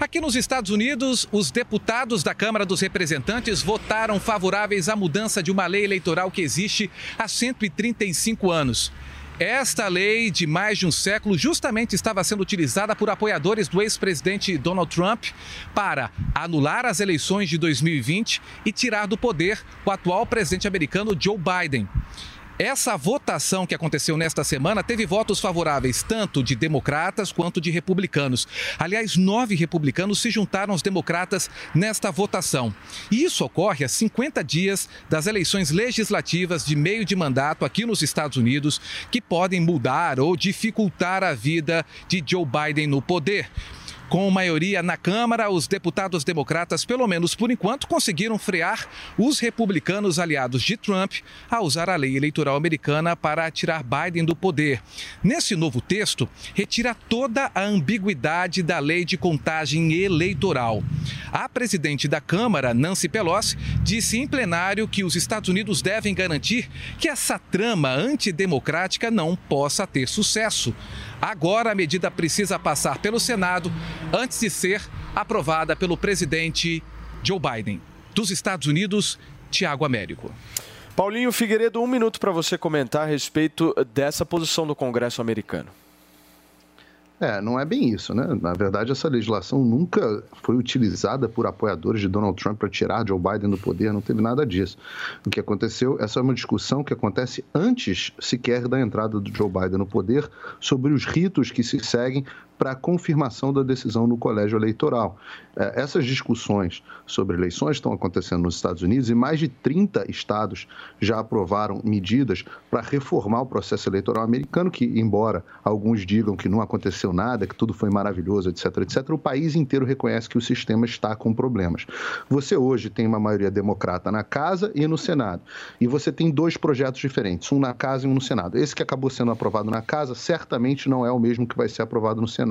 Aqui nos Estados Unidos, os deputados da Câmara dos Representantes votaram favoráveis à mudança de uma lei eleitoral que existe há 135 anos. Esta lei de mais de um século justamente estava sendo utilizada por apoiadores do ex-presidente Donald Trump para anular as eleições de 2020 e tirar do poder o atual presidente americano Joe Biden. Essa votação que aconteceu nesta semana teve votos favoráveis tanto de democratas quanto de republicanos. Aliás, nove republicanos se juntaram aos democratas nesta votação. E isso ocorre a 50 dias das eleições legislativas de meio de mandato aqui nos Estados Unidos, que podem mudar ou dificultar a vida de Joe Biden no poder. Com maioria na Câmara, os deputados democratas, pelo menos por enquanto, conseguiram frear os republicanos aliados de Trump a usar a lei eleitoral americana para tirar Biden do poder. Nesse novo texto, retira toda a ambiguidade da lei de contagem eleitoral. A presidente da Câmara, Nancy Pelosi, disse em plenário que os Estados Unidos devem garantir que essa trama antidemocrática não possa ter sucesso. Agora a medida precisa passar pelo Senado antes de ser aprovada pelo presidente Joe Biden. Dos Estados Unidos, Tiago Américo. Paulinho Figueiredo, um minuto para você comentar a respeito dessa posição do Congresso americano. É, não é bem isso, né? Na verdade, essa legislação nunca foi utilizada por apoiadores de Donald Trump para tirar Joe Biden do poder, não teve nada disso. O que aconteceu, essa é uma discussão que acontece antes sequer da entrada do Joe Biden no poder sobre os ritos que se seguem para a confirmação da decisão no colégio eleitoral. É, essas discussões sobre eleições estão acontecendo nos Estados Unidos e mais de 30 estados já aprovaram medidas para reformar o processo eleitoral americano, que, embora alguns digam que não aconteceu nada, que tudo foi maravilhoso, etc, etc, o país inteiro reconhece que o sistema está com problemas. Você hoje tem uma maioria democrata na casa e no Senado. E você tem dois projetos diferentes, um na casa e um no Senado. Esse que acabou sendo aprovado na casa certamente não é o mesmo que vai ser aprovado no Senado.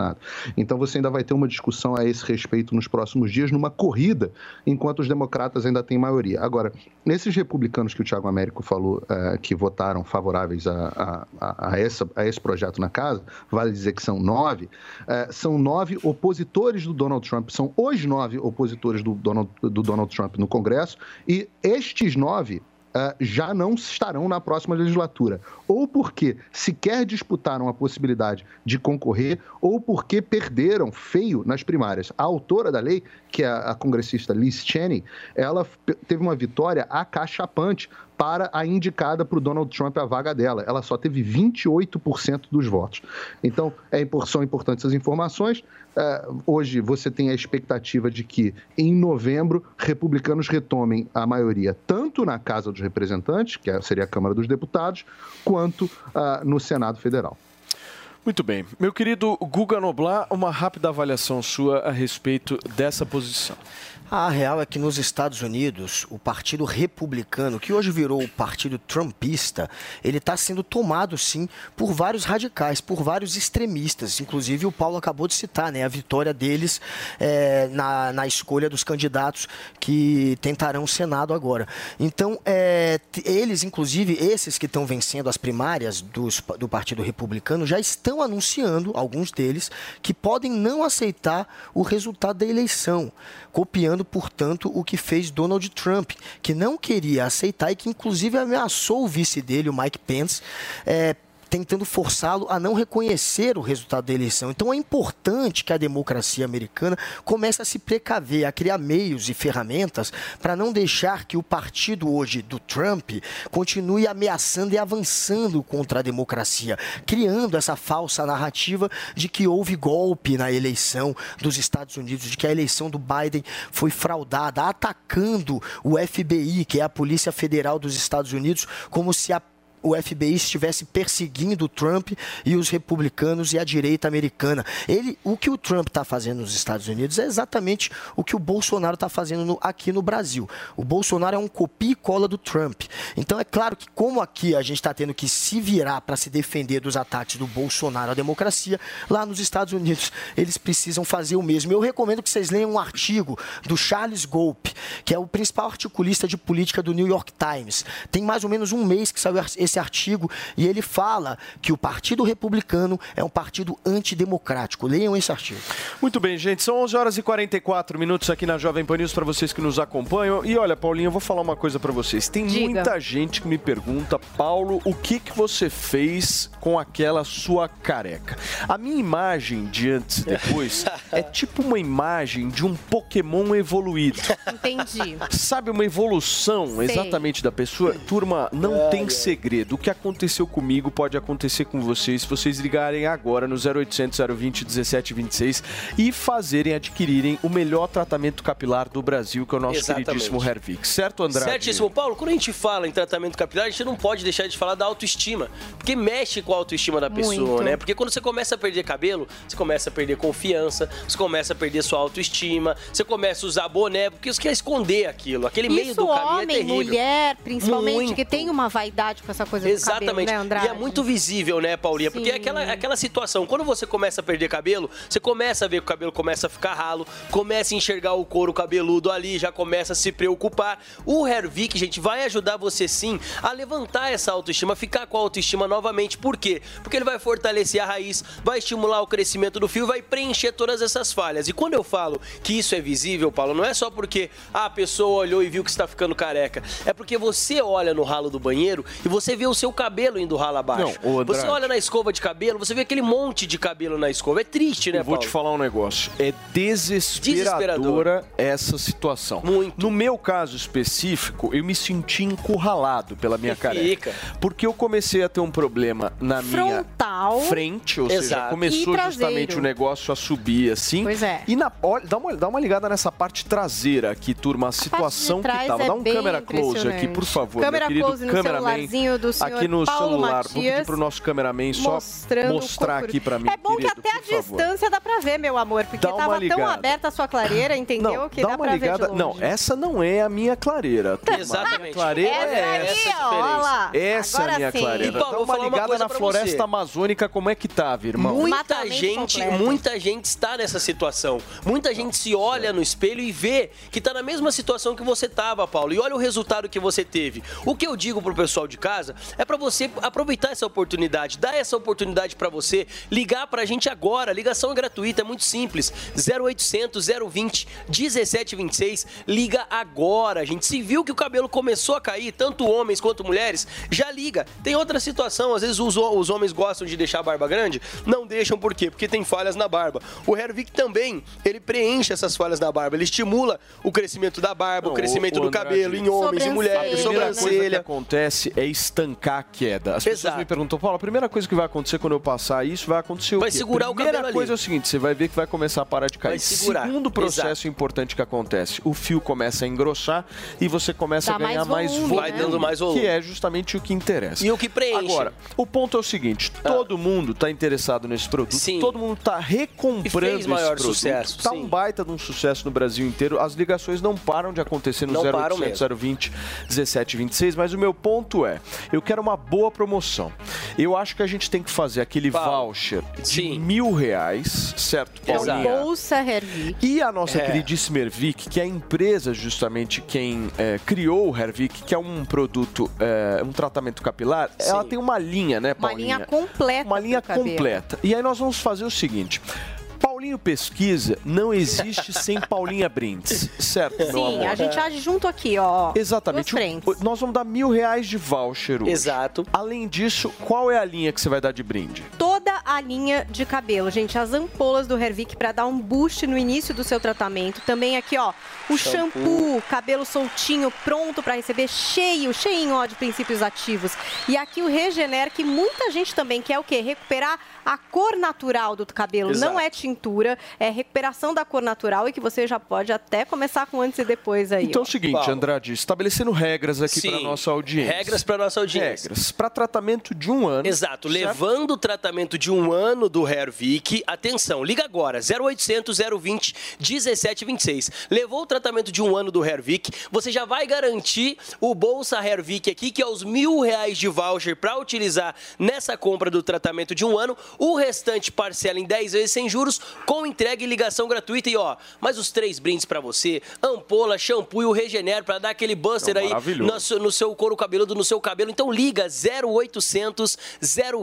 Então você ainda vai ter uma discussão a esse respeito nos próximos dias, numa corrida, enquanto os democratas ainda têm maioria. Agora, esses republicanos que o Tiago Américo falou, uh, que votaram favoráveis a, a, a, essa, a esse projeto na casa, vale dizer que são nove, uh, são nove opositores do Donald Trump, são os nove opositores do Donald, do Donald Trump no Congresso, e estes nove Uh, já não estarão na próxima legislatura. Ou porque sequer disputaram a possibilidade de concorrer, ou porque perderam feio nas primárias. A autora da lei, que é a congressista Liz Cheney, ela teve uma vitória acachapante para a indicada para o Donald Trump a vaga dela. Ela só teve 28% dos votos. Então, é, são importantes as informações. É, hoje você tem a expectativa de que, em novembro, republicanos retomem a maioria tanto na Casa dos Representantes, que é, seria a Câmara dos Deputados, quanto uh, no Senado Federal. Muito bem. Meu querido Guga Noblar, uma rápida avaliação sua a respeito dessa posição. A real é que nos Estados Unidos, o Partido Republicano, que hoje virou o Partido Trumpista, ele está sendo tomado, sim, por vários radicais, por vários extremistas. Inclusive, o Paulo acabou de citar né, a vitória deles é, na, na escolha dos candidatos que tentarão o Senado agora. Então, é, eles, inclusive, esses que estão vencendo as primárias dos, do Partido Republicano, já estão anunciando, alguns deles, que podem não aceitar o resultado da eleição, copiando portanto, o que fez Donald Trump, que não queria aceitar e que, inclusive, ameaçou o vice dele, o Mike Pence, é, tentando forçá-lo a não reconhecer o resultado da eleição. Então é importante que a democracia americana comece a se precaver, a criar meios e ferramentas para não deixar que o partido hoje do Trump continue ameaçando e avançando contra a democracia, criando essa falsa narrativa de que houve golpe na eleição dos Estados Unidos, de que a eleição do Biden foi fraudada, atacando o FBI, que é a Polícia Federal dos Estados Unidos, como se a o FBI estivesse perseguindo o Trump e os republicanos e a direita americana. Ele, o que o Trump está fazendo nos Estados Unidos é exatamente o que o Bolsonaro está fazendo no, aqui no Brasil. O Bolsonaro é um copia e cola do Trump. Então é claro que como aqui a gente está tendo que se virar para se defender dos ataques do Bolsonaro à democracia, lá nos Estados Unidos eles precisam fazer o mesmo. Eu recomendo que vocês leiam um artigo do Charles Golpe, que é o principal articulista de política do New York Times. Tem mais ou menos um mês que saiu esse esse artigo e ele fala que o Partido Republicano é um partido antidemocrático. Leiam esse artigo. Muito bem, gente. São 11 horas e 44 minutos aqui na Jovem Pan News para vocês que nos acompanham. E olha, Paulinho, eu vou falar uma coisa para vocês. Tem Diga. muita gente que me pergunta, Paulo, o que, que você fez com aquela sua careca? A minha imagem de antes e depois *laughs* é tipo uma imagem de um Pokémon evoluído. Entendi. Sabe, uma evolução Sei. exatamente da pessoa? Turma, não tem segredo segredo. O que aconteceu comigo pode acontecer com vocês se vocês ligarem agora no 0800 020 1726 e fazerem, adquirirem o melhor tratamento capilar do Brasil, que é o nosso Exatamente. queridíssimo Hervix. Certo, André? Certíssimo. Paulo, quando a gente fala em tratamento capilar, a gente não pode deixar de falar da autoestima, porque mexe com a autoestima da pessoa, Muito. né? Porque quando você começa a perder cabelo, você começa a perder confiança, você começa a perder sua autoestima, você começa a usar boné, porque você quer esconder aquilo. Aquele Isso, meio do caminho é homem, é terrível. mulher, principalmente, Muito. que tem uma vaidade com essa coisa Exatamente. Cabelo, né, e é muito visível, né, Paulinha? Sim. Porque é aquela, aquela situação, quando você começa a perder cabelo, você começa a ver que o cabelo começa a ficar ralo, começa a enxergar o couro cabeludo ali, já começa a se preocupar. O Hervik, gente, vai ajudar você sim a levantar essa autoestima, ficar com a autoestima novamente. Por quê? Porque ele vai fortalecer a raiz, vai estimular o crescimento do fio, vai preencher todas essas falhas. E quando eu falo que isso é visível, Paulo, não é só porque ah, a pessoa olhou e viu que está ficando careca. É porque você olha no ralo do banheiro e você vê o seu cabelo indo ralo abaixo. Não, você olha na escova de cabelo, você vê aquele monte de cabelo na escova. É triste, né, eu Vou Paulo? te falar um negócio. É desesperadora essa situação. Muito. No meu caso específico, eu me senti encurralado pela minha careca. Porque eu comecei a ter um problema na Frontal. minha frontal. frente, ou seja, Exato. começou E justamente o negócio a subir assim. Pois é. E na, olha, dá, uma, dá uma ligada nessa parte traseira aqui, turma, a situação que trás tava. é Dá um câmera close aqui, por favor, Câmera meu querido close no cameraman. celularzinho do senhor aqui no Paulo celular. Vou pedir Matias, pro nosso cameraman só mostrar aqui pra mim, É bom querido, que até a distância dá pra ver, meu amor, porque uma tava tão aberta a sua clareira, entendeu? Não, que dá dá, uma pra ligada. ver de Não, longe. essa não é a minha clareira. turma. A Exatamente. clareira Essa é aí, essa. ó, olha lá. Essa é Agora a minha sim. clareira. E, Paulo, Dá vou uma falar uma ligada coisa na floresta você. amazônica, como é que tava, irmão? Muita gente, completo. muita gente está nessa situação. Muita gente se olha no espelho e vê que está na mesma situação que você estava, Paulo. E olha o resultado que você teve. O que eu digo pro pessoal de casa é para você aproveitar essa oportunidade, dar essa oportunidade para você, ligar pra gente agora. A ligação é gratuita, é muito simples. 0800 020 1726. Liga agora, gente. Se viu que o cabelo começou a cair, tanto homens quanto mulheres, já liga. Tem outra situação, às vezes os, os homens gostam de deixar a barba grande, não deixam por quê? Porque tem falhas na barba. O Hervik também, ele preenche essas falhas na barba, ele estimula o crescimento da barba, Não, o crescimento o- o do Andrade, cabelo em homens e A mulheres, primeira coisa que sobrancelha. acontece é estancar a queda. As pessoas Exato. me perguntam, Paulo, a primeira coisa que vai acontecer quando eu passar isso vai acontecer o Vai quê? segurar o primeira cabelo coisa ali. é o seguinte, você vai ver que vai começar a parar de cair. Vai segurar. Segundo processo Exato. importante que acontece, o fio começa a engrossar e você começa Dá a ganhar mais mais volume, volume, Vai dando mais volume. que é justamente o que interessa. E o que preenche. Agora, o ponto é o seguinte, todo mundo está interessado nesse produto, Ah. Sim. todo mundo está recomprando E fez esse maior produto. sucesso, Tá sim. um baita de um sucesso no Brasil inteiro. As ligações não param de acontecer no Não param 0800 mesmo. 020 1726, mas o meu ponto é, eu quero uma boa promoção. Eu acho que a gente tem que fazer aquele voucher de Sim. mil reais, certo, Paulinha? Bolsa Hervik. E a nossa É. queridíssima Hervik, que é a empresa justamente quem é, criou o Hervik, que é um produto, é, um tratamento capilar, ela tem uma linha, né, Uma Paulinha? linha completa. Uma linha completa. E aí nós vamos fazer o seguinte. Paulinho Pesquisa não existe sem Paulinha Brindes, certo, meu Sim, amor? a gente age junto aqui, ó. Exatamente. O- Nós vamos dar mil reais de voucher hoje. Exato. Além disso, qual é a linha que você vai dar de brinde? Toda a linha de cabelo, gente, as ampolas do Hervik para dar um boost no início do seu tratamento. Também aqui, ó, o Shampoo. shampoo, cabelo soltinho, pronto para receber, cheio, cheinho ó, de princípios ativos. E aqui o Regener, que muita gente também quer o quê? Recuperar a cor natural do cabelo. Exato. Não é tintura, é recuperação da cor natural e que você já pode até começar com antes e depois aí. Então é o seguinte, Paulo. Andrade, estabelecendo regras aqui para nossa audiência. Regras para nossa audiência. Regras para tratamento de um ano. Exato, certo? levando o tratamento de um ano do Hervik, atenção, liga agora, 0800 020 1726. Levou o tratamento de um ano do Hervik, você já vai garantir o Bolsa Hervik aqui, que é os mil reais de voucher para utilizar nessa compra do tratamento de um ano. O restante parcela em 10 vezes sem juros, com entrega e ligação gratuita. E ó, mais os três brindes para você: ampola, shampoo e o Regener para dar aquele buster Não, aí no seu- no seu couro cabeludo, no seu cabelo. Então liga 0800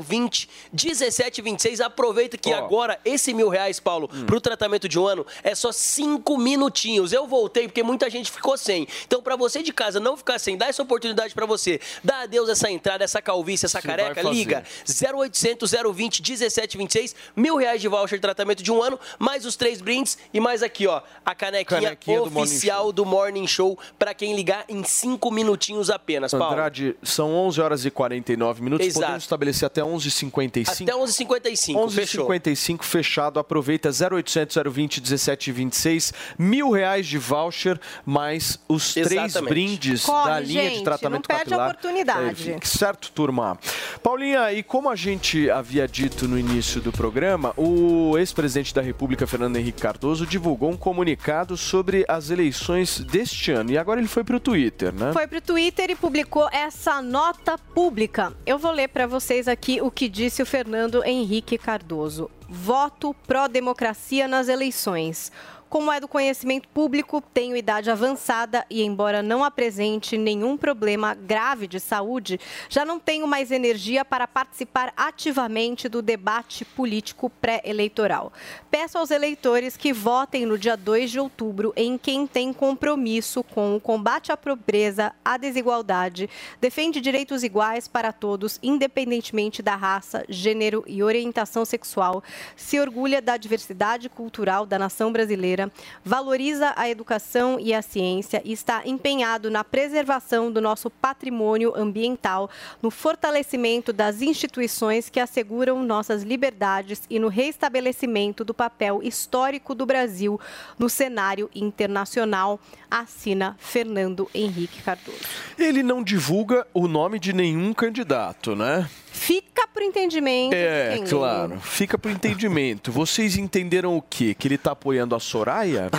020 1726. Aproveita que Ó. Hum. agora esse mil reais, Paulo, pro tratamento de um ano é só cinco minutinhos. Eu voltei porque muita gente ficou sem. Então, pra você de casa não ficar sem, dá essa oportunidade pra você. Dá adeus essa entrada, essa calvície, essa Você careca. Liga 0800 020 1726. Mil reais de voucher de tratamento de um ano, mais os três brindes e mais aqui, ó, a canequinha, Canequinha do Morning oficial do Morning Show pra quem ligar em cinco minutinhos apenas, Paulo. Andrade, são 11 horas e 49 minutos. Exato. Podemos estabelecer até 11h55. Até 11h55, fechou. 11h55 fechado. Aproveita 0800 020 1726. Mil reais de voucher, mais os três Exatamente. brindes Corre, da linha gente, de tratamento não perde a oportunidade. É, certo, turma? Paulinha, e como a gente havia dito no início do programa, o ex-presidente da República, Fernando Henrique Cardoso, divulgou um comunicado sobre as eleições deste ano. E agora ele foi para o Twitter, né? Foi pro Twitter e publicou essa nota pública. Eu vou ler para vocês aqui o que disse o Fernando Henrique Cardoso. Voto pró-democracia nas eleições. Como é do conhecimento público, tenho idade avançada e, embora não apresente nenhum problema grave de saúde, já não tenho mais energia para participar ativamente do debate político pré-eleitoral. Peço aos eleitores que votem no dia 2 de outubro em quem tem compromisso com o combate à pobreza, à desigualdade, defende direitos iguais para todos, independentemente da raça, gênero e orientação sexual, se orgulha da diversidade cultural da nação brasileira valoriza a educação e a ciência e está empenhado na preservação do nosso patrimônio ambiental, no fortalecimento das instituições que asseguram nossas liberdades e no restabelecimento do papel histórico do Brasil no cenário internacional, assina Fernando Henrique Cardoso. Ele não divulga o nome de nenhum candidato, né? Fica por entendimento. É, claro. Fica pro entendimento. Vocês entenderam o quê? Que ele tá apoiando a Soraya? *laughs*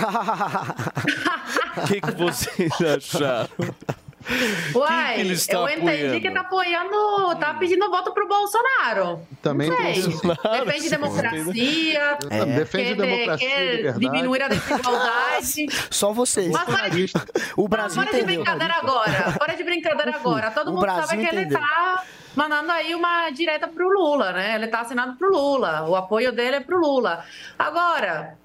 O que, que vocês acharam? *laughs* Uai, que eu entendi apoiando? que tá apoiando, tá pedindo voto pro Bolsonaro. Também Não sei. isso. Defende democracia, É. Defende quer, democracia, quer diminuir a desigualdade. *laughs* Só vocês. Mas para de, *laughs* O Brasil para de entendeu. brincadeira agora. Para de brincadeira agora. Todo O mundo Brasil sabe que ele entendeu. tá mandando aí uma direta pro Lula, né? Ele tá assinando pro Lula. O apoio dele é pro Lula. Agora,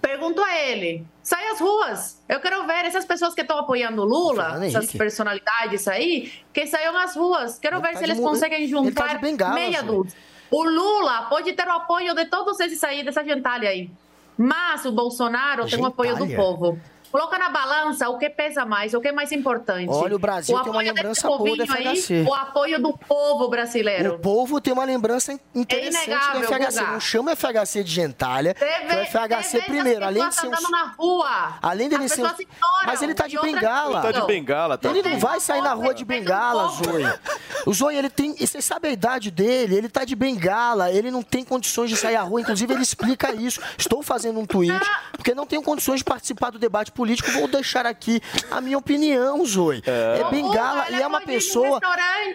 pergunto a ele. Sai às ruas. Eu quero ver essas pessoas que estão apoiando o Lula, essas personalidades aí, que saiam às ruas. Quero ver tá se eles conseguem ele tá juntar de bengala, meia dúzia. O Lula pode ter o apoio de todos esses aí, dessa gentalha aí. Mas o Bolsonaro tem o apoio do Gentalha? povo. Coloca na balança o que pesa mais, o que é mais importante. Olha, o Brasil tem uma lembrança boa do povinho aí, FHC. o apoio do povo brasileiro. O povo tem uma lembrança interessante inegável, do FHC. Não chama o FHC de gentalha. Foi o FHC primeiro. as Além de ser um. andando na rua. Além dele ser. ignoram Mas ele tá de bengala. Tá de bengala, tá? Ele não vai sair na rua de bengala, Zoe. O Zoe, ele tem. e Você sabe a idade dele? Ele tá de bengala, ele não tem condições de sair à rua. Inclusive, ele explica isso. Estou fazendo um tweet, porque não tenho condições de participar do debate político. Vou deixar aqui a minha opinião, Zoe. É, bengala e é uma pessoa.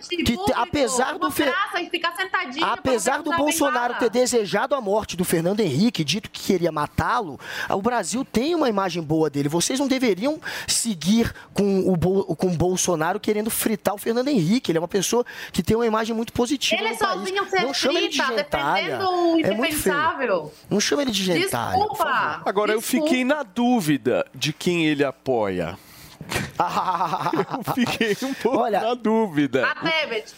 Que, público, apesar do Fe- Apesar do Bolsonaro ter desejado a morte do Fernando Henrique, dito que queria matá-lo, o Brasil tem uma imagem boa dele. Vocês não deveriam seguir com o, Bol- com o Bolsonaro querendo fritar o Fernando Henrique. Ele é uma pessoa que tem uma imagem muito positiva Ele no país. sozinho se Não chama ele de gentalha. defendendo o É muito feio. indefensável. Não chama ele de gentalha. Desculpa. Agora, eu fiquei na dúvida de quem ele apoia. *laughs* eu fiquei um pouco na dúvida. A Tebet.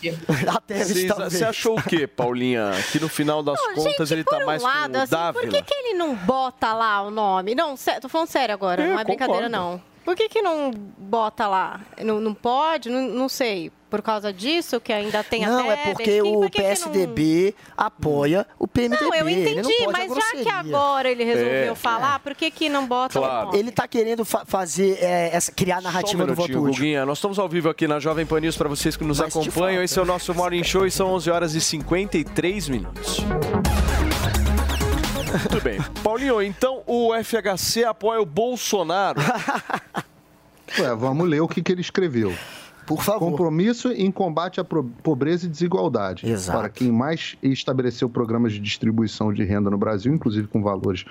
Vocês- talvez. Você achou o quê, Paulinha? Que no final das contas ele tá um mais lado, com o assim, por que, que ele não bota lá o nome? Não, sé- tô falando sério agora, Eu não é brincadeira, concordo. não. Por que, que não bota lá? Não, não pode? Não, não sei. Por causa disso que ainda tem Não, a é Tebet? porque o por que que não- PSDB apoia o PMDB. Não, eu ele não entendi, pode mas já que agora ele resolveu É. falar, por que, que não bota o nome? Ele tá querendo fa- fazer é, essa, criar a Só um narrativa do voto. Guguinha. Nós estamos ao vivo aqui na Jovem Pan News para vocês que nos Mas acompanham. Esse é o nosso Morning Show e são 11 horas e 53 minutos. Muito bem. *laughs* Paulinho, então o FHC apoia o Bolsonaro. *laughs* Ué, vamos ler o que, que ele escreveu. Por favor. Compromisso em combate à pobreza e desigualdade. Exato. Para quem mais estabeleceu programas de distribuição de renda no Brasil, inclusive com valores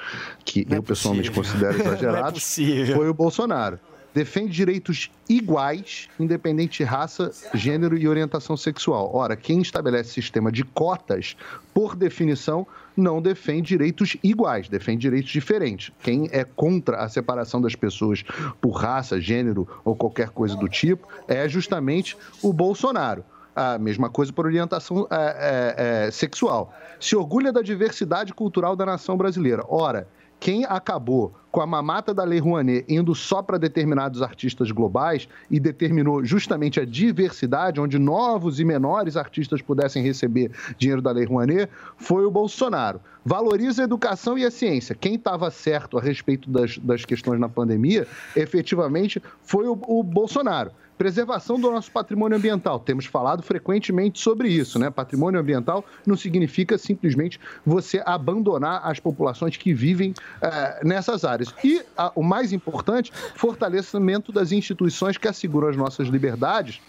que eu pessoalmente considero *laughs* Não é exagerados, possível. foi o Bolsonaro. Defende direitos iguais, independente de raça, gênero e orientação sexual. Ora, quem estabelece sistema de cotas, por definição, não defende direitos iguais, defende direitos diferentes. Quem é contra a separação das pessoas por raça, gênero ou qualquer coisa do tipo é justamente o Bolsonaro. A mesma coisa por orientação é, é, é, sexual. Se orgulha da diversidade cultural da nação brasileira. Ora, quem acabou com a mamata da Lei Rouanet indo só para determinados artistas globais e determinou justamente a diversidade, onde novos e menores artistas pudessem receber dinheiro da Lei Rouanet, foi o Bolsonaro. Valoriza a educação e a ciência. Quem estava certo a respeito das, das questões na pandemia, efetivamente, foi o, o Bolsonaro. Preservação do nosso patrimônio ambiental. Temos falado frequentemente sobre isso, né? Patrimônio ambiental não significa simplesmente você abandonar as populações que vivem eh, nessas áreas. E o mais importante, fortalecimento das instituições que asseguram as nossas liberdades.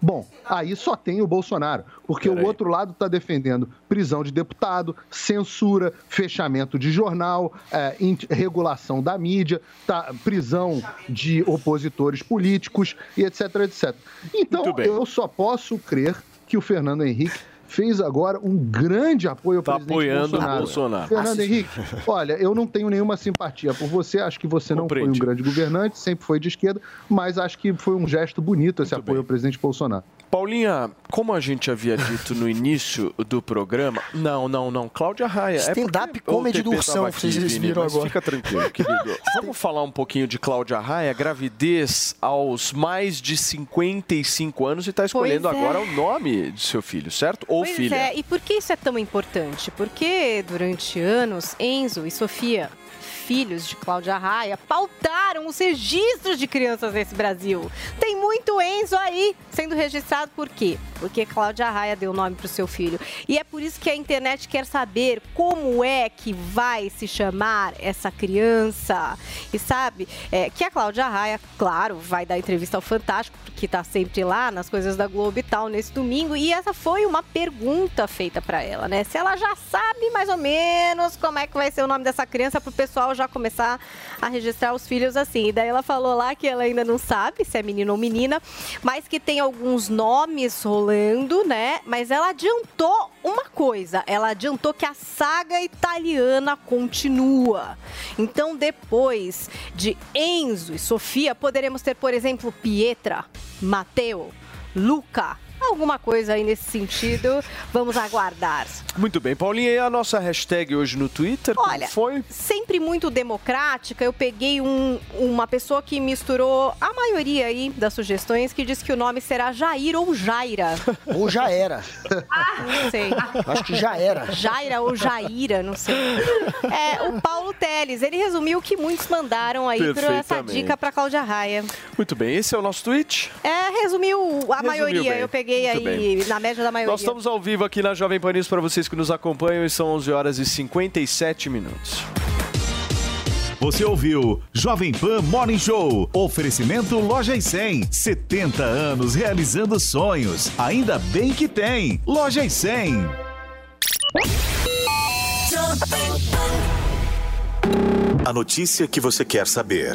Bom, aí só tem o Bolsonaro, porque o outro lado está defendendo prisão de deputado, censura, fechamento de jornal, in- regulação da mídia, tá, prisão de opositores políticos e etc, etc. Então, eu só posso crer que o Fernando Henrique fez agora um grande apoio ao Tá presidente apoiando o Bolsonaro. Bolsonaro. Fernando Henrique, olha, eu não tenho nenhuma simpatia por você, acho que você não foi um grande governante, sempre foi de esquerda, mas acho que foi um gesto bonito esse apoio ao presidente Bolsonaro. Paulinha, como a gente havia dito no início do programa, não, não, não, Cláudia Raia. Stand-up é comedy do Ursão, aqui, vocês viram agora. Fica tranquilo, querido. *laughs* Vamos falar um pouquinho de Cláudia Raia, gravidez aos mais de 55 anos e está escolhendo é. agora o nome de seu filho, certo? Ou Pois filha. é, e por que isso é tão importante? Porque durante anos, Enzo e Sofia, filhos de Cláudia Raia, pautaram os registros de crianças nesse Brasil. Tem muito Enzo aí sendo registrado por quê? Porque Cláudia Raia deu o nome para o seu filho. E é por isso que a internet quer saber como é que vai se chamar essa criança. E sabe é, que a Cláudia Raia, claro, vai dar entrevista ao Fantástico, que tá sempre lá nas coisas da Globo e tal, nesse domingo. E essa foi uma pergunta feita para ela, né? Se ela já sabe mais ou menos como é que vai ser o nome dessa criança para o pessoal já começar a registrar os filhos assim. E daí ela falou lá que ela ainda não sabe se é menino ou menina, mas que tem alguns nomes rolando, né? Mas ela adiantou uma coisa, ela adiantou que a saga italiana continua. Então, depois de Enzo e Sofia, poderemos ter, por exemplo, Pietra, Matteo, Luca, alguma coisa aí nesse sentido. Vamos aguardar. Muito bem, Paulinha, e a nossa hashtag hoje no Twitter? como Olha, foi? sempre muito democrática, eu peguei um- uma pessoa que misturou a maioria aí das sugestões, que disse que o nome será Jair ou Jaira. *laughs* Ou já era. Não sei. Acho que já era. Jaira ou Jaira, não sei. É, o Paulo Teles, ele resumiu o que muitos mandaram aí para essa dica para Cláudia Raia. Muito bem, esse é o nosso tweet. É, resumiu a maioria, bem. eu peguei Muito aí bem. na média da maioria. Nós estamos ao vivo aqui na Jovem Pan News para vocês que nos acompanham e são 11 horas e 57 minutos. Você ouviu Jovem Pan Morning Show. Oferecimento Loja e 100. 70 anos realizando sonhos. Ainda bem que tem. Loja e 100. A notícia que você quer saber.